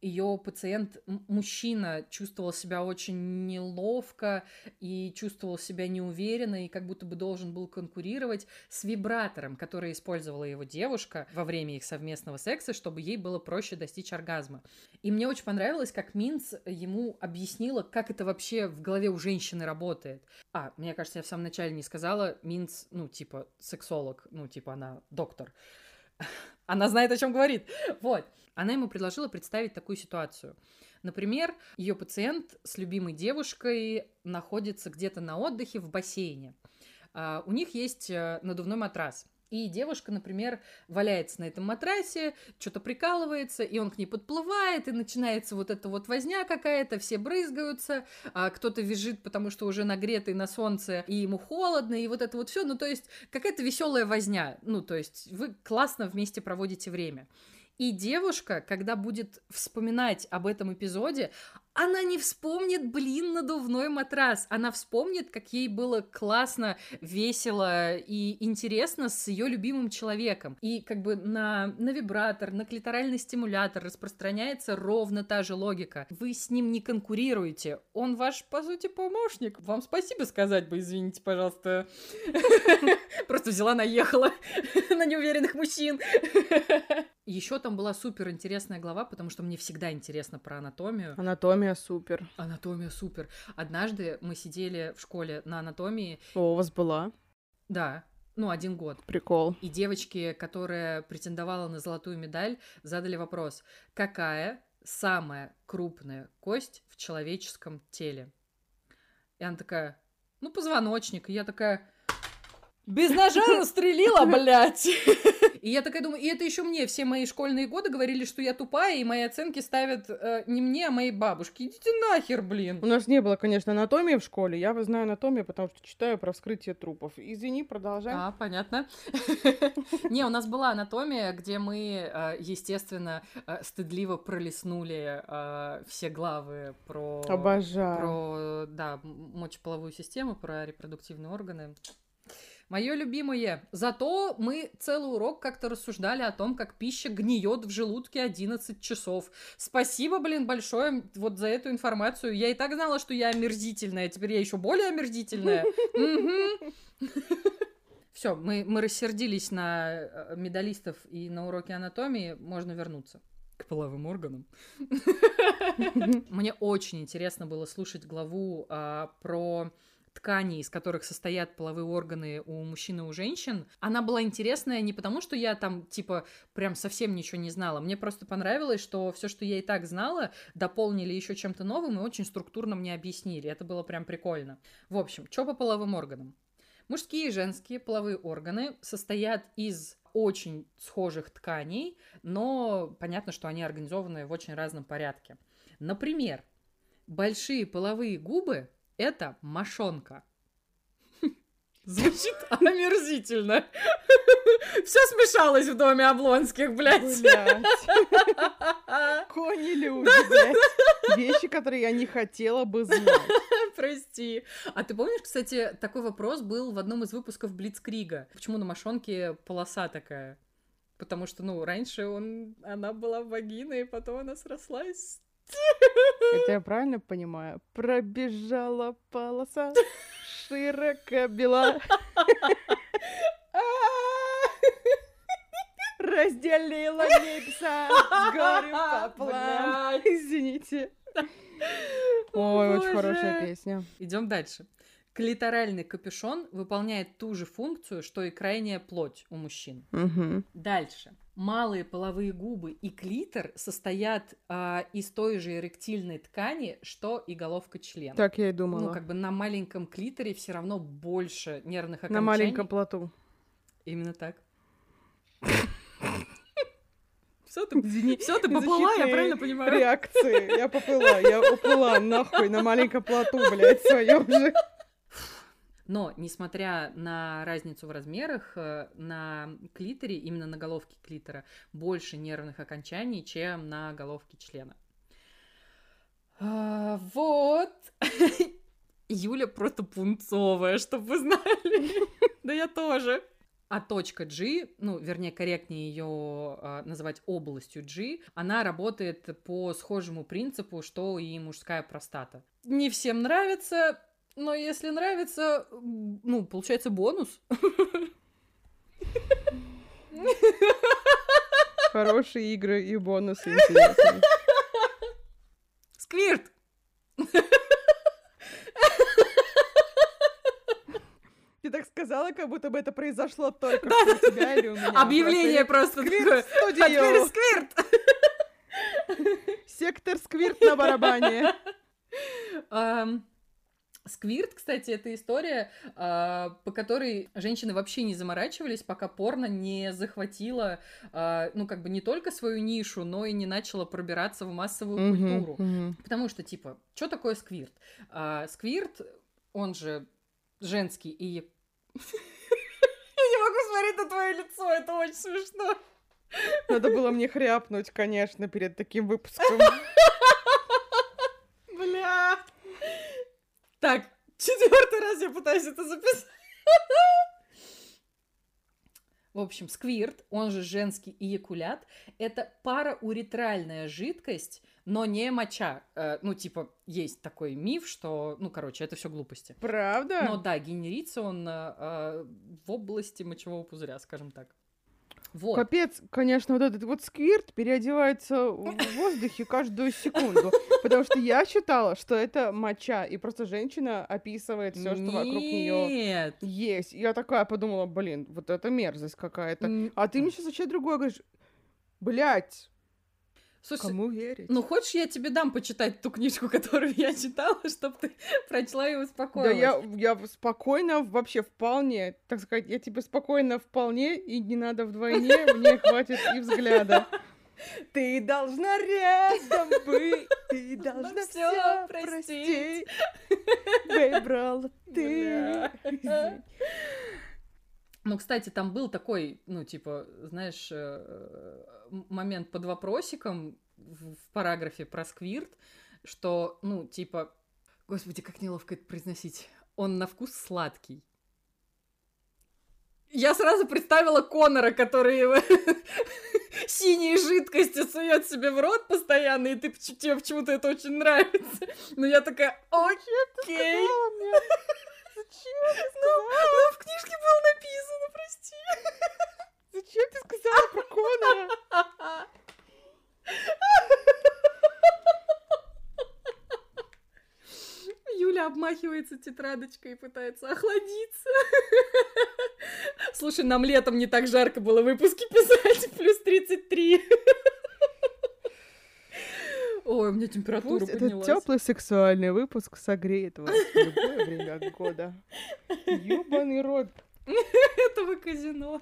S2: ее пациент, мужчина, чувствовал себя очень неловко и чувствовал себя неуверенно и как будто бы должен был конкурировать с вибратором, который использовала его девушка во время их совместного секса, чтобы ей было проще достичь оргазма. И мне очень понравилось, как Минц ему объяснила, как это вообще в голове у женщины работает. А, мне кажется, я в самом начале не сказала, Минц, ну, типа, сексолог, ну, типа, она доктор. [laughs] Она знает, о чем говорит. Вот. Она ему предложила представить такую ситуацию. Например, ее пациент с любимой девушкой находится где-то на отдыхе в бассейне. Uh, у них есть uh, надувной матрас. И девушка, например, валяется на этом матрасе, что-то прикалывается, и он к ней подплывает, и начинается вот эта вот возня какая-то, все брызгаются, а кто-то визжит, потому что уже нагретый на солнце, и ему холодно, и вот это вот все. Ну, то есть какая-то веселая возня. Ну, то есть вы классно вместе проводите время. И девушка, когда будет вспоминать об этом эпизоде, она не вспомнит, блин, надувной матрас. Она вспомнит, как ей было классно, весело и интересно с ее любимым человеком. И как бы на, на вибратор, на клиторальный стимулятор распространяется ровно та же логика. Вы с ним не конкурируете. Он ваш, по сути, помощник. Вам спасибо сказать бы, извините, пожалуйста. [laughs] Просто взяла, наехала [laughs] на неуверенных мужчин. [laughs] Еще там была супер интересная глава, потому что мне всегда интересно про анатомию.
S1: Анатомия супер.
S2: Анатомия супер. Однажды мы сидели в школе на анатомии.
S1: О, у вас была?
S2: Да, ну, один год.
S1: Прикол.
S2: И девочке, которая претендовала на золотую медаль, задали вопрос, какая самая крупная кость в человеческом теле? И она такая, ну, позвоночник. И я такая, без ножа [laughs] настрелила, блядь. [laughs] И я такая думаю, и это еще мне все мои школьные годы говорили, что я тупая, и мои оценки ставят э, не мне, а моей бабушке. Идите нахер, блин.
S1: У нас не было, конечно, анатомии в школе. Я знаю анатомию, потому что читаю про вскрытие трупов. Извини, продолжай.
S2: А, понятно. [laughs] Не, у нас была анатомия, где мы, э, естественно, э, стыдливо пролистнули э, все главы про...
S1: Обожаю.
S2: Про, да, мочеполовую систему, про репродуктивные органы. Мое любимое. Зато мы целый урок как-то рассуждали о том, как пища гниет в желудке 11 часов. Спасибо, блин, большое вот за эту информацию. Я и так знала, что я омерзительная, теперь я еще более омерзительная. Все, мы, мы рассердились на э, медалистов и на уроке анатомии. Можно вернуться к половым органам. Мне очень интересно было слушать главу а, про тканей, из которых состоят половые органы у мужчин и у женщин, она была интересная не потому, что я там, типа, прям совсем ничего не знала. Мне просто понравилось, что все, что я и так знала, дополнили еще чем-то новым и очень структурно мне объяснили. Это было прям прикольно. В общем, что по половым органам? Мужские и женские половые органы состоят из очень схожих тканей, но понятно, что они организованы в очень разном порядке. Например, большие половые губы это мошонка. Звучит омерзительно. Все смешалось в доме Облонских, блядь. блядь.
S1: Кони люди, блядь. Вещи, которые я не хотела бы знать.
S2: Прости. А ты помнишь, кстати, такой вопрос был в одном из выпусков Блицкрига. Почему на мошонке полоса такая? Потому что, ну, раньше он, она была вагиной, и потом она срослась
S1: это я правильно понимаю? Пробежала полоса широко бела. Разделила небеса с горем пополам. Извините. Ой, очень хорошая песня.
S2: Идем дальше. Клиторальный капюшон выполняет ту же функцию, что и крайняя плоть у мужчин. Дальше. Малые половые губы и клитор состоят а, из той же эректильной ткани, что и головка члена.
S1: Так я и
S2: Ну,
S1: думала.
S2: как бы на маленьком клиторе все равно больше нервных окончаний.
S1: На маленьком плоту.
S2: Именно так. [laughs] Все ты,
S1: Извини,
S2: все ты поплыла, я правильно понимаю?
S1: Реакции. Я поплыла, я уплыла нахуй на маленьком плоту, блядь, своем же.
S2: Но, несмотря на разницу в размерах, э, на клиторе, именно на головке клитора, больше нервных окончаний, чем на головке члена. А, вот. [laughs] Юля просто пунцовая, чтобы вы знали. [laughs] Да я тоже. А точка G, ну, вернее, корректнее ее называть областью G, она работает по схожему принципу, что и мужская простата. Не всем нравится, но если нравится, ну, получается бонус.
S1: Хорошие игры и бонусы интересные.
S2: Сквирт!
S1: Ты так сказала, как будто бы это произошло только что у тебя или у меня.
S2: Объявление просто такое.
S1: Сквирт
S2: Теперь
S1: студию!
S2: сквирт!
S1: Сектор сквирт на барабане.
S2: Ам, Сквирт, кстати, это история, а, по которой женщины вообще не заморачивались, пока порно не захватило, а, ну, как бы не только свою нишу, но и не начало пробираться в массовую культуру. Потому что, типа, что такое сквирт? А, сквирт, он же женский и... [laughs] Я не могу смотреть на твое лицо, это очень смешно.
S1: Надо было мне хряпнуть, конечно, перед таким выпуском. [laughs]
S2: Бля. Так, четвертый раз я пытаюсь это записать. В общем, сквирт, он же женский эякулят, это парауретральная жидкость, но не моча. Э, ну, типа, есть такой миф, что, ну, короче, это все глупости.
S1: Правда?
S2: Но да, генерится он э, э, в области мочевого пузыря, скажем так. Вот.
S1: Капец, конечно, вот этот вот сквирт переодевается в воздухе каждую секунду. Потому что я считала, что это моча, и просто женщина описывает все, что вокруг нее есть. Я такая подумала, блин, вот это мерзость какая-то. А ты мне сейчас вообще другое говоришь. Блять,
S2: Слушай,
S1: кому верить?
S2: Ну, хочешь, я тебе дам почитать ту книжку, [laughs] которую я читала, чтобы ты [laughs] прочла и
S1: да
S2: успокоилась?
S1: я, я спокойно, вообще вполне, так сказать, я тебе спокойно вполне, и не надо вдвойне, [laughs] мне хватит и взгляда. Ты должна рядом быть, ты должна все
S2: простить.
S1: Выбрала ты.
S2: Ну, кстати, там был такой, ну, типа, знаешь, э, момент под вопросиком в в параграфе про сквирт, что, ну, типа, господи, как неловко это произносить, он на вкус сладкий. Я сразу представила Конора, который [laughs] синие жидкости сует себе в рот постоянно, и ты, тебе почему-то это очень нравится. Но я такая, окей.
S1: Зачем
S2: Ну, ну, в книжке было написано, прости.
S1: Зачем ты сказала про Конора?
S2: Юля обмахивается тетрадочкой и пытается охладиться. Слушай, нам летом не так жарко было выпуски писать, плюс 33. Ой, у меня температура
S1: Пусть этот
S2: поднялась.
S1: теплый сексуальный выпуск согреет вас в любое время года. Ёбаный рот. [laughs]
S2: этого казино.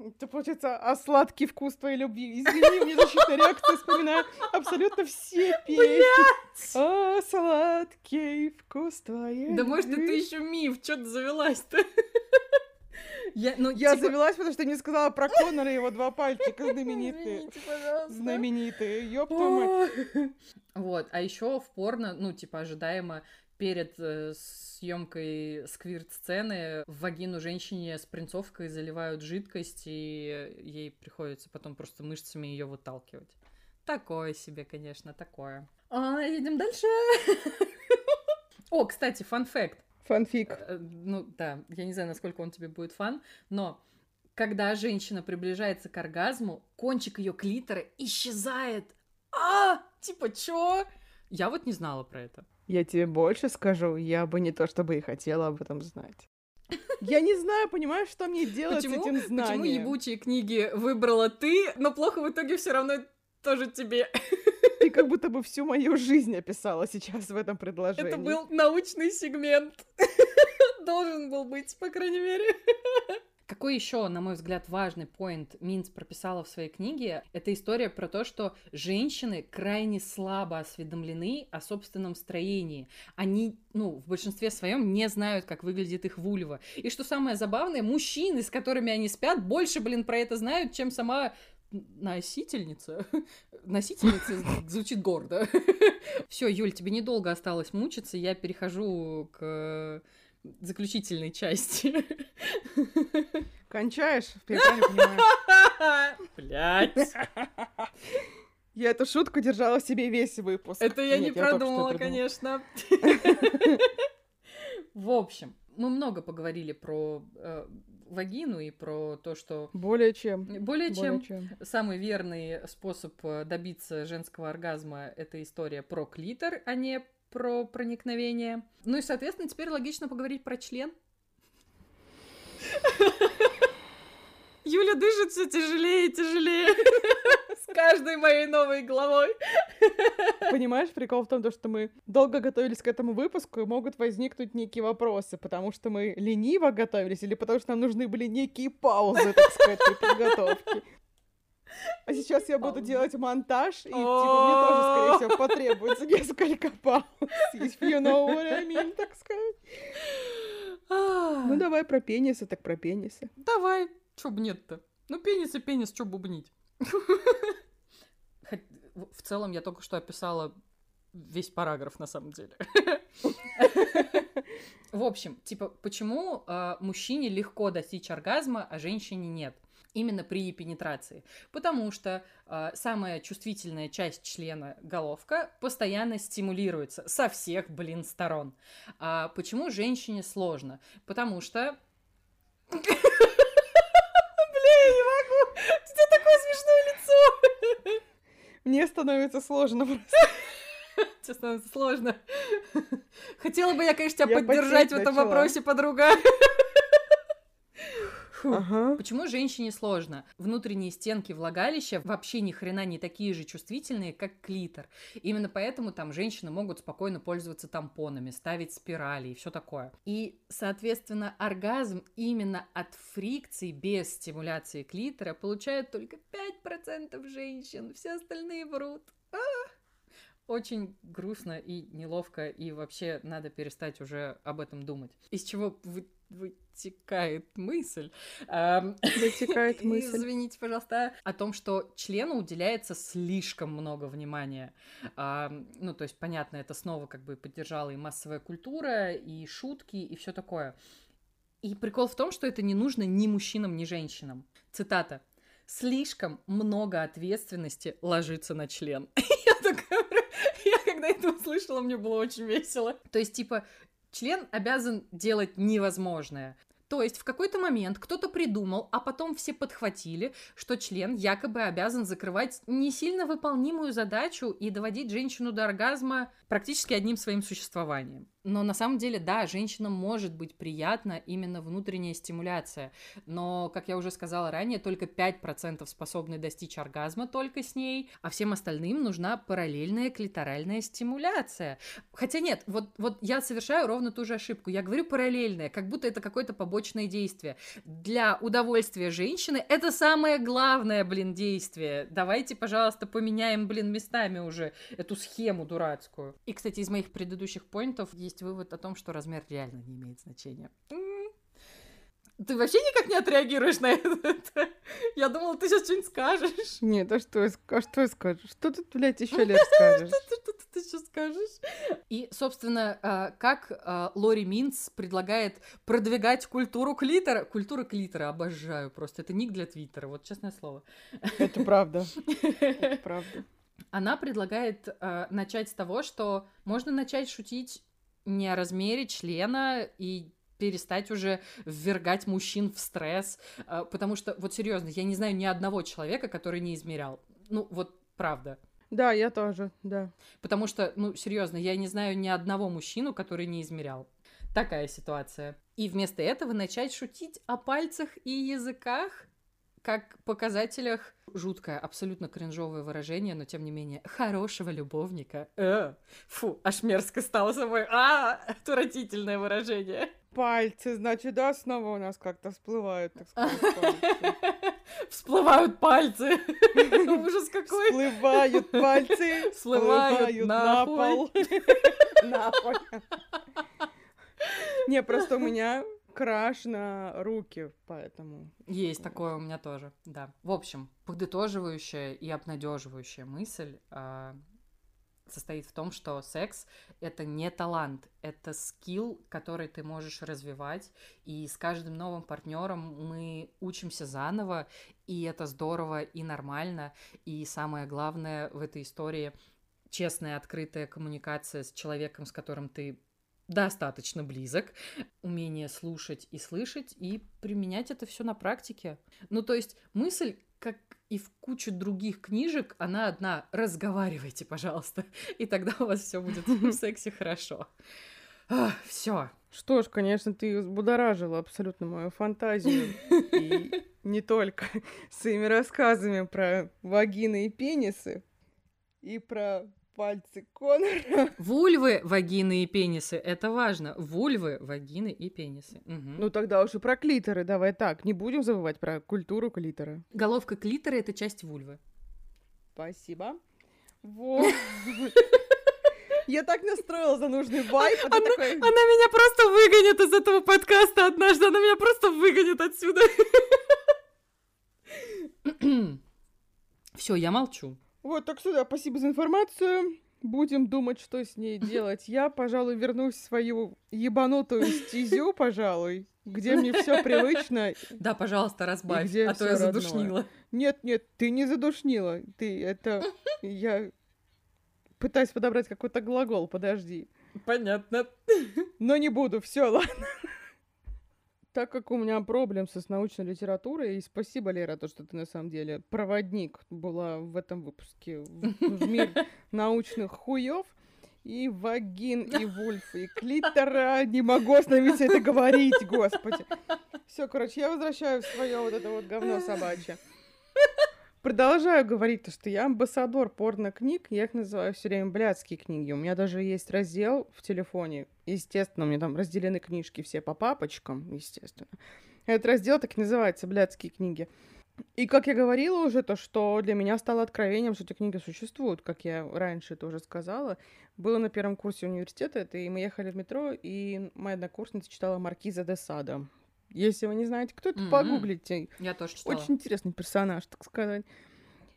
S1: Это получается, а сладкий вкус твоей любви. Извини, мне защитная реакция, вспоминаю абсолютно все песни. А сладкий вкус твоей
S2: Да может, это еще миф, что ты завелась-то? Я, ну,
S1: Я
S2: типа-
S1: завелась, потому что ты не сказала про Конора и его два пальчика знаменитые.
S2: Извините, пожалуйста.
S1: Знаменитые, ёб твою мать.
S2: Вот, а еще в порно, ну, типа, ожидаемо перед съемкой сквирт-сцены в вагину женщине с принцовкой заливают жидкость, и ей приходится потом просто мышцами ее выталкивать. Такое себе, конечно, такое. А, едем дальше. [laughs] О, кстати, фан-факт.
S1: Фанфик.
S2: Э, Ну да, я не знаю, насколько он тебе будет фан, но когда женщина приближается к оргазму, кончик ее клитора исчезает. А, типа чё? Я вот не знала про это.
S1: Я тебе больше скажу, я бы не то чтобы и хотела об этом знать. Я не знаю, понимаешь, что мне делать
S2: Почему?
S1: с этим знанием.
S2: Почему ебучие книги выбрала ты, но плохо в итоге все равно тоже тебе? [laughs]
S1: Ты как будто бы всю мою жизнь описала сейчас в этом предложении.
S2: Это был научный сегмент. [laughs] Должен был быть, по крайней мере. [laughs] Какой еще, на мой взгляд, важный поинт Минц прописала в своей книге, это история про то, что женщины крайне слабо осведомлены о собственном строении. Они, ну, в большинстве своем не знают, как выглядит их вульва. И что самое забавное, мужчины, с которыми они спят, больше, блин, про это знают, чем сама носительница. [laughs] Носительница звучит гордо. [laughs] Все, Юль, тебе недолго осталось мучиться, я перехожу к заключительной части.
S1: Кончаешь? Я понимаю? [laughs]
S2: Блять.
S1: Я эту шутку держала в себе весь выпуск.
S2: Это я не
S1: Нет, только что
S2: продумала, конечно. [laughs] В общем, мы много поговорили про э, вагину и про то, что
S1: Более чем.
S2: более
S1: Более
S2: чем
S1: чем.
S2: самый верный способ э, добиться женского оргазма это история про клитор, а не про проникновение. Ну и, соответственно, теперь логично поговорить про член. [laughs] Юля дышит все тяжелее и тяжелее [laughs] с каждой моей новой главой. [laughs]
S1: Понимаешь, прикол в том, то, что мы долго готовились к этому выпуску, и могут возникнуть некие вопросы, потому что мы лениво готовились или потому что нам нужны были некие паузы, так сказать, при подготовке. А сейчас я буду делать монтаж, и типа мне тоже, скорее всего, потребуется несколько пауз, if [laughs] you know what I mean, так сказать. Ну давай про пенисы, так про пенисы.
S2: Давай, чё бы нет-то? Ну, пенис и пенис, чё бубнить? В целом, я только что описала весь параграф, на самом деле. [laughs] В общем, типа, почему э, мужчине легко достичь оргазма, а женщине нет? Именно при пенетрации. Потому что э, самая чувствительная часть члена головка постоянно стимулируется со всех, блин, сторон. А почему женщине сложно? Потому что [laughs] не могу. У тебя такое смешное лицо.
S1: Мне становится сложно просто. [laughs]
S2: Тебе становится сложно. Хотела бы я, конечно, тебя поддержать в этом вопросе, подруга. Фу.
S1: Ага.
S2: Почему женщине сложно? Внутренние стенки влагалища вообще ни хрена не такие же чувствительные, как клитор. Именно поэтому там женщины могут спокойно пользоваться тампонами, ставить спирали и все такое. И, соответственно, оргазм именно от фрикции без стимуляции клитора получают только 5% женщин. Все остальные врут. А! Очень грустно и неловко, и вообще надо перестать уже об этом думать. Из чего вы- вытекает мысль.
S1: Вытекает [laughs] мысль.
S2: Извините, пожалуйста. О том, что члену уделяется слишком много внимания. Ну, то есть, понятно, это снова как бы поддержала и массовая культура, и шутки, и все такое. И прикол в том, что это не нужно ни мужчинам, ни женщинам. Цитата. Слишком много ответственности ложится на член. [laughs] Я такая, когда это услышала, мне было очень весело. То есть, типа, член обязан делать невозможное. То есть в какой-то момент кто-то придумал, а потом все подхватили, что член якобы обязан закрывать не сильно выполнимую задачу и доводить женщину до оргазма практически одним своим существованием. Но на самом деле, да, женщинам может быть приятна именно внутренняя стимуляция. Но, как я уже сказала ранее, только 5% способны достичь оргазма только с ней, а всем остальным нужна параллельная клиторальная стимуляция. Хотя нет, вот, вот я совершаю ровно ту же ошибку. Я говорю параллельное, как будто это какое-то побочное действие. Для удовольствия женщины это самое главное, блин, действие. Давайте, пожалуйста, поменяем, блин, местами уже эту схему дурацкую. И, кстати, из моих предыдущих поинтов есть вывод о том, что размер реально не имеет значения. Ты вообще никак не отреагируешь на это? Я думала, ты сейчас что-нибудь скажешь.
S1: Нет, а что, а что скажу? Что ты, блядь, еще лет скажешь?
S2: Что [laughs] что ты сейчас скажешь? И, собственно, а, как а, Лори Минц предлагает продвигать культуру клитора. Культура клитора, обожаю просто. Это ник для твиттера, вот честное слово.
S1: Это правда. [laughs] Это правда.
S2: Она предлагает а, начать с того, что можно начать шутить не о размере члена и перестать уже ввергать мужчин в стресс, а, потому что, вот серьезно, я не знаю ни одного человека, который не измерял. Ну, вот правда.
S1: Да, я тоже, да.
S2: Потому что, ну, серьезно, я не знаю ни одного мужчину, который не измерял. Такая ситуация. И вместо этого начать шутить о пальцах и языках, как показателях жуткое, абсолютно кринжовое выражение, но тем не менее хорошего любовника. Э, фу, аж мерзко стало собой. А, отвратительное выражение.
S1: Пальцы, значит, да, снова у нас как-то всплывают, так сказать. [laughs]
S2: Всплывают пальцы. [laughs] Ужас какой.
S1: Всплывают пальцы,
S2: Всплывают
S1: на пол. [laughs] Нахуй. Не, просто у меня краш на руки, поэтому...
S2: Есть такое у меня тоже, да. В общем, подытоживающая и обнадеживающая мысль а, состоит в том, что секс это не талант, это скилл, который ты можешь развивать, и с каждым новым партнером мы учимся заново, и это здорово и нормально, и самое главное в этой истории честная, открытая коммуникация с человеком, с которым ты достаточно близок, умение слушать и слышать и применять это все на практике. Ну, то есть мысль, как и в кучу других книжек, она одна. Разговаривайте, пожалуйста, и тогда у вас все будет в [laughs] сексе хорошо. Все.
S1: Что ж, конечно, ты взбудоражила абсолютно мою фантазию. И [laughs] не только своими рассказами про вагины и пенисы, и про пальцы Конора. [laughs]
S2: Вульвы, вагины и пенисы. Это важно. Вульвы, вагины и пенисы. Мгм.
S1: Ну тогда уж и про клиторы, давай так, не будем забывать про культуру клитора.
S2: Головка клитора это часть вульвы.
S1: Спасибо. Вот. [laughs] Я так настроила за нужный вайп, а ты такой...
S2: Она меня просто выгонит из этого подкаста однажды. Она меня просто выгонит отсюда. [clears throat] Все, я молчу.
S1: Вот, так сюда, спасибо за информацию. Будем думать, что с ней делать. Я, пожалуй, вернусь в свою ебанутую стезю, пожалуй, где мне все привычно.
S2: Да, пожалуйста, разбавь, а то я задушнила.
S1: Нет, нет, ты не задушнила. Ты это... Я пытаюсь подобрать какой-то глагол, подожди.
S2: Понятно.
S1: Но не буду, все, ладно. Так как у меня проблем с научной литературой, и спасибо, Лера, то, что ты на самом деле проводник была в этом выпуске в, мир [laughs] научных хуев, и вагин, и вульф, и клитора. Не могу остановиться это говорить, господи. Все, короче, я возвращаю в свое вот это вот говно собачье. Продолжаю говорить, то, что я амбассадор порно-книг, я их называю все время блядские книги. У меня даже есть раздел в телефоне, естественно, у меня там разделены книжки все по папочкам, естественно. Этот раздел так и называется «Блядские книги». И как я говорила уже, то, что для меня стало откровением, что эти книги существуют, как я раньше это уже сказала. Было на первом курсе университета, это, и мы ехали в метро, и моя однокурсница читала «Маркиза де Сада». Если вы не знаете, кто это,
S2: Мгм.
S1: погуглите.
S2: Я тоже читала.
S1: Очень интересный персонаж, так сказать.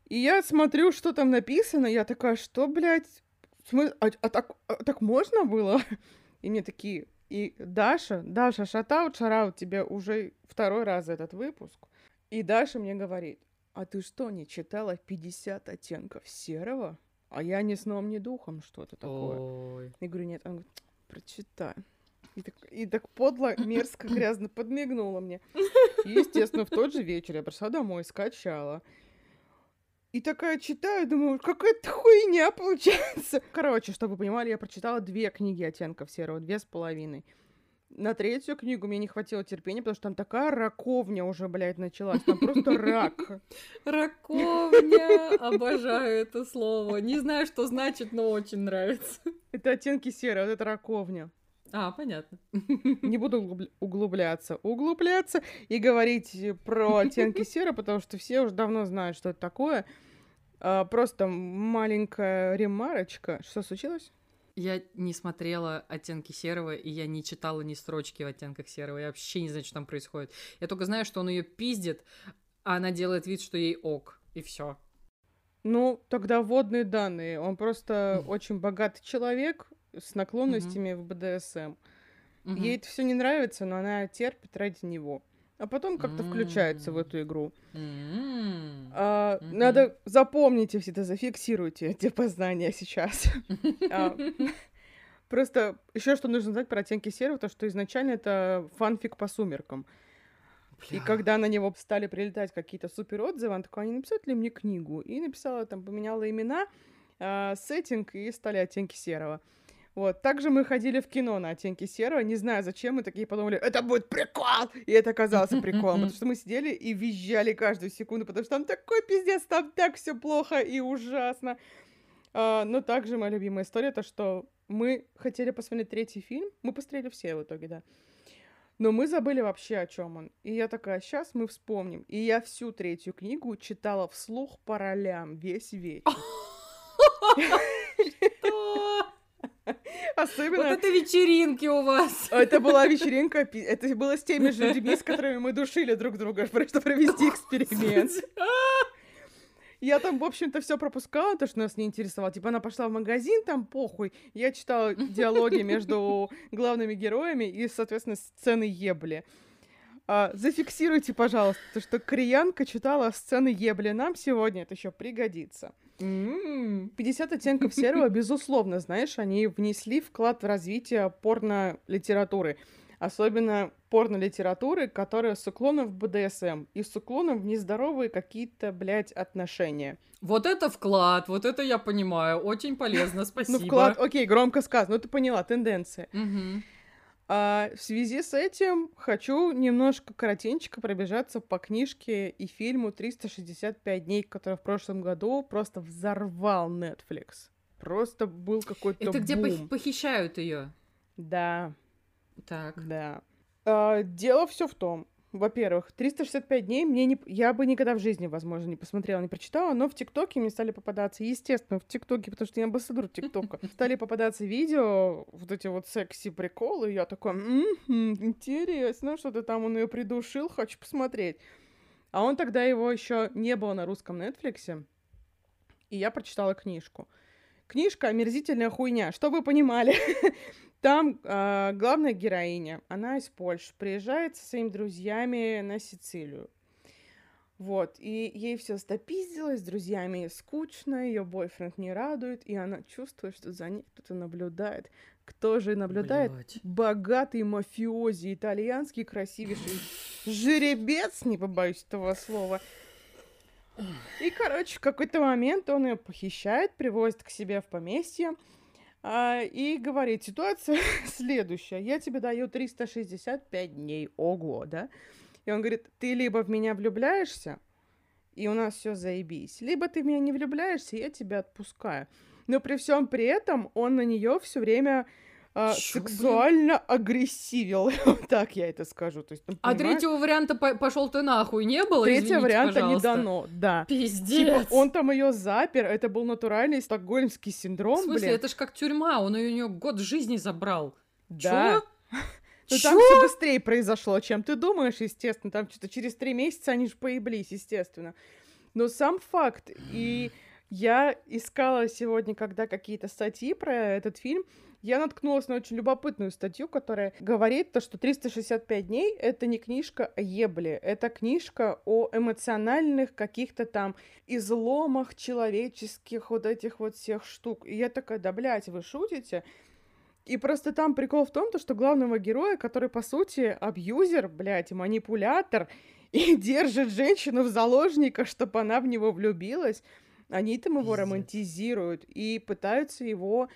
S1: И я смотрю, что там написано, я такая, что, блядь, смы- а, а так, а так можно было? [laughs] И мне такие, и Даша, Даша, шатаут, шараут, тебе уже второй раз этот выпуск. И Даша мне говорит, а ты что, не читала 50 оттенков серого? А я ни сном, ни духом что-то такое.
S2: Ой.
S1: Я говорю, нет. Она говорит, прочитай. И так, и так подло, [clears throat] мерзко, грязно подмигнула мне. [laughs] И, естественно, в тот же вечер я пришла домой, скачала. И такая читаю, думаю, какая-то хуйня получается. [laughs] Короче, чтобы вы понимали, я прочитала две книги оттенков серого, две с половиной. На третью книгу мне не хватило терпения, потому что там такая раковня уже, блядь, началась. Там просто [laughs] рак.
S2: Раковня. Обожаю это слово. Не знаю, что значит, но очень нравится.
S1: Это оттенки серого, вот это раковня.
S2: А, понятно.
S1: Не буду углубля- углубляться, углубляться и говорить про оттенки серы, потому что все уже давно знают, что это такое. А, просто маленькая ремарочка. Что случилось?
S2: Я не смотрела оттенки серого, и я не читала ни строчки в оттенках серого. Я вообще не знаю, что там происходит. Я только знаю, что он ее пиздит, а она делает вид, что ей ок. И все.
S1: Ну, тогда вводные данные. Он просто очень богатый человек с наклонностями в БДСМ. Ей это все не нравится, но она терпит ради него. А потом как-то включается в эту игру.
S2: М.
S1: А,
S2: Мгм.
S1: Надо запомните все это, зафиксируйте эти познания сейчас. [laughs] А, Просто еще что нужно знать про оттенки серого, то что изначально это фанфик по сумеркам. И когда на него стали прилетать какие-то супер отзывы, он такой, а не написать ли мне книгу? И написала, там, поменяла имена. э, сеттинг и стали оттенки серого. Вот. Также мы ходили в кино на оттенки серого, не знаю зачем, мы такие подумали, это будет прикол! И это оказался [laughs] приколом, потому что мы сидели и визжали каждую секунду, потому что там такой пиздец, там так все плохо и ужасно. А, но также моя любимая история, то что мы хотели посмотреть третий фильм, мы посмотрели все в итоге, да. Но мы забыли вообще, о чем он. И я такая, сейчас мы вспомним. И я всю третью книгу читала вслух по ролям весь вечер. [laughs] [laughs]
S2: Особенно... Вот это вечеринки у вас.
S1: Это была вечеринка, это было с теми же людьми, с которыми мы душили друг друга, просто провести эксперимент. Я там, в общем-то, все пропускала, то, что нас не интересовало. Типа, она пошла в магазин, там похуй. Я читала диалоги между [laughs] главными героями и, соответственно, сцены ебли. А, зафиксируйте, пожалуйста, то, что Криянка читала сцены ебли. Нам сегодня это еще пригодится. 50 оттенков серого, [laughs] безусловно, знаешь, они внесли вклад в развитие порно-литературы. Особенно порно-литературы, которая с уклоном в БДСМ и с уклоном в нездоровые какие-то, блядь, отношения.
S2: Вот это вклад, вот это я понимаю, очень полезно, спасибо.
S1: Ну, вклад, окей, громко сказано, ну ты поняла, тенденция. А в связи с этим хочу немножко коротенько пробежаться по книжке и фильму «365 дней», который в прошлом году просто взорвал Netflix. Просто был какой-то
S2: Это
S1: бум.
S2: где пох- похищают ее?
S1: Да.
S2: Так.
S1: Да. А, дело все в том, во-первых, 365 дней мне не... Я бы никогда в жизни, возможно, не посмотрела, не прочитала, но в ТикТоке мне стали попадаться, естественно, в ТикТоке, потому что я амбассадор ТикТока, [laughs] стали попадаться видео, вот эти вот секси-приколы, я такой, интересно, что-то там он ее придушил, хочу посмотреть. А он тогда его еще не было на русском Нетфликсе, и я прочитала книжку. Книжка «Омерзительная хуйня», что вы понимали. [laughs] Там э, главная героиня, она из Польши, приезжает со своими друзьями на Сицилию. Вот, и ей все стопиздилось, с друзьями скучно, ее бойфренд не радует, и она чувствует, что за ней кто-то наблюдает. Кто же наблюдает? Блядь. Богатый мафиози, итальянский, красивейший [laughs] жеребец, не побоюсь этого слова. И, короче, в какой-то момент он ее похищает, привозит к себе в поместье, а, и говорит, ситуация [laughs] следующая, я тебе даю 365 дней, ого, да? И он говорит, ты либо в меня влюбляешься, и у нас все заебись, либо ты в меня не влюбляешься, и я тебя отпускаю. Но при всем при этом он на нее все время а, сексуально блин? агрессивил. [laughs] так я это скажу. То есть,
S2: ну, а третьего варианта пошел ты нахуй не было?
S1: Третьего
S2: Извините,
S1: варианта
S2: пожалуйста.
S1: не дано, да.
S2: Пиздец.
S1: Типа, он там ее запер, это был натуральный стокгольмский синдром.
S2: В смысле,
S1: блин.
S2: это ж как тюрьма, он у нее год жизни забрал.
S1: Да.
S2: Чё? [laughs]
S1: Ну там все быстрее произошло, чем ты думаешь, естественно. Там что-то через три месяца они же поеблись, естественно. Но сам факт, и я искала сегодня, когда какие-то статьи про этот фильм, я наткнулась на очень любопытную статью, которая говорит то, что 365 дней — это не книжка о ебле, это книжка о эмоциональных каких-то там изломах человеческих вот этих вот всех штук. И я такая, да, блядь, вы шутите? И просто там прикол в том, то, что главного героя, который, по сути, абьюзер, блядь, манипулятор, [laughs] и держит женщину в заложниках, чтобы она в него влюбилась, они там его романтизируют и пытаются его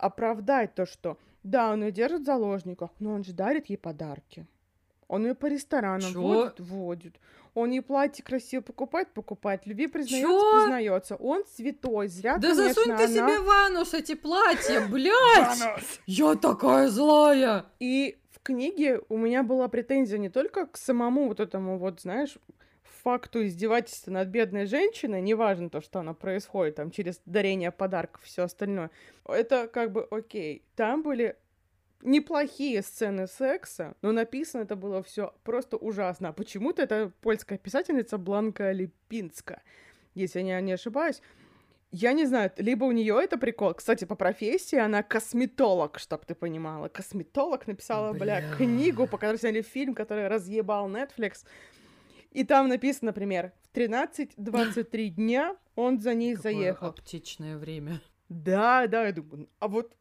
S1: оправдать то, что да, он ее держит в заложниках, но он же дарит ей подарки. Он ее по ресторанам Чё? водит, водит. Он ей платье красиво покупает, покупает. Любви признается, Чё? признается. Он святой, зря,
S2: Да
S1: конечно,
S2: засунь ты
S1: она...
S2: себе в анус эти платья, блядь! Я такая злая!
S1: И в книге у меня была претензия не только к самому вот этому вот, знаешь, факту издевательства над бедной женщиной, неважно то, что оно происходит, там, через дарение подарков, все остальное, это как бы окей. Там были неплохие сцены секса, но написано это было все просто ужасно. А почему-то это польская писательница Бланка Липинска, если я не ошибаюсь. Я не знаю, либо у нее это прикол. Кстати, по профессии она косметолог, чтоб ты понимала. Косметолог написала, бля, бля книгу, по которой сняли фильм, который разъебал Netflix. И там написано, например, в 13-23 дня он за ней
S2: Какое
S1: заехал.
S2: аптечное время.
S1: Да, да, я думаю, а вот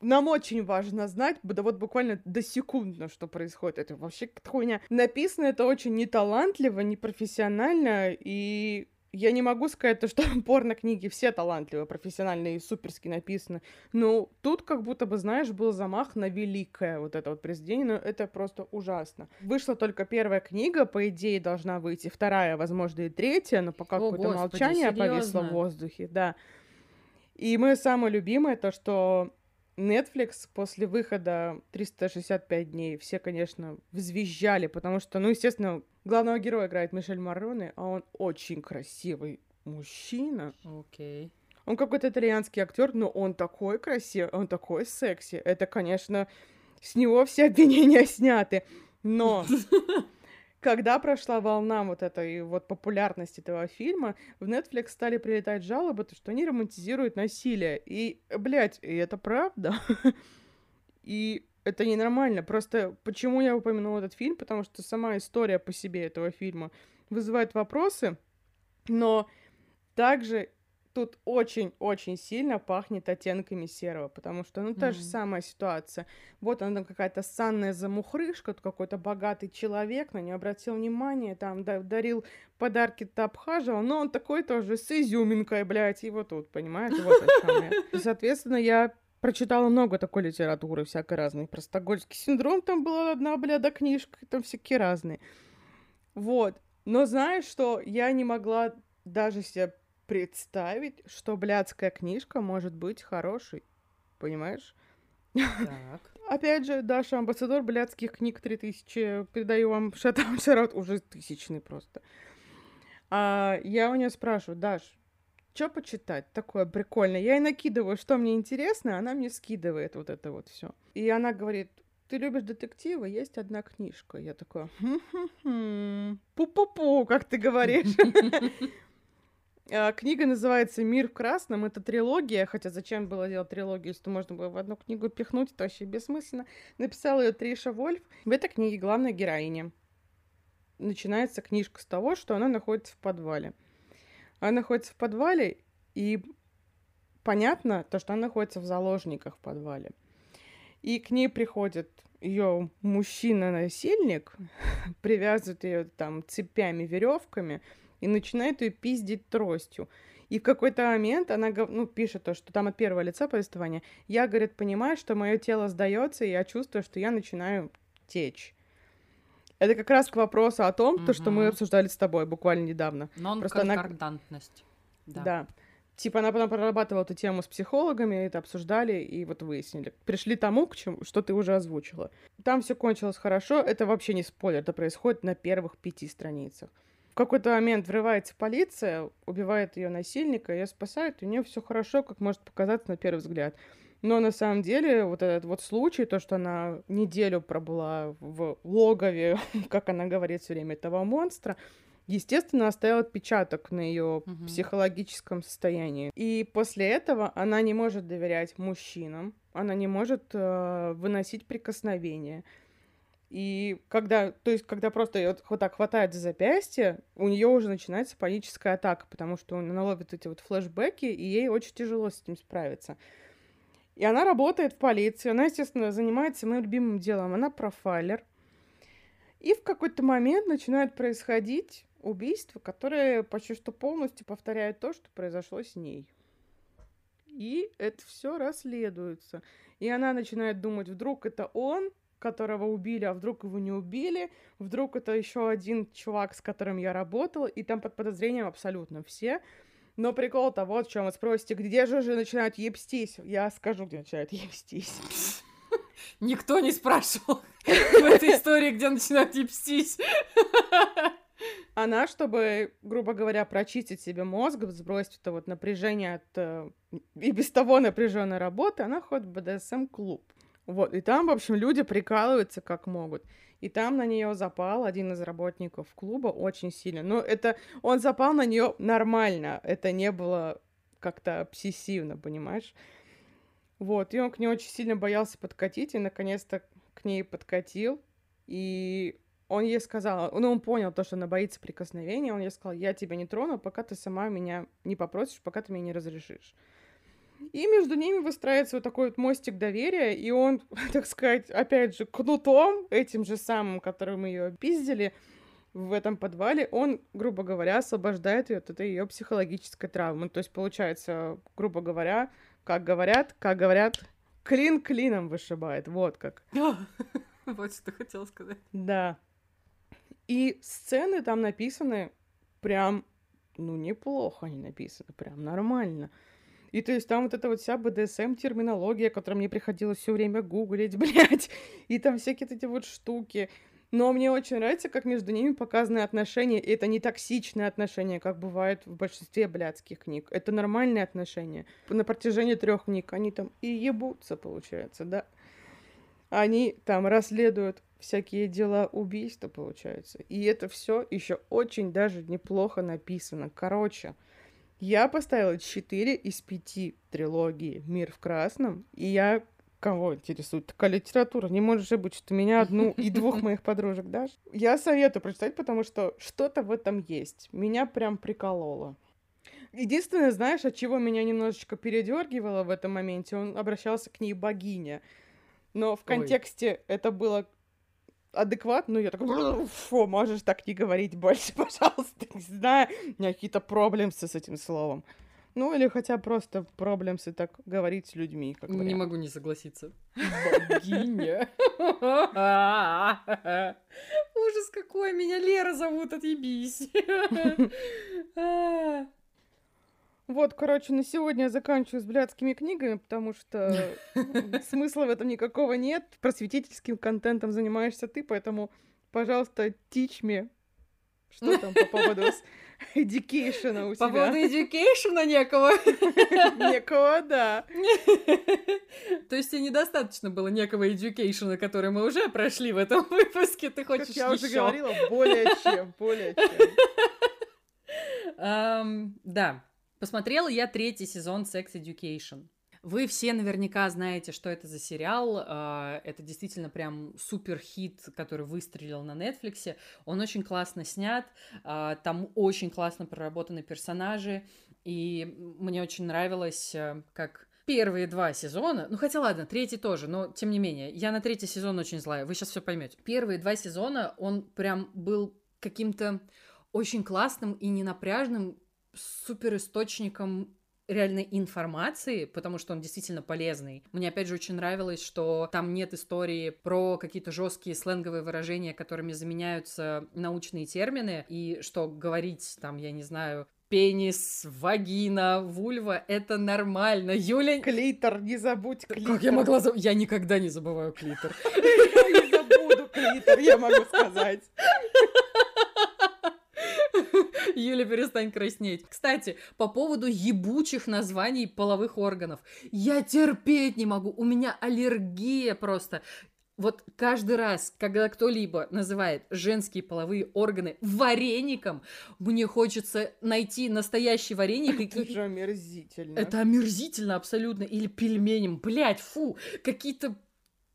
S1: нам очень важно знать, да вот буквально до секундно, что происходит. Это вообще какая-то хуйня. Написано это очень неталантливо, непрофессионально, и я не могу сказать, то, что [laughs] порно-книги все талантливые, профессиональные и суперски написаны. Но тут как будто бы, знаешь, был замах на великое вот это вот произведение, но это просто ужасно. Вышла только первая книга, по идее, должна выйти, вторая, возможно, и третья, но пока какое-то молчание серьезно? повисло в воздухе, да. И мое самое любимое то, что Netflix после выхода 365 дней все, конечно, взвизжали, потому что, ну, естественно, главного героя играет Мишель Мароне, а он очень красивый мужчина.
S2: Окей. Okay.
S1: Он какой-то итальянский актер, но он такой красивый, он такой секси. Это, конечно, с него все [laughs] обвинения сняты. Но [laughs] когда прошла волна вот этой вот популярности этого фильма, в Netflix стали прилетать жалобы, то, что они романтизируют насилие. И, блядь, и это правда. [laughs] И это ненормально. Просто почему я упомянула этот фильм? Потому что сама история по себе этого фильма вызывает вопросы, но также тут очень-очень сильно пахнет оттенками серого, потому что, ну, та mm-hmm. же самая ситуация. Вот она какая-то санная замухрышка, какой-то богатый человек, на нее обратил внимание, там, дарил подарки-то обхаживал, но он такой тоже с изюминкой, блядь, и вот тут, понимаете, вот. [laughs] Соответственно, я прочитала много такой литературы, всякой разной. Про стокгольмский синдром там была одна, бляда, книжка, там всякие разные. Вот. Но знаешь, что я не могла даже себе представить, что блядская книжка может быть хорошей. Понимаешь?
S2: Так. [laughs]
S1: Опять же, Даша, амбассадор блядских книг 3000. Передаю вам шатаун [laughs] шарат уже тысячный просто. А я у нее спрашиваю, Даш, что почитать такое прикольное? Я ей накидываю, что мне интересно, она мне скидывает вот это вот все. И она говорит, ты любишь детективы? Есть одна книжка. Я такая, пу-пу-пу, как ты говоришь. [laughs] А, книга называется «Мир в красном». Это трилогия, хотя зачем было делать трилогию, если можно было в одну книгу пихнуть, это вообще бессмысленно. Написала ее Триша Вольф. В этой книге главная героиня. Начинается книжка с того, что она находится в подвале. Она находится в подвале, и понятно то, что она находится в заложниках в подвале. И к ней приходит ее мужчина-насильник, [laughs] привязывает ее там цепями, веревками, и начинает ее пиздить тростью. И в какой-то момент она ну, пишет то, что там от первого лица повествования. Я, говорит, понимаю, что мое тело сдается, и я чувствую, что я начинаю течь. Это как раз к вопросу о том, угу. то, что мы обсуждали с тобой буквально недавно.
S2: Нон-конкордантность.
S1: Она... Да. да. Типа она потом прорабатывала эту тему с психологами, это обсуждали и вот выяснили. Пришли тому, к чему, что ты уже озвучила. Там все кончилось хорошо, это вообще не спойлер, это происходит на первых пяти страницах какой-то момент врывается полиция, убивает ее насильника, ее спасают, и у нее все хорошо, как может показаться на первый взгляд. Но на самом деле вот этот вот случай, то, что она неделю пробыла в логове, [laughs] как она говорит все время, этого монстра, естественно, оставил отпечаток на ее угу. психологическом состоянии. И после этого она не может доверять мужчинам, она не может э, выносить прикосновения. И когда, то есть, когда просто ее вот так хватает за запястье, у нее уже начинается паническая атака, потому что она ловит эти вот флешбеки, и ей очень тяжело с этим справиться. И она работает в полиции, она, естественно, занимается моим любимым делом, она профайлер. И в какой-то момент начинают происходить убийства, которые почти что полностью повторяют то, что произошло с ней. И это все расследуется. И она начинает думать, вдруг это он, которого убили, а вдруг его не убили, вдруг это еще один чувак, с которым я работала, и там под подозрением абсолютно все. Но прикол-то вот в чем вы спросите, где же уже начинают ебстись? Я скажу, где начинают ебстись.
S2: Никто не спрашивал в этой истории, где начинают ебстись.
S1: Она, чтобы, грубо говоря, прочистить себе мозг, сбросить это вот напряжение от э, и без того напряженной работы, она ходит в БДСМ-клуб. Вот, и там, в общем, люди прикалываются как могут. И там на нее запал один из работников клуба очень сильно. Но это он запал на нее нормально. Это не было как-то обсессивно, понимаешь? Вот, и он к ней очень сильно боялся подкатить, и наконец-то к ней подкатил. И он ей сказал, ну, он понял то, что она боится прикосновения, он ей сказал, я тебя не трону, пока ты сама меня не попросишь, пока ты мне не разрешишь. И между ними выстраивается вот такой вот мостик доверия, и он, [laughs] так сказать, опять же, кнутом, этим же самым, которым ее пиздили, в этом подвале, он, грубо говоря, освобождает ее от этой ее психологической травмы. То есть, получается, грубо говоря, как говорят, как говорят, клин клином вышибает. Вот как. [laughs]
S2: Вот что хотела сказать.
S1: Да. И сцены там написаны прям, ну, неплохо они написаны, прям нормально. И то есть там вот эта вот вся БДСМ-терминология, которую мне приходилось все время гуглить, [laughs] блядь, и там всякие эти вот штуки. Но мне очень нравится, как между ними показаны отношения, и это не токсичные отношения, как бывает в большинстве блядских книг. Это нормальные отношения. На протяжении трех книг они там и ебутся, получается, да. Они там расследуют всякие дела убийства, получается. И это все еще очень даже неплохо написано. Короче, я поставила 4 из 5 трилогии «Мир в красном», и я кого интересует такая литература? Не может же быть, что меня одну [laughs] и двух моих подружек дашь? Я советую прочитать, потому что что-то в этом есть. Меня прям прикололо. Единственное, знаешь, от чего меня немножечко передергивало в этом моменте, он обращался к ней богиня. Но в контексте Ой. это было адекватно, ну, я такой, фу, можешь так не говорить больше, [laughs] пожалуйста, не знаю, у меня какие-то проблемы с этим словом. Ну, или хотя просто проблемсы так говорить с людьми.
S2: Как не могу не согласиться. Богиня. [laughs] Ужас какой, меня Лера зовут, отъебись. [laughs]
S1: Вот, короче, на сегодня я заканчиваю с блядскими книгами, потому что [laughs] смысла в этом никакого нет. Просветительским контентом занимаешься ты, поэтому, пожалуйста, teach me. Что там по поводу [laughs] education у тебя?
S2: По поводу education некого. [laughs]
S1: Некого, да.
S2: То есть тебе недостаточно было некого education, который мы уже прошли в этом выпуске, ты хочешь Как
S1: я уже говорила, более чем, более
S2: чем. Да, Посмотрела я третий сезон Sex Education. Вы все наверняка знаете, что это за сериал. А, это действительно прям супер хит, который выстрелил на Netflix. Он очень классно снят, а, там очень классно проработаны персонажи, и мне очень нравилось, э, как первые два сезона, ну хотя ладно, третий тоже, но тем не менее, я на третий сезон очень злая, вы сейчас все поймете. Первые два сезона он прям был каким-то очень классным и ненапряжным, супер источником реальной информации, потому что он действительно полезный. Мне опять же очень нравилось, что там нет истории про какие-то жесткие сленговые выражения, которыми заменяются научные термины, и что говорить там, я не знаю, пенис, вагина, вульва — это нормально. Юля...
S1: Клитор, не забудь клитор.
S2: Как я могла забыть? Я никогда не забываю клитор.
S1: Я не забуду клитор, я могу сказать.
S2: Юля, перестань краснеть. Кстати, по поводу ебучих названий половых органов. Я терпеть не могу. У меня аллергия просто. Вот каждый раз, когда кто-либо называет женские половые органы вареником, мне хочется найти настоящий вареник.
S1: Это же омерзительно.
S2: Это омерзительно абсолютно. Или пельменем. Блять, фу. Какие-то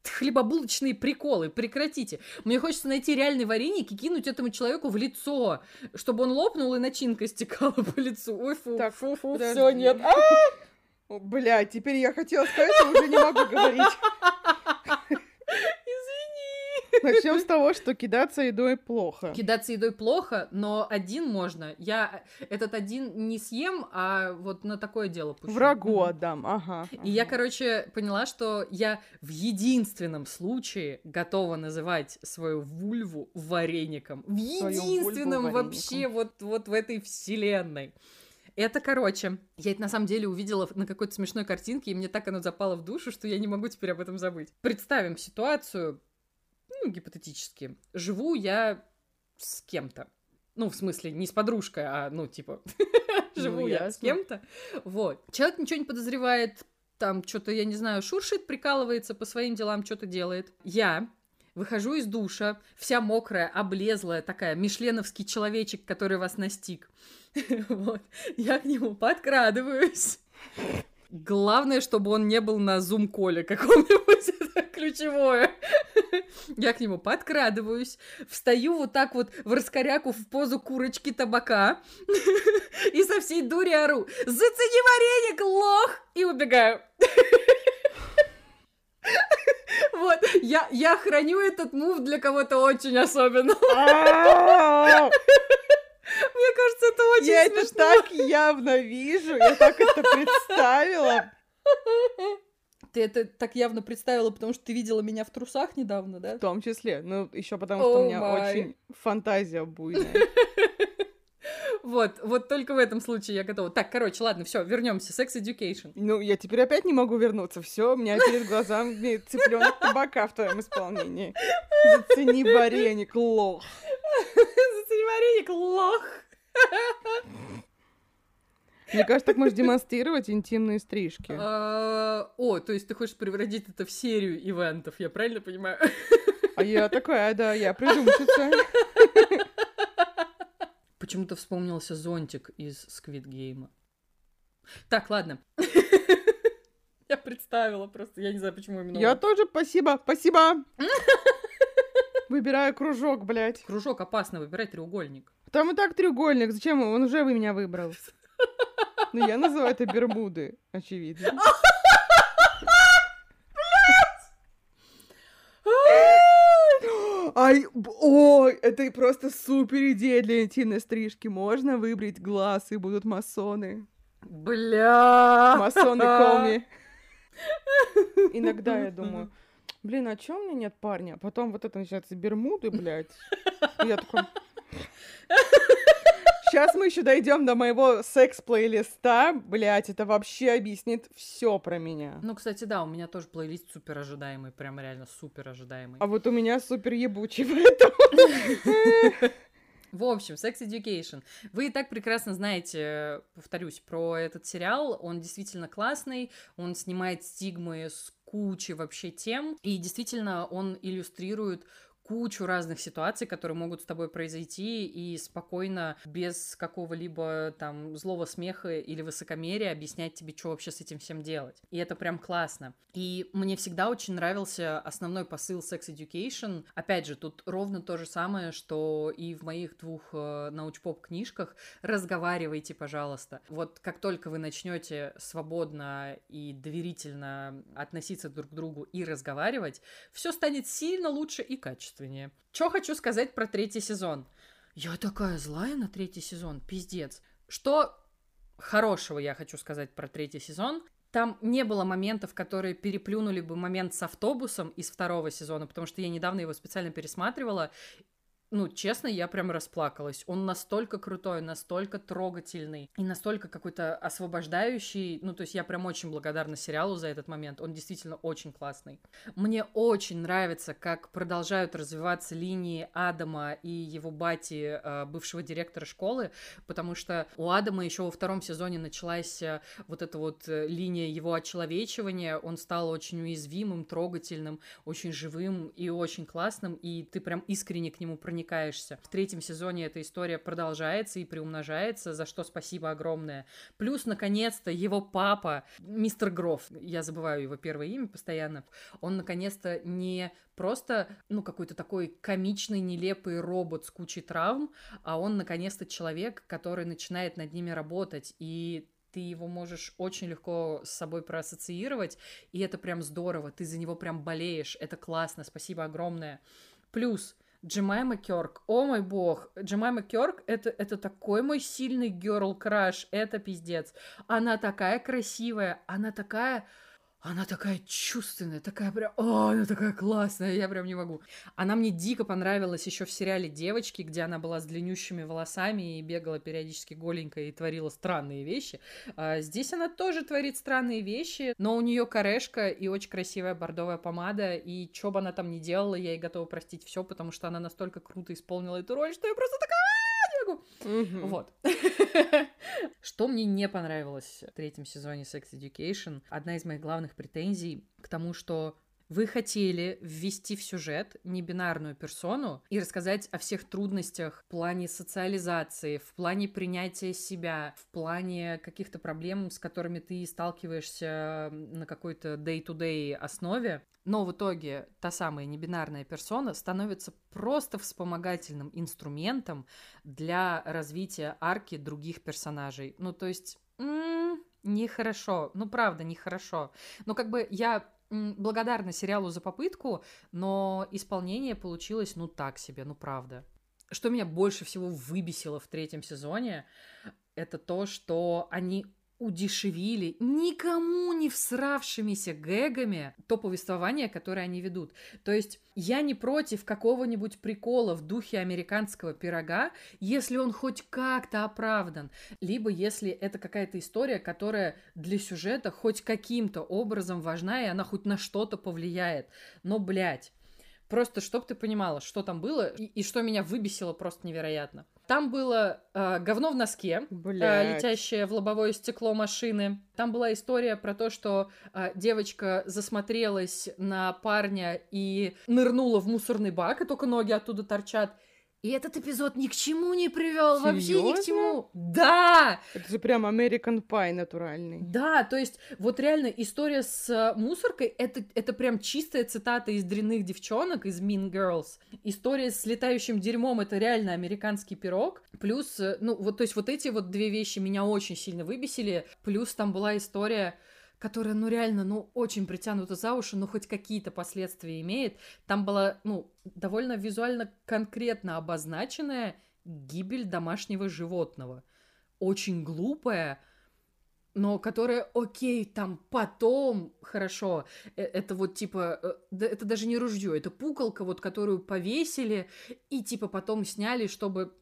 S2: хлебобулочные приколы, прекратите. Мне хочется найти реальный вареник и кинуть этому человеку в лицо, чтобы он лопнул и начинка стекала по лицу. Ой, фу, так, фу, фу, все, нет.
S1: А! Бля, теперь я хотела сказать, но уже не могу говорить. Начнем с того, что кидаться едой плохо.
S2: Кидаться едой плохо, но один можно. Я этот один не съем, а вот на такое дело
S1: пущу. Врагу отдам, ага.
S2: И я, короче, поняла, что я в единственном случае готова называть свою вульву вареником. В единственном вообще вот, вот в этой вселенной. Это, короче, я это на самом деле увидела на какой-то смешной картинке, и мне так оно запало в душу, что я не могу теперь об этом забыть. Представим ситуацию, ну, гипотетически, живу я с кем-то. Ну, в смысле, не с подружкой, а, ну, типа, [laughs] живу я с кем-то. Вот. Человек ничего не подозревает, там что-то, я не знаю, шуршит, прикалывается, по своим делам что-то делает. Я выхожу из душа, вся мокрая, облезлая, такая, мишленовский человечек, который вас настиг. [laughs] Вот. Я к нему подкрадываюсь. Главное, чтобы он не был на зум-коле каком-нибудь, [laughs] ключевое. Я к нему подкрадываюсь, встаю вот так вот в раскоряку в позу курочки табака [laughs] и со всей дури ору «Зацени вареник, лох!» и убегаю. [laughs] Вот, я, я храню этот мув для кого-то очень особенного. Мне кажется, это очень
S1: Я
S2: смешно.
S1: это так явно вижу, я так это представила.
S2: Ты это так явно представила, потому что ты видела меня в трусах недавно, да?
S1: В том числе. Ну, еще потому, что у
S2: О
S1: меня
S2: май.
S1: очень фантазия буйная. [laughs]
S2: Вот, вот только в этом случае я готова. Так, короче, ладно, все, вернемся. Sex Education.
S1: Ну, я теперь опять не могу вернуться. Все, у меня перед глазами цыпленок табака в твоем исполнении. Зацени вареник, лох. [laughs]
S2: Зацени вареник, лох. [laughs]
S1: Мне кажется, так можешь демонстрировать интимные стрижки.
S2: А, О, то есть ты хочешь превратить это в серию ивентов, я правильно понимаю?
S1: А я такая, да, я придумщица.
S2: Почему-то вспомнился зонтик из Squid Game. Так, ладно. Я представила просто, я не знаю, почему именно
S1: Я тоже, спасибо, спасибо. Выбираю кружок, блядь.
S2: Кружок опасно выбирать треугольник.
S1: Там и так треугольник, зачем? Он уже вы меня выбрал. Ну, я называю это Бермуды, очевидно. [laughs] Ай, ой, это просто супер идея для интимной стрижки. Можно выбрать глаз, и будут масоны.
S2: Бля!
S1: Масоны коми. [laughs] Иногда я думаю, блин, а чё у меня нет парня? Потом вот это начинается Бермуды, блядь. И я такой... Сейчас мы еще дойдем до моего секс-плейлиста. Блять, это вообще объяснит все про меня.
S2: Ну, кстати, да, у меня тоже плейлист супер ожидаемый, прям реально супер ожидаемый.
S1: А вот у меня супер ебучий [laughs] поэтому. [laughs]
S2: В общем, Sex Education. Вы и так прекрасно знаете, повторюсь, про этот сериал. Он действительно классный, он снимает стигмы с кучи вообще тем, и действительно он иллюстрирует кучу разных ситуаций, которые могут с тобой произойти, и спокойно, без какого-либо там злого смеха или высокомерия объяснять тебе, что вообще с этим всем делать. И это прям классно. И мне всегда очень нравился основной посыл Sex Education. Опять же, тут ровно то же самое, что и в моих двух э, научпоп книжках. Разговаривайте, пожалуйста. Вот как только вы начнете свободно и доверительно относиться друг к другу и разговаривать, все станет сильно лучше и качественнее. Что хочу сказать про третий сезон? Я такая злая на третий сезон, пиздец. Что хорошего я хочу сказать про третий сезон? Там не было моментов, которые переплюнули бы момент с автобусом из второго сезона, потому что я недавно его специально пересматривала. Ну, честно, я прям расплакалась. Он настолько крутой, настолько трогательный и настолько какой-то освобождающий. Ну, то есть я прям очень благодарна сериалу за этот момент. Он действительно очень классный. Мне очень нравится, как продолжают развиваться линии Адама и его бати, э, бывшего директора школы, потому что у Адама еще во втором сезоне началась э, вот эта вот э, линия его очеловечивания. Он стал очень уязвимым, трогательным, очень живым и очень классным, и ты прям искренне к нему проникаешься. В третьем сезоне эта история продолжается и приумножается, за что спасибо огромное. Плюс, наконец-то, его папа, мистер Гроф, я забываю его первое имя постоянно, он наконец-то не просто, ну, какой-то такой комичный, нелепый робот с кучей травм, а он наконец-то человек, который начинает над ними работать, и ты его можешь очень легко с собой проассоциировать, и это прям здорово, ты за него прям болеешь, это классно, спасибо огромное. Плюс Джемайма Кёрк, о мой бог, Джемайма Кёрк это, это такой мой сильный герл краш, это пиздец. Она такая красивая, она такая... Она такая чувственная, такая прям, о, она такая классная, я прям не могу. Она мне дико понравилась еще в сериале «Девочки», где она была с длиннющими волосами и бегала периодически голенькая и творила странные вещи. А здесь она тоже творит странные вещи, но у нее корешка и очень красивая бордовая помада, и что бы она там ни делала, я ей готова простить все, потому что она настолько круто исполнила эту роль, что я просто такая «А, не могу.
S1: Мгм.
S2: Вот. [laughs] Что мне не понравилось в третьем сезоне Sex Education, одна из моих главных претензий к тому, что вы хотели ввести в сюжет небинарную персону и рассказать о всех трудностях в плане социализации, в плане принятия себя, в плане каких-то проблем, с которыми ты сталкиваешься на какой-то day-to-day основе. Но в итоге та самая небинарная персона становится просто вспомогательным инструментом для развития арки других персонажей. Ну, то есть, м, нехорошо. Ну, правда, нехорошо. Но как бы я благодарна сериалу за попытку, но исполнение получилось, ну, так себе, ну, правда. Что меня больше всего выбесило в третьем сезоне, это то, что они удешевили никому не всравшимися гэгами то повествование, которое они ведут. То есть я не против какого-нибудь прикола в духе американского пирога, если он хоть как-то оправдан, либо если это какая-то история, которая для сюжета хоть каким-то образом важна, и она хоть на что-то повлияет. Но, блядь, Просто, чтоб ты понимала, что там было и, и что меня выбесило просто невероятно. Там было э, говно в носке, э, летящее в лобовое стекло машины. Там была история про то, что э, девочка засмотрелась на парня и нырнула в мусорный бак, и только ноги оттуда торчат. И этот эпизод ни к чему не привел, вообще ни к чему. Да!
S1: Это же прям American Pie натуральный.
S2: Да, то есть вот реально история с э, мусоркой, это, это прям чистая цитата из «Дрянных девчонок», из Mean Girls. История с летающим дерьмом, это реально американский пирог. Плюс, э, ну вот, то есть вот эти вот две вещи меня очень сильно выбесили. Плюс там была история которая, ну, реально, ну, очень притянута за уши, но хоть какие-то последствия имеет. Там была, ну, довольно визуально конкретно обозначенная гибель домашнего животного. Очень глупая, но которая, окей, там потом, хорошо, э, это вот типа, э, это даже не ружье, это пуколка, вот которую повесили и типа потом сняли, чтобы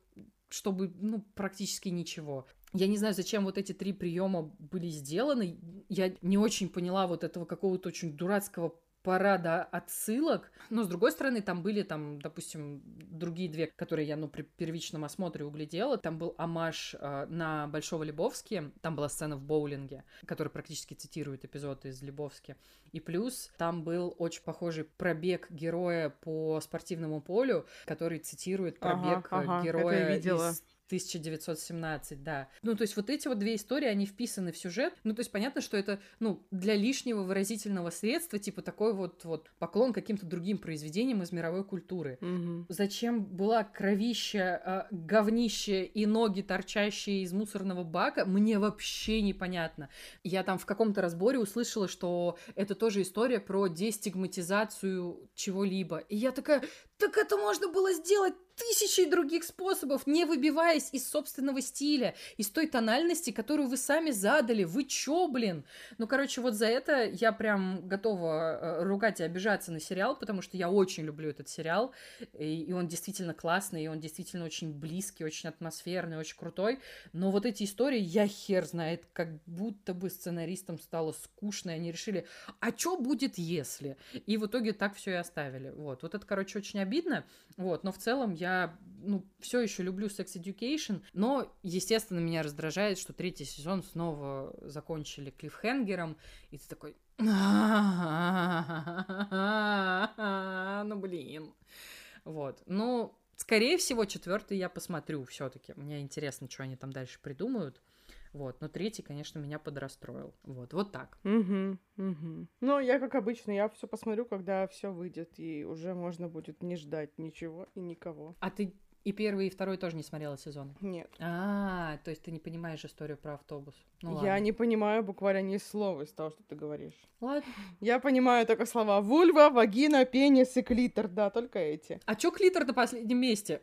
S2: чтобы, ну, практически ничего. Я не знаю, зачем вот эти три приема были сделаны. Я не очень поняла вот этого какого-то очень дурацкого парада отсылок. Но, с другой стороны, там были, там, допустим, другие две, которые я, ну, при первичном осмотре углядела. Там был амаш э, на Большого Лебовски. Там была сцена в боулинге, которая практически цитирует эпизод из Лебовски. И плюс там был очень похожий пробег героя по спортивному полю, который цитирует пробег ага, ага, героя из 1917, да. Ну, то есть вот эти вот две истории, они вписаны в сюжет. Ну, то есть понятно, что это, ну, для лишнего выразительного средства, типа такой вот, вот поклон каким-то другим произведениям из мировой культуры.
S1: Угу.
S2: Зачем была кровища, э, говнище и ноги, торчащие из мусорного бака, мне вообще непонятно. Я там в каком-то разборе услышала, что это тоже история про дестигматизацию чего-либо. И я такая, так это можно было сделать тысячей других способов, не выбиваясь из собственного стиля, из той тональности, которую вы сами задали. Вы чё, блин? Ну, короче, вот за это я прям готова э, ругать и обижаться на сериал, потому что я очень люблю этот сериал, и, и он действительно классный, и он действительно очень близкий, очень атмосферный, очень крутой. Но вот эти истории, я хер знает, как будто бы сценаристам стало скучно, и они решили, а чё будет если? И в итоге так все и оставили. Вот, вот это, короче, очень обидно. Вот, но в целом я ну, все еще люблю Sex Education, но, естественно, меня раздражает, что третий сезон снова закончили клиффхенгером, и ты такой... Ну, блин. Вот. Ну, скорее всего, четвертый я посмотрю все-таки. Мне интересно, что они там дальше придумают. Вот, но третий, конечно, меня подрастроил. Вот, вот так.
S1: Угу, угу. Ну, я, как обычно, я все посмотрю, когда все выйдет, и уже можно будет не ждать ничего и никого.
S2: А ты и первый, и второй тоже не смотрела сезон?
S1: Нет.
S2: А, то есть ты не понимаешь историю про автобус?
S1: Ну, ладно. Я не понимаю буквально ни слова из того, что ты говоришь.
S2: Ладно.
S1: Я понимаю только слова вульва, вагина, пенис и клитор, да, только эти.
S2: А чё клитор на последнем месте?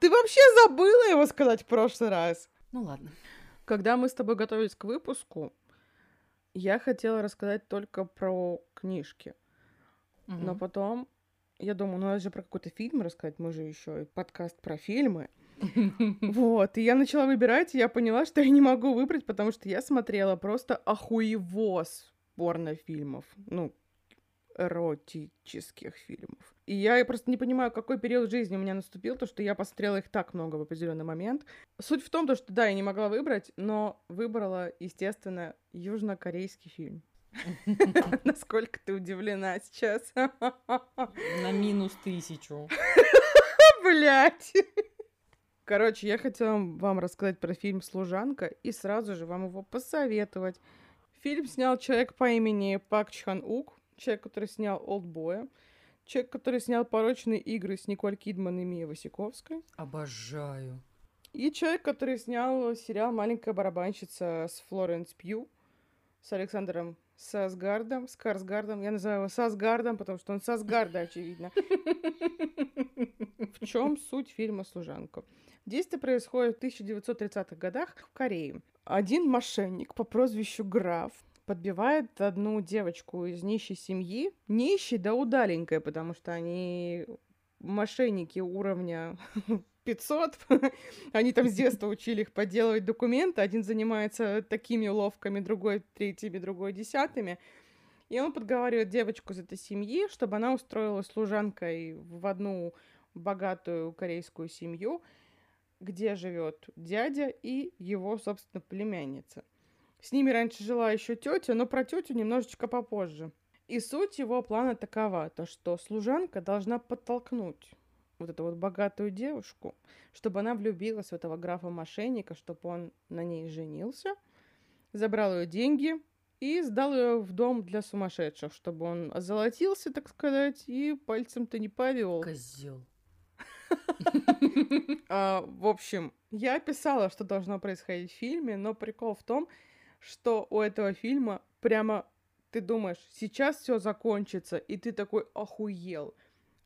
S1: Ты вообще забыла его сказать в прошлый раз?
S2: Ну ладно.
S1: Когда мы с тобой готовились к выпуску, я хотела рассказать только про книжки. Угу. Но потом я думаю, ну надо же про какой-то фильм рассказать, мы же еще и подкаст про фильмы. [laughs] Вот, и я начала выбирать, и я поняла, что я не могу выбрать, потому что я смотрела просто охуевоз порнофильмов. Ну, эротических фильмов. И я просто не понимаю, какой период жизни у меня наступил, то, что я посмотрела их так много в определенный момент. Суть в том, то, что да, я не могла выбрать, но выбрала, естественно, южнокорейский фильм. [laughs] Насколько ты удивлена сейчас?
S2: На минус тысячу. [laughs]
S1: Блять. Короче, я хотела вам рассказать про фильм «Служанка» и сразу же вам его посоветовать. Фильм снял человек по имени Пак Чхан Ук человек, который снял «Олдбоя», человек, который снял «Порочные игры» с Николь Кидман и Мией Васиковской.
S2: Обожаю.
S1: И человек, который снял сериал «Маленькая барабанщица» с Флоренс Пью, с Александром с Асгардом, с Карсгардом. Я называю его Сасгардом, потому что он с Асгарда, очевидно. В чем суть фильма «Служанка»? Действие происходит в 1930-х годах в Корее. Один мошенник по прозвищу Граф подбивает одну девочку из нищей семьи. Нищей, да удаленькая, потому что они мошенники уровня [laughs] 500. [laughs] Они там с детства учили их подделывать документы. Один занимается такими уловками, другой третьими, другой десятыми. И он подговаривает девочку из этой семьи, чтобы она устроилась служанкой в одну богатую корейскую семью, где живет дядя и его, собственно, племянница. С ними раньше жила еще тетя, но про тетю немножечко попозже. И суть его плана такова, то что служанка должна подтолкнуть вот эту вот богатую девушку, чтобы она влюбилась в этого графа-мошенника, чтобы он на ней женился, забрал ее деньги и сдал ее в дом для сумасшедших, чтобы он озолотился, так сказать, и пальцем-то не повел.
S2: Козел. [laughs]
S1: А, в общем, я описала, что должно происходить в фильме, но прикол в том, что у этого фильма прямо ты думаешь, сейчас все закончится, и ты такой охуел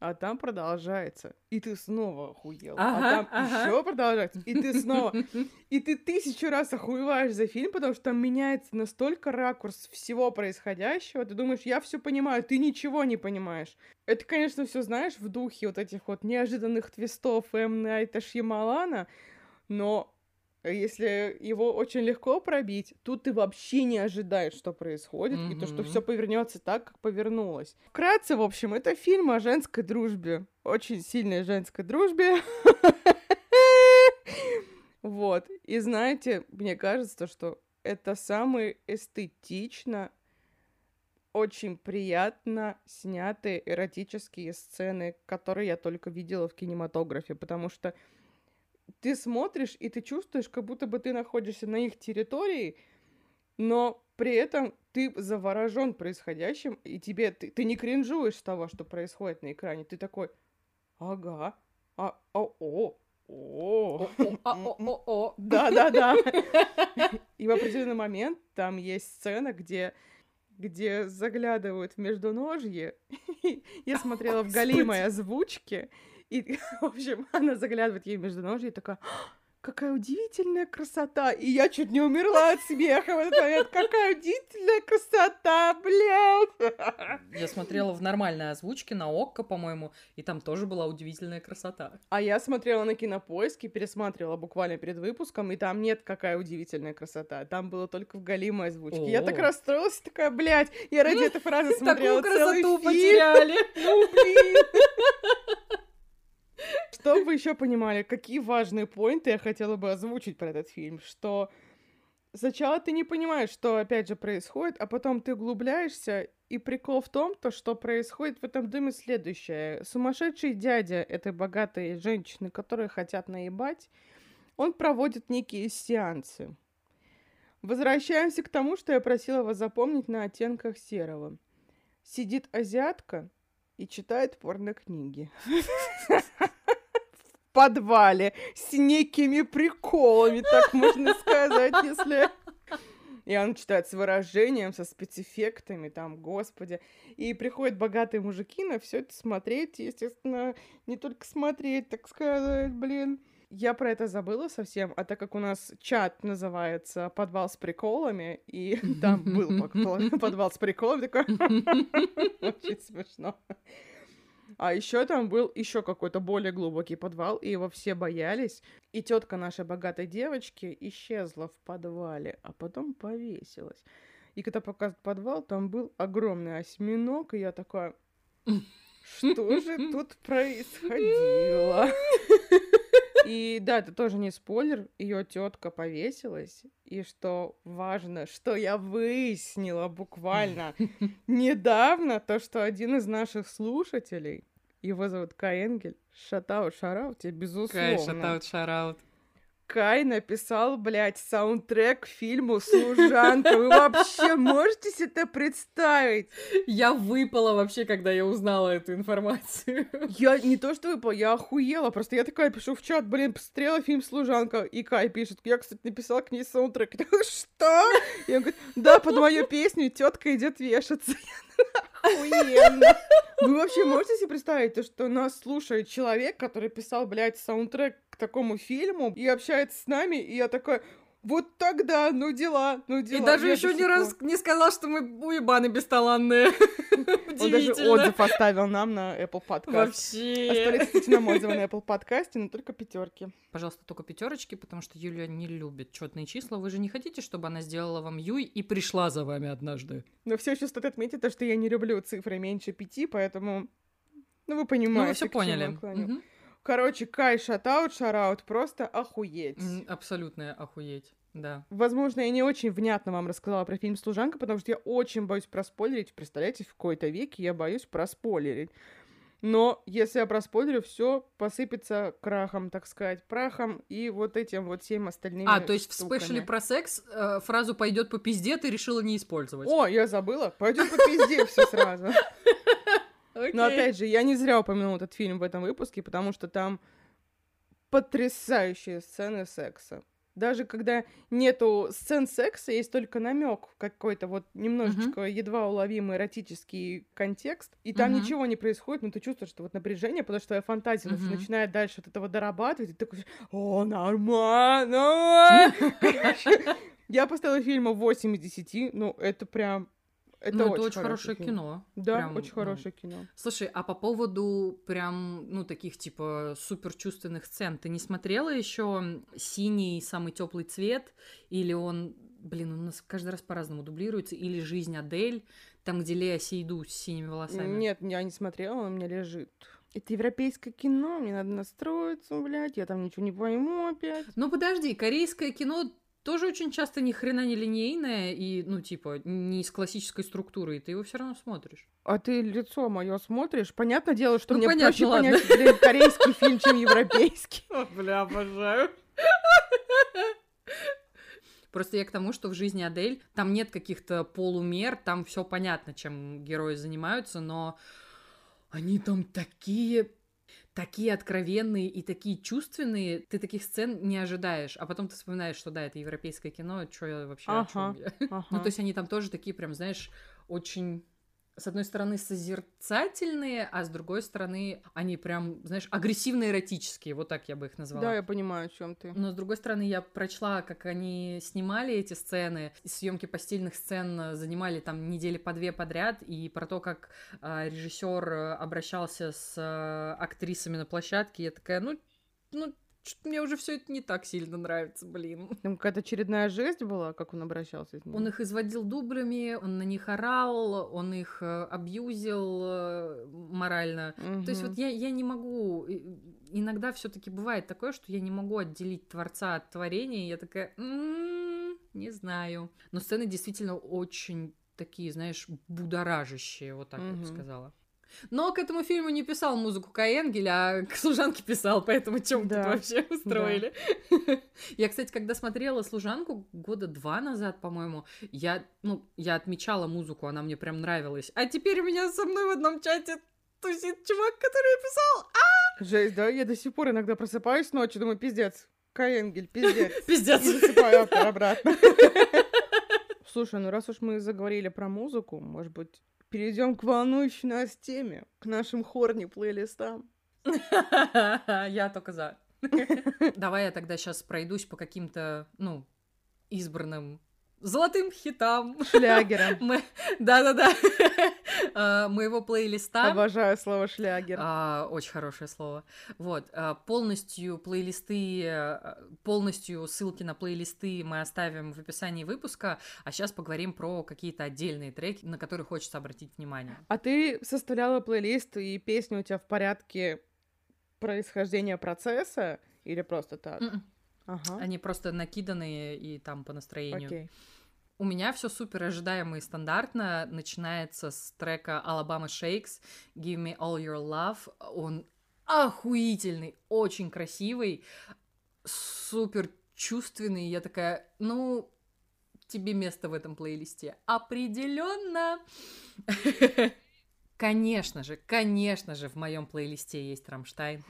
S1: а там продолжается, и ты снова охуел, а ага, а там ага. еще продолжается, и ты снова, [laughs] и ты тысячу раз охуеваешь за фильм, потому что там меняется настолько ракурс всего происходящего, ты думаешь, я все понимаю, ты ничего не понимаешь. Это, конечно, все знаешь в духе вот этих вот неожиданных твистов М. Найта Шьямалана, но если его очень легко пробить, тут ты вообще не ожидаешь, что происходит, mm-hmm. и то, что все повернется так, как повернулось. Вкратце, в общем, это фильм о женской дружбе. Очень сильной женской дружбе. [laughs] Вот. И знаете, мне кажется, что это самый эстетично, очень приятно снятые эротические сцены, которые я только видела в кинематографе, потому что ты смотришь, и ты чувствуешь, как будто бы ты находишься на их территории, но при этом ты заворожен происходящим, и тебе ты, ты не кринжуешь с того, что происходит на экране. Ты такой, ага, а, а о, о,
S2: о, [laughs]
S1: да, да, да. [laughs] И в определенный момент там есть сцена, где где заглядывают в междуножье. [laughs] Я смотрела в галимой озвучке, и, [laughs] в общем, она заглядывает ей между ножей и такая, какая удивительная красота. И я чуть не умерла от смеха в этот момент. Какая удивительная красота, блядь!
S2: Я смотрела в нормальной озвучке на ОККО, по-моему, и там тоже была удивительная красота.
S1: А я смотрела на кинопоиске, пересматривала буквально перед выпуском, и там нет какая удивительная красота. Там было только в галимой озвучке. Я так расстроилась, такая, блядь, я ради этой фразы [laughs] смотрела целый фильм.
S2: потеряли.
S1: Ну, блин. Чтобы вы еще понимали, какие важные поинты я хотела бы озвучить про этот фильм, что сначала ты не понимаешь, что опять же происходит, а потом ты углубляешься, и прикол в том, то, что происходит в этом доме следующее. Сумасшедший дядя этой богатой женщины, которые хотят наебать, он проводит некие сеансы. Возвращаемся к тому, что я просила вас запомнить на оттенках серого. Сидит азиатка и читает порно-книги. [laughs] подвале с некими приколами, так можно сказать, если... И он читает с выражением, со спецэффектами, там, господи. И приходят богатые мужики на все это смотреть, естественно, не только смотреть, так сказать, блин. Я про это забыла совсем, а так как у нас чат называется «Подвал с приколами», и там был [laughs] подвал с приколами, такой [laughs] очень смешно. А еще там был еще какой-то более глубокий подвал, и его все боялись. И тетка нашей богатой девочки исчезла в подвале, а потом повесилась. И когда показывают подвал, там был огромный осьминог, и я такая, что же тут происходило? [laughs] И да, это тоже не спойлер, ее тетка повесилась, и что важно, что я выяснила буквально [laughs] недавно, то, что один из наших слушателей, его зовут Кай Энгель, шатаут, шараут, тебе безусловно.
S2: Кай, шатаут, шараут.
S1: Кай написал, блядь, саундтрек к фильму «Служанка». Вы вообще можете себе это представить?
S2: Я выпала вообще, когда я узнала эту информацию.
S1: Я не то что выпала, я охуела. Просто я такая пишу в чат, блин, посмотрела фильм «Служанка». И Кай пишет, я, кстати, написала к ней саундтрек. Я такая, что? И он говорит, да, под мою песню тетка идет вешаться. Охуенно. Вы вообще можете себе представить, то, что нас слушает человек, который писал, блядь, саундтрек такому фильму и общается с нами, и я такая, вот тогда, ну дела, ну дела.
S2: И даже еще ни раз не сказал, что мы уебаны бесталанные. [laughs]
S1: Он даже отзыв оставил нам на Apple Podcast.
S2: Вообще.
S1: Оставляйте, кстати, нам отзывы на Apple Podcast, но только пятерки.
S2: Пожалуйста, только пятерочки, потому что Юлия не любит четные числа. Вы же не хотите, чтобы она сделала вам Юй и пришла за вами однажды?
S1: Но все еще стоит отметить то, что я не люблю цифры меньше пяти, поэтому... Ну, вы понимаете.
S2: Ну, вы все поняли.
S1: Короче, Кай, шатаут, шараут, просто охуеть.
S2: Абсолютно охуеть. Да.
S1: Возможно, я не очень внятно вам рассказала про фильм «Служанка», потому что я очень боюсь проспойлерить. Представляете, в какой-то веке я боюсь проспойлерить. Но если я проспойлерю, все посыпется крахом, так сказать, прахом и вот этим вот всем остальными
S2: А, то есть
S1: штуками.
S2: в спешле про секс э, фразу «пойдет по пизде» ты решила не использовать?
S1: О, я забыла. Пойдет по пизде все сразу. [laughs] Но опять же, я не зря упомянула этот фильм в этом выпуске, потому что там потрясающие сцены секса. Даже когда нету сцен секса, есть только намек какой-то вот немножечко uh-huh. едва уловимый эротический контекст, и там uh-huh. ничего не происходит, но ты чувствуешь, что вот напряжение, потому что твоя фантазия uh-huh. начинает дальше от этого дорабатывать, и ты такой, о, нормально! [laughs] Я поставила фильму 8 из 10, ну, это прям это,
S2: ну,
S1: очень,
S2: это очень хорошее кино. кино.
S1: Да,
S2: прям,
S1: очень ну. хорошее кино.
S2: Слушай, а по поводу прям, ну, таких типа супер чувственных сцен, ты не смотрела еще синий самый теплый цвет? Или он, блин, он у нас каждый раз по-разному дублируется, или жизнь Адель, там, где Лея Сейду с синими волосами?
S1: Нет, я не смотрела, он у меня лежит. Это европейское кино, мне надо настроиться, блядь, я там ничего не пойму опять.
S2: Ну подожди, корейское кино тоже очень часто ни хрена не линейное и, ну, типа, не из классической структуры, и ты его все равно смотришь.
S1: А ты лицо мое смотришь? Понятное дело, что
S2: ну,
S1: мне
S2: понятно,
S1: проще
S2: ладно.
S1: понять блин, корейский фильм, чем европейский.
S2: Бля, обожаю. Просто я к тому, что в жизни Адель там нет каких-то полумер, там все понятно, чем герои занимаются, но они там такие такие откровенные и такие чувственные, ты таких сцен не ожидаешь, а потом ты вспоминаешь, что да, это европейское кино, что я вообще ага, о чем я? Ага. [laughs] Ну, то есть они там тоже такие прям, знаешь, очень с одной стороны, созерцательные, а с другой стороны, они прям, знаешь, агрессивно-эротические, вот так я бы их назвала.
S1: Да, я понимаю, о чем ты.
S2: Но с другой стороны, я прочла, как они снимали эти сцены, съемки постельных сцен занимали там недели по две подряд, и про то, как э, режиссер обращался с э, актрисами на площадке, я такая, ну, ну что-то мне уже все это не так сильно нравится, блин.
S1: Там какая-то очередная жесть была, как он обращался с ними?
S2: Он их изводил дублями, он на них орал, он их э, абьюзил э, морально.
S1: Угу.
S2: То есть вот я, я не могу... Иногда все таки бывает такое, что я не могу отделить творца от творения, и я такая... М-м, не знаю. Но сцены действительно очень такие, знаешь, будоражащие, вот так угу. я бы сказала. Но к этому фильму не писал музыку Каенгель, а к «Служанке» писал, поэтому чем да. тут вообще устроили? Да. [laughs] Я, кстати, когда смотрела «Служанку» года два назад, по-моему, я, ну, я отмечала музыку, она мне прям нравилась. А теперь у меня со мной в одном чате тусит чувак, который писал а
S1: Жесть, да? Я до сих пор иногда просыпаюсь ночью, думаю, пиздец, Каенгель, [laughs] пиздец.
S2: Пиздец.
S1: И засыпаю обратно. [laughs] Слушай, ну раз уж мы заговорили про музыку, может быть, перейдем к волнующей нас теме, к нашим хорни-плейлистам. [laughs]
S2: Я только за. [laughs] Давай я тогда сейчас пройдусь по каким-то, ну, избранным золотым хитам.
S1: Шлягером. [laughs]
S2: Мы... Да-да-да. [laughs] А, моего плейлиста.
S1: Обожаю слово шлягер.
S2: А, очень хорошее слово. Вот. А, полностью плейлисты, а, полностью ссылки на плейлисты мы оставим в описании выпуска, а сейчас поговорим про какие-то отдельные треки, на которые хочется обратить внимание.
S1: А ты составляла плейлист и песни у тебя в порядке происхождения процесса или просто так?
S2: Mm-mm. Ага. Они просто накиданные и там по настроению.
S1: Okay.
S2: У меня все супер ожидаемо и стандартно. Начинается с трека Alabama Shakes Give Me All Your Love. Он охуительный, очень красивый, супер чувственный. Я такая, ну, тебе место в этом плейлисте. Определенно. [laughs] Конечно же, конечно же, в моем плейлисте есть Рамштайн.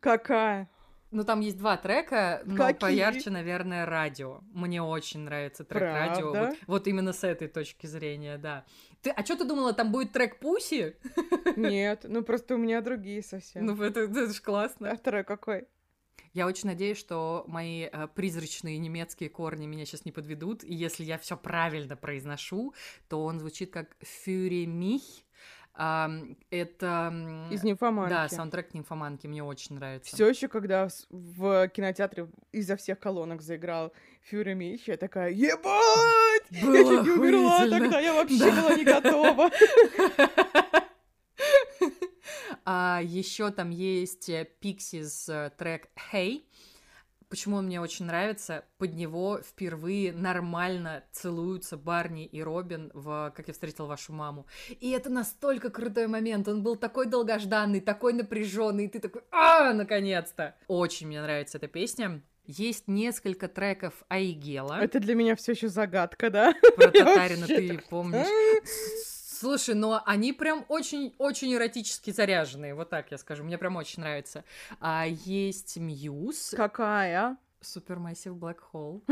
S1: Какая?
S2: Ну, там есть два трека, но
S1: Какие?
S2: поярче, наверное, радио. Мне очень нравится трек радио.
S1: Правда?
S2: Вот, вот именно с этой точки зрения, да. Ты, а что ты думала, там будет трек Пуси? [laughs]
S1: Нет, ну просто у меня другие совсем.
S2: Ну, это, это ж классно.
S1: А второй какой?
S2: Я очень надеюсь, что мои э, призрачные немецкие корни меня сейчас не подведут, и если я все правильно произношу, то он звучит как «Für mich». Ам, это...
S1: Из нимфоманки.
S2: Да, саундтрек «Нимфоманки» мне очень нравится.
S1: Все еще, когда в кинотеатре изо всех колонок заиграл Фюри Мич, я такая, ебать! Я
S2: Было
S1: чуть не умерла тогда, я вообще
S2: Да.
S1: была не готова. [laughs]
S2: А еще там есть э, Pixies э, трек Hey. Почему он мне очень нравится? Под него впервые нормально целуются Барни и Робин в «Как я встретил вашу маму». И это настолько крутой момент. Он был такой долгожданный, такой напряженный, и ты такой, а, наконец-то! Очень мне нравится эта песня. Есть несколько треков Айгела.
S1: Это для меня все еще загадка, да?
S2: Про Татарина ты помнишь. [laughs] Слушай, но они прям очень-очень эротически заряженные, вот так я скажу, мне прям очень нравится. А есть Мьюз,
S1: Какая?
S2: Supermassive Black Hole.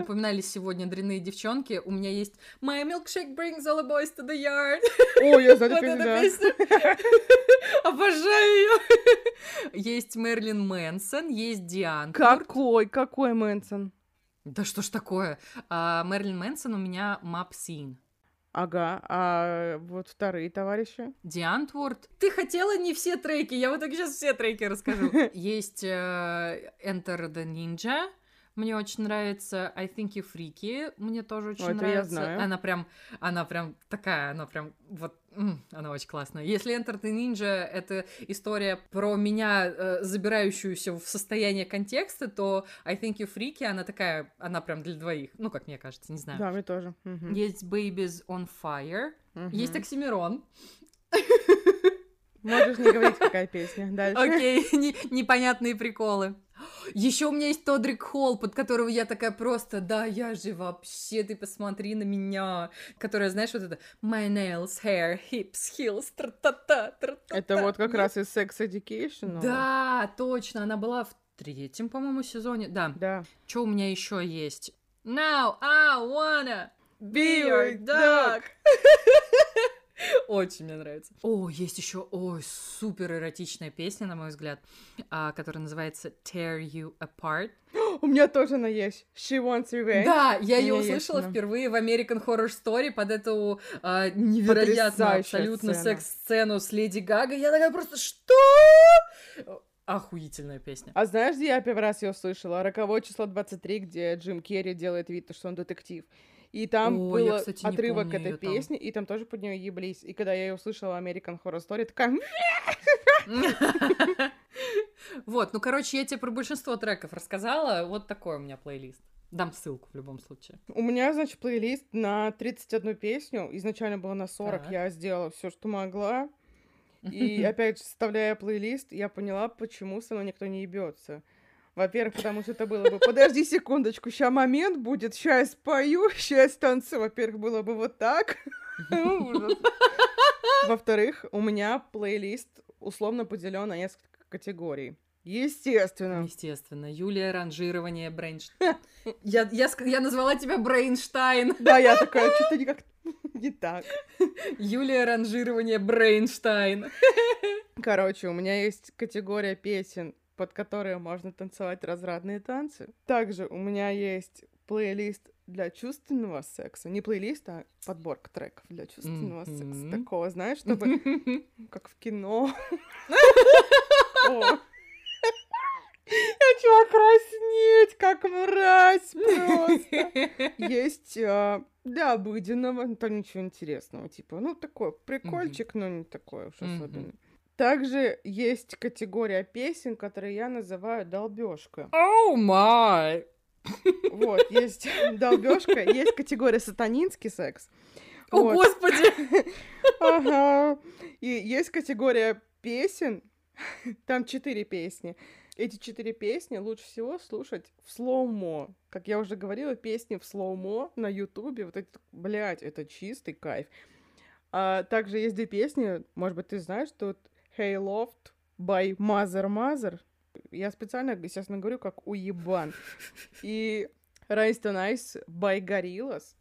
S2: Упоминались сегодня дрянные девчонки. У меня есть My milkshake brings all the boys to the yard.
S1: Ой, я знаю эту песню.
S2: Обожаю ее. Есть Мерлин Мэнсон, есть Диан.
S1: Какой, какой Мэнсон?
S2: Да что ж такое? А, Мерлин Мэнсон у меня Map Scene.
S1: Ага, а вот вторые товарищи?
S2: Диантворд. Ты хотела не все треки, я в итоге сейчас все треки расскажу. [laughs] Есть э, Enter the Ninja, мне очень нравится I Think You Freaky, мне тоже очень
S1: я
S2: нравится. Она прям, она прям такая, она прям вот, она очень классная. Если Enter the Ninja это история про меня, э, забирающуюся в состояние контекста, то I Think You Freaky, она такая, она прям для двоих, ну, как мне кажется, не знаю.
S1: Да, мне тоже. Мгм.
S2: Есть Babies on Fire,
S1: Мгм.
S2: есть Оксимирон,
S1: Можешь не говорить, какая песня. Дальше.
S2: Окей, [laughs] не- непонятные приколы. Еще у меня есть Тодрик Холл, под которого я такая просто, да, я же вообще, ты посмотри на меня, которая, знаешь, вот это My nails, hair, hips, heels, тра-та-та, тра-та-та.
S1: Это вот как раз из Sex Education.
S2: Да, точно, она была в третьем, по-моему, сезоне. Да.
S1: Да.
S2: Что у меня еще есть? Now I wanna
S1: Be
S2: your dog. [laughs] Очень мне нравится. О, есть еще, ой, супер эротичная песня, на мой взгляд, а, которая называется Tear You Apart. [gasps]
S1: У меня тоже она есть. She wants revenge.
S2: Да, я ее
S1: есть
S2: услышала
S1: она.
S2: впервые в American Horror Story под эту а, невероятную
S1: Потрясающая
S2: абсолютно секс-сцену с Леди Гагой. Я такая просто, что? Охуительная песня.
S1: А знаешь, где я первый раз ее услышала? Роковое число 23, где Джим Керри делает вид, что он детектив. И там
S2: О, я,
S1: был
S2: кстати, не
S1: отрывок этой песни, и там тоже под нее еблись. И когда я ее услышала American Horror Story, такая... «М, [laughs]
S2: Вот, ну, короче, я тебе про большинство треков рассказала. Вот такой у меня плейлист. Дам ссылку в любом случае.
S1: У меня, значит, плейлист на 31 песню. Изначально было на 40,
S2: Так.
S1: я сделала все, что могла. [laughs] И опять же, составляя плейлист, я поняла, почему со мной никто не ебется. Во-первых, потому что это было бы, подожди секундочку, сейчас момент будет, сейчас спою, [laughs] сейчас танцую. Во-первых, было бы вот так. [laughs] Ужас. Во-вторых, у меня плейлист условно поделен на несколько категорий. Естественно.
S2: Естественно, Юлия ранжирование Брейнштейн. Я, я, я назвала тебя Брейнштайн.
S1: Да, я такая, что-то никак [laughs] не так.
S2: Юлия ранжирование Брейнштайн.
S1: Короче, у меня есть категория песен, под которые можно танцевать разрадные танцы. Также у меня есть плейлист для чувственного секса. Не плейлист, а подборка треков для чувственного секса.
S2: Мгм.
S1: Такого, знаешь, чтобы [laughs] как в кино. Я начала краснеть, как мразь просто. [laughs] Есть а, для обыденного, там ничего интересного, типа, ну, такой прикольчик, но не такой уж особенный. Также есть категория песен, которые я называю долбежка.
S2: Oh my!
S1: Вот, есть [laughs] долбежка, есть категория сатанинский секс.
S2: О,
S1: Вот.
S2: господи! [laughs]
S1: Ага. И есть категория песен, Там четыре песни. Эти четыре песни лучше всего слушать в slow-mo. Как я уже говорила, песни в slow-mo на ютубе, вот это, блядь, это чистый кайф. А также есть две песни, может быть, ты знаешь, тут Hey Loft by Mother Mother. Я специально, естественно, говорю, как уебан. И Rise to Nice by Gorillaz.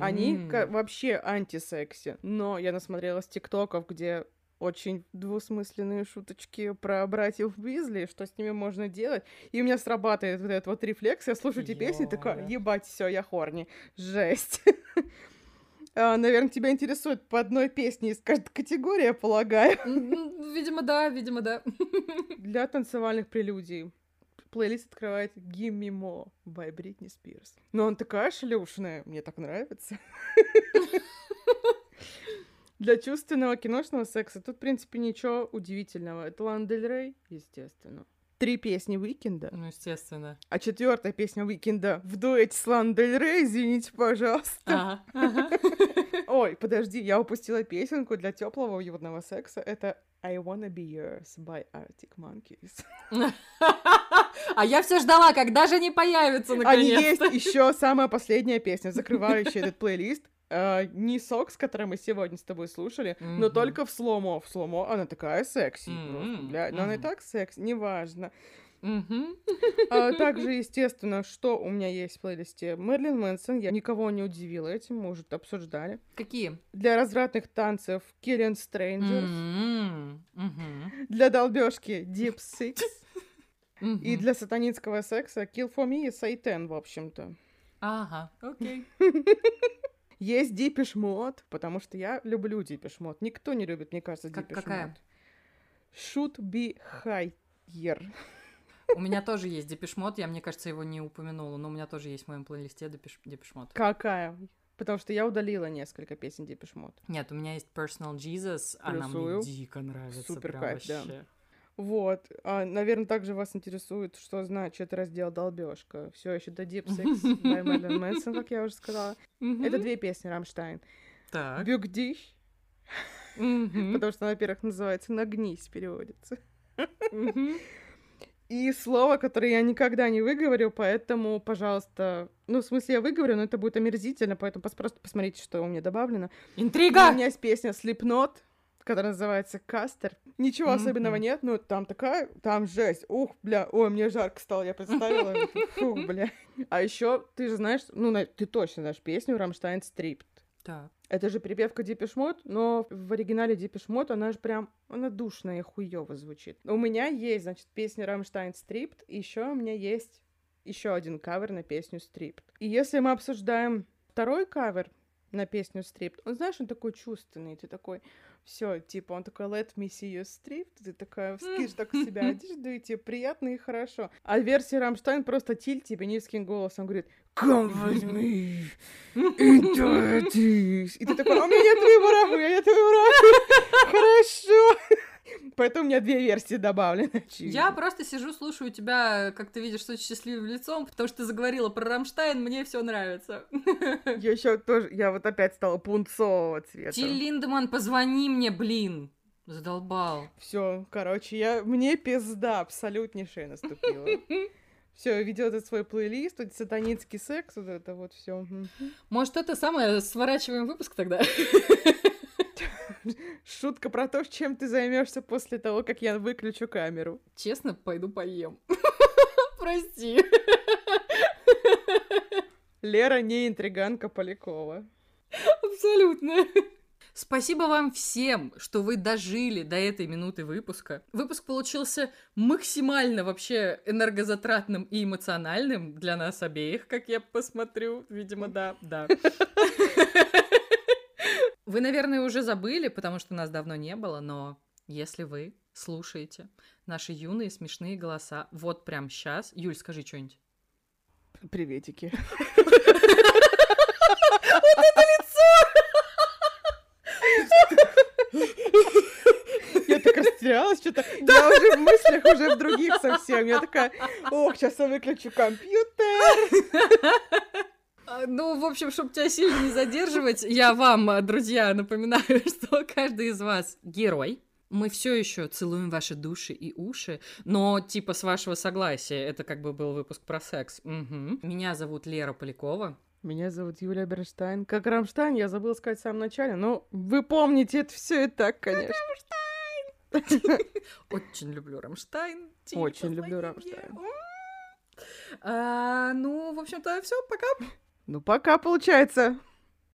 S1: Они
S2: М.
S1: вообще антисекси. Но я насмотрелась тиктоков, где очень двусмысленные шуточки про братьев Уизли, что с ними можно делать. И у меня срабатывает вот этот вот рефлекс. Я слушаю эти песни, и такая, ебать, все, я хорни. Жесть. Наверное, тебя интересует по одной песне из каждой категории, я полагаю. [laughs]
S2: Видимо, да, видимо, да. [laughs]
S1: Для танцевальных прелюдий. Плейлист открывает Gimme More by Britney Spears. Но он такая шлюшная, мне так нравится. [laughs] Для чувственного киношного секса тут, в принципе, ничего удивительного. Это Лана Дель Рей, естественно. Три песни Уикенда.
S2: Ну, естественно.
S1: А четвертая песня Уикенда в дуэте с Ланой Дель Рей, извините, пожалуйста. [laughs] Ой, подожди, я упустила песенку для теплого уютного секса. Это I Wanna Be Yours by Arctic Monkeys. [laughs]
S2: А я все ждала, когда же они появятся
S1: Они есть
S2: наконец-то.
S1: еще самая последняя песня, закрывающая [laughs] этот плейлист. Э, не сокс, который мы сегодня с тобой слушали, но
S2: Мгм.
S1: только в сломо. В сломо она такая секси просто,
S2: М,
S1: блядь. Но она и так секси, неважно.
S2: Мгм.
S1: А [laughs] также, естественно, что у меня есть в плейлисте. Мерлин Мэнсон, я никого не удивила этим, мы уже обсуждали.
S2: Какие?
S1: Для развратных танцев Killian Strangers.
S2: М, мгм,
S1: Для долбежки Deep Six. [laughs] И
S2: мгм.
S1: для сатанинского секса Kill for Me и Satan, в общем-то.
S2: Ага, окей. [laughs]
S1: Есть Mode, потому что я люблю Mode. Никто не любит, мне кажется,
S2: Как-
S1: Deepish
S2: какая?
S1: Should be higher.
S2: У меня тоже есть Депешмот, я, мне кажется, его не упомянула, но у меня тоже есть в моем плейлисте Депешмот.
S1: Какая? Потому что я удалила несколько песен Mode.
S2: Нет, у меня есть Personal Jesus, она
S1: Плюсую.
S2: мне дико нравится.
S1: Супер кайф, да. Вот. А, наверное, также вас интересует, что значит раздел долбежка. Все еще до Deep Six [laughs] by Marilyn Manson, как я уже сказала. Это две песни Рамштайн.
S2: Так.
S1: Бюгдиш, потому что, во-первых, называется «нагнись» переводится. [laughs] И слово, которое я никогда не выговорю, поэтому, пожалуйста... Ну, в смысле, я выговорю, но это будет омерзительно, поэтому просто посмотрите, что у меня добавлено. У
S2: Интрига!
S1: меня есть песня Slipknot, которая называется Custer. Ничего особенного
S2: Мгм.
S1: нет, но там такая, там жесть. Ух, бля, ой, мне жарко стало, я представила. Фух, [laughs] бля. А еще ты же знаешь, ну, ты точно знаешь песню Рамштайн Stripped.
S2: Так.
S1: Это же перепевка Depeche Mode, но в оригинале Depeche Mode она же прям, она душная и хуёво звучит. У меня есть, значит, песня Рамштайн Stripped, и еще у меня есть еще один кавер на песню Stripped. И если мы обсуждаем второй кавер на песню Stripped, он, знаешь, он такой чувственный, ты такой, все, типа, он такой, let me see you stripped, ты такая скинешь так с [laughs] себя одежду, и тебе приятно и хорошо. А версия Рамштайн просто Тилль тебе низким голосом говорит, come with me into this. И ты такой, а у меня нет выбора, у меня нет выбора. [laughs] Хорошо. Поэтому у меня две версии добавлены. [laughs] очевидно.
S2: Я просто сижу, слушаю тебя, как ты видишь, с очень счастливым лицом, потому что ты заговорила про Рамштайн, мне все нравится. [laughs]
S1: Я еще тоже, я вот опять стала пунцового цвета.
S2: Тиль Линдеман, позвони мне, блин. Задолбал.
S1: Все, короче, я мне пизда абсолютнейшая наступила. [laughs] Все, видел этот свой плейлист, вот сатанинский секс, вот это вот все.
S2: Может, это самое, сворачиваем выпуск тогда? [laughs]
S1: Шутка про то, чем ты займешься после того, как я выключу камеру.
S2: Честно, пойду поем. [laughs] Прости.
S1: Лера не интриганка Полякова.
S2: Абсолютно. Спасибо вам всем, что вы дожили до этой минуты выпуска. Выпуск получился максимально вообще энергозатратным и эмоциональным для нас обеих, как я посмотрю. Видимо, да, да. [laughs] Вы, наверное, уже забыли, потому что нас давно не было, но если вы слушаете наши юные смешные голоса вот прям сейчас... Юль, скажи что-нибудь.
S1: Приветики. [laughs] Я так растерялась, что-то. Я уже в мыслях уже в других совсем. Я такая, ох, сейчас я выключу компьютер.
S2: А, Ну, в общем, чтобы тебя сильно не задерживать, я вам, а, друзья, напоминаю, [laughs] что каждый из вас герой. Мы все еще целуем ваши души и уши, но типа с вашего согласия. Это как бы был выпуск про секс. Мгм. Меня зовут Лера Полякова.
S1: Меня зовут Юлия Бернштайн. Как Рамштайн, я забыла сказать в самом начале, но вы помните это все и так, конечно.
S2: Очень люблю Рамштайн. Типа,
S1: Очень люблю Рамштайн.
S2: А, ну, в общем-то, все, пока.
S1: Ну, пока получается.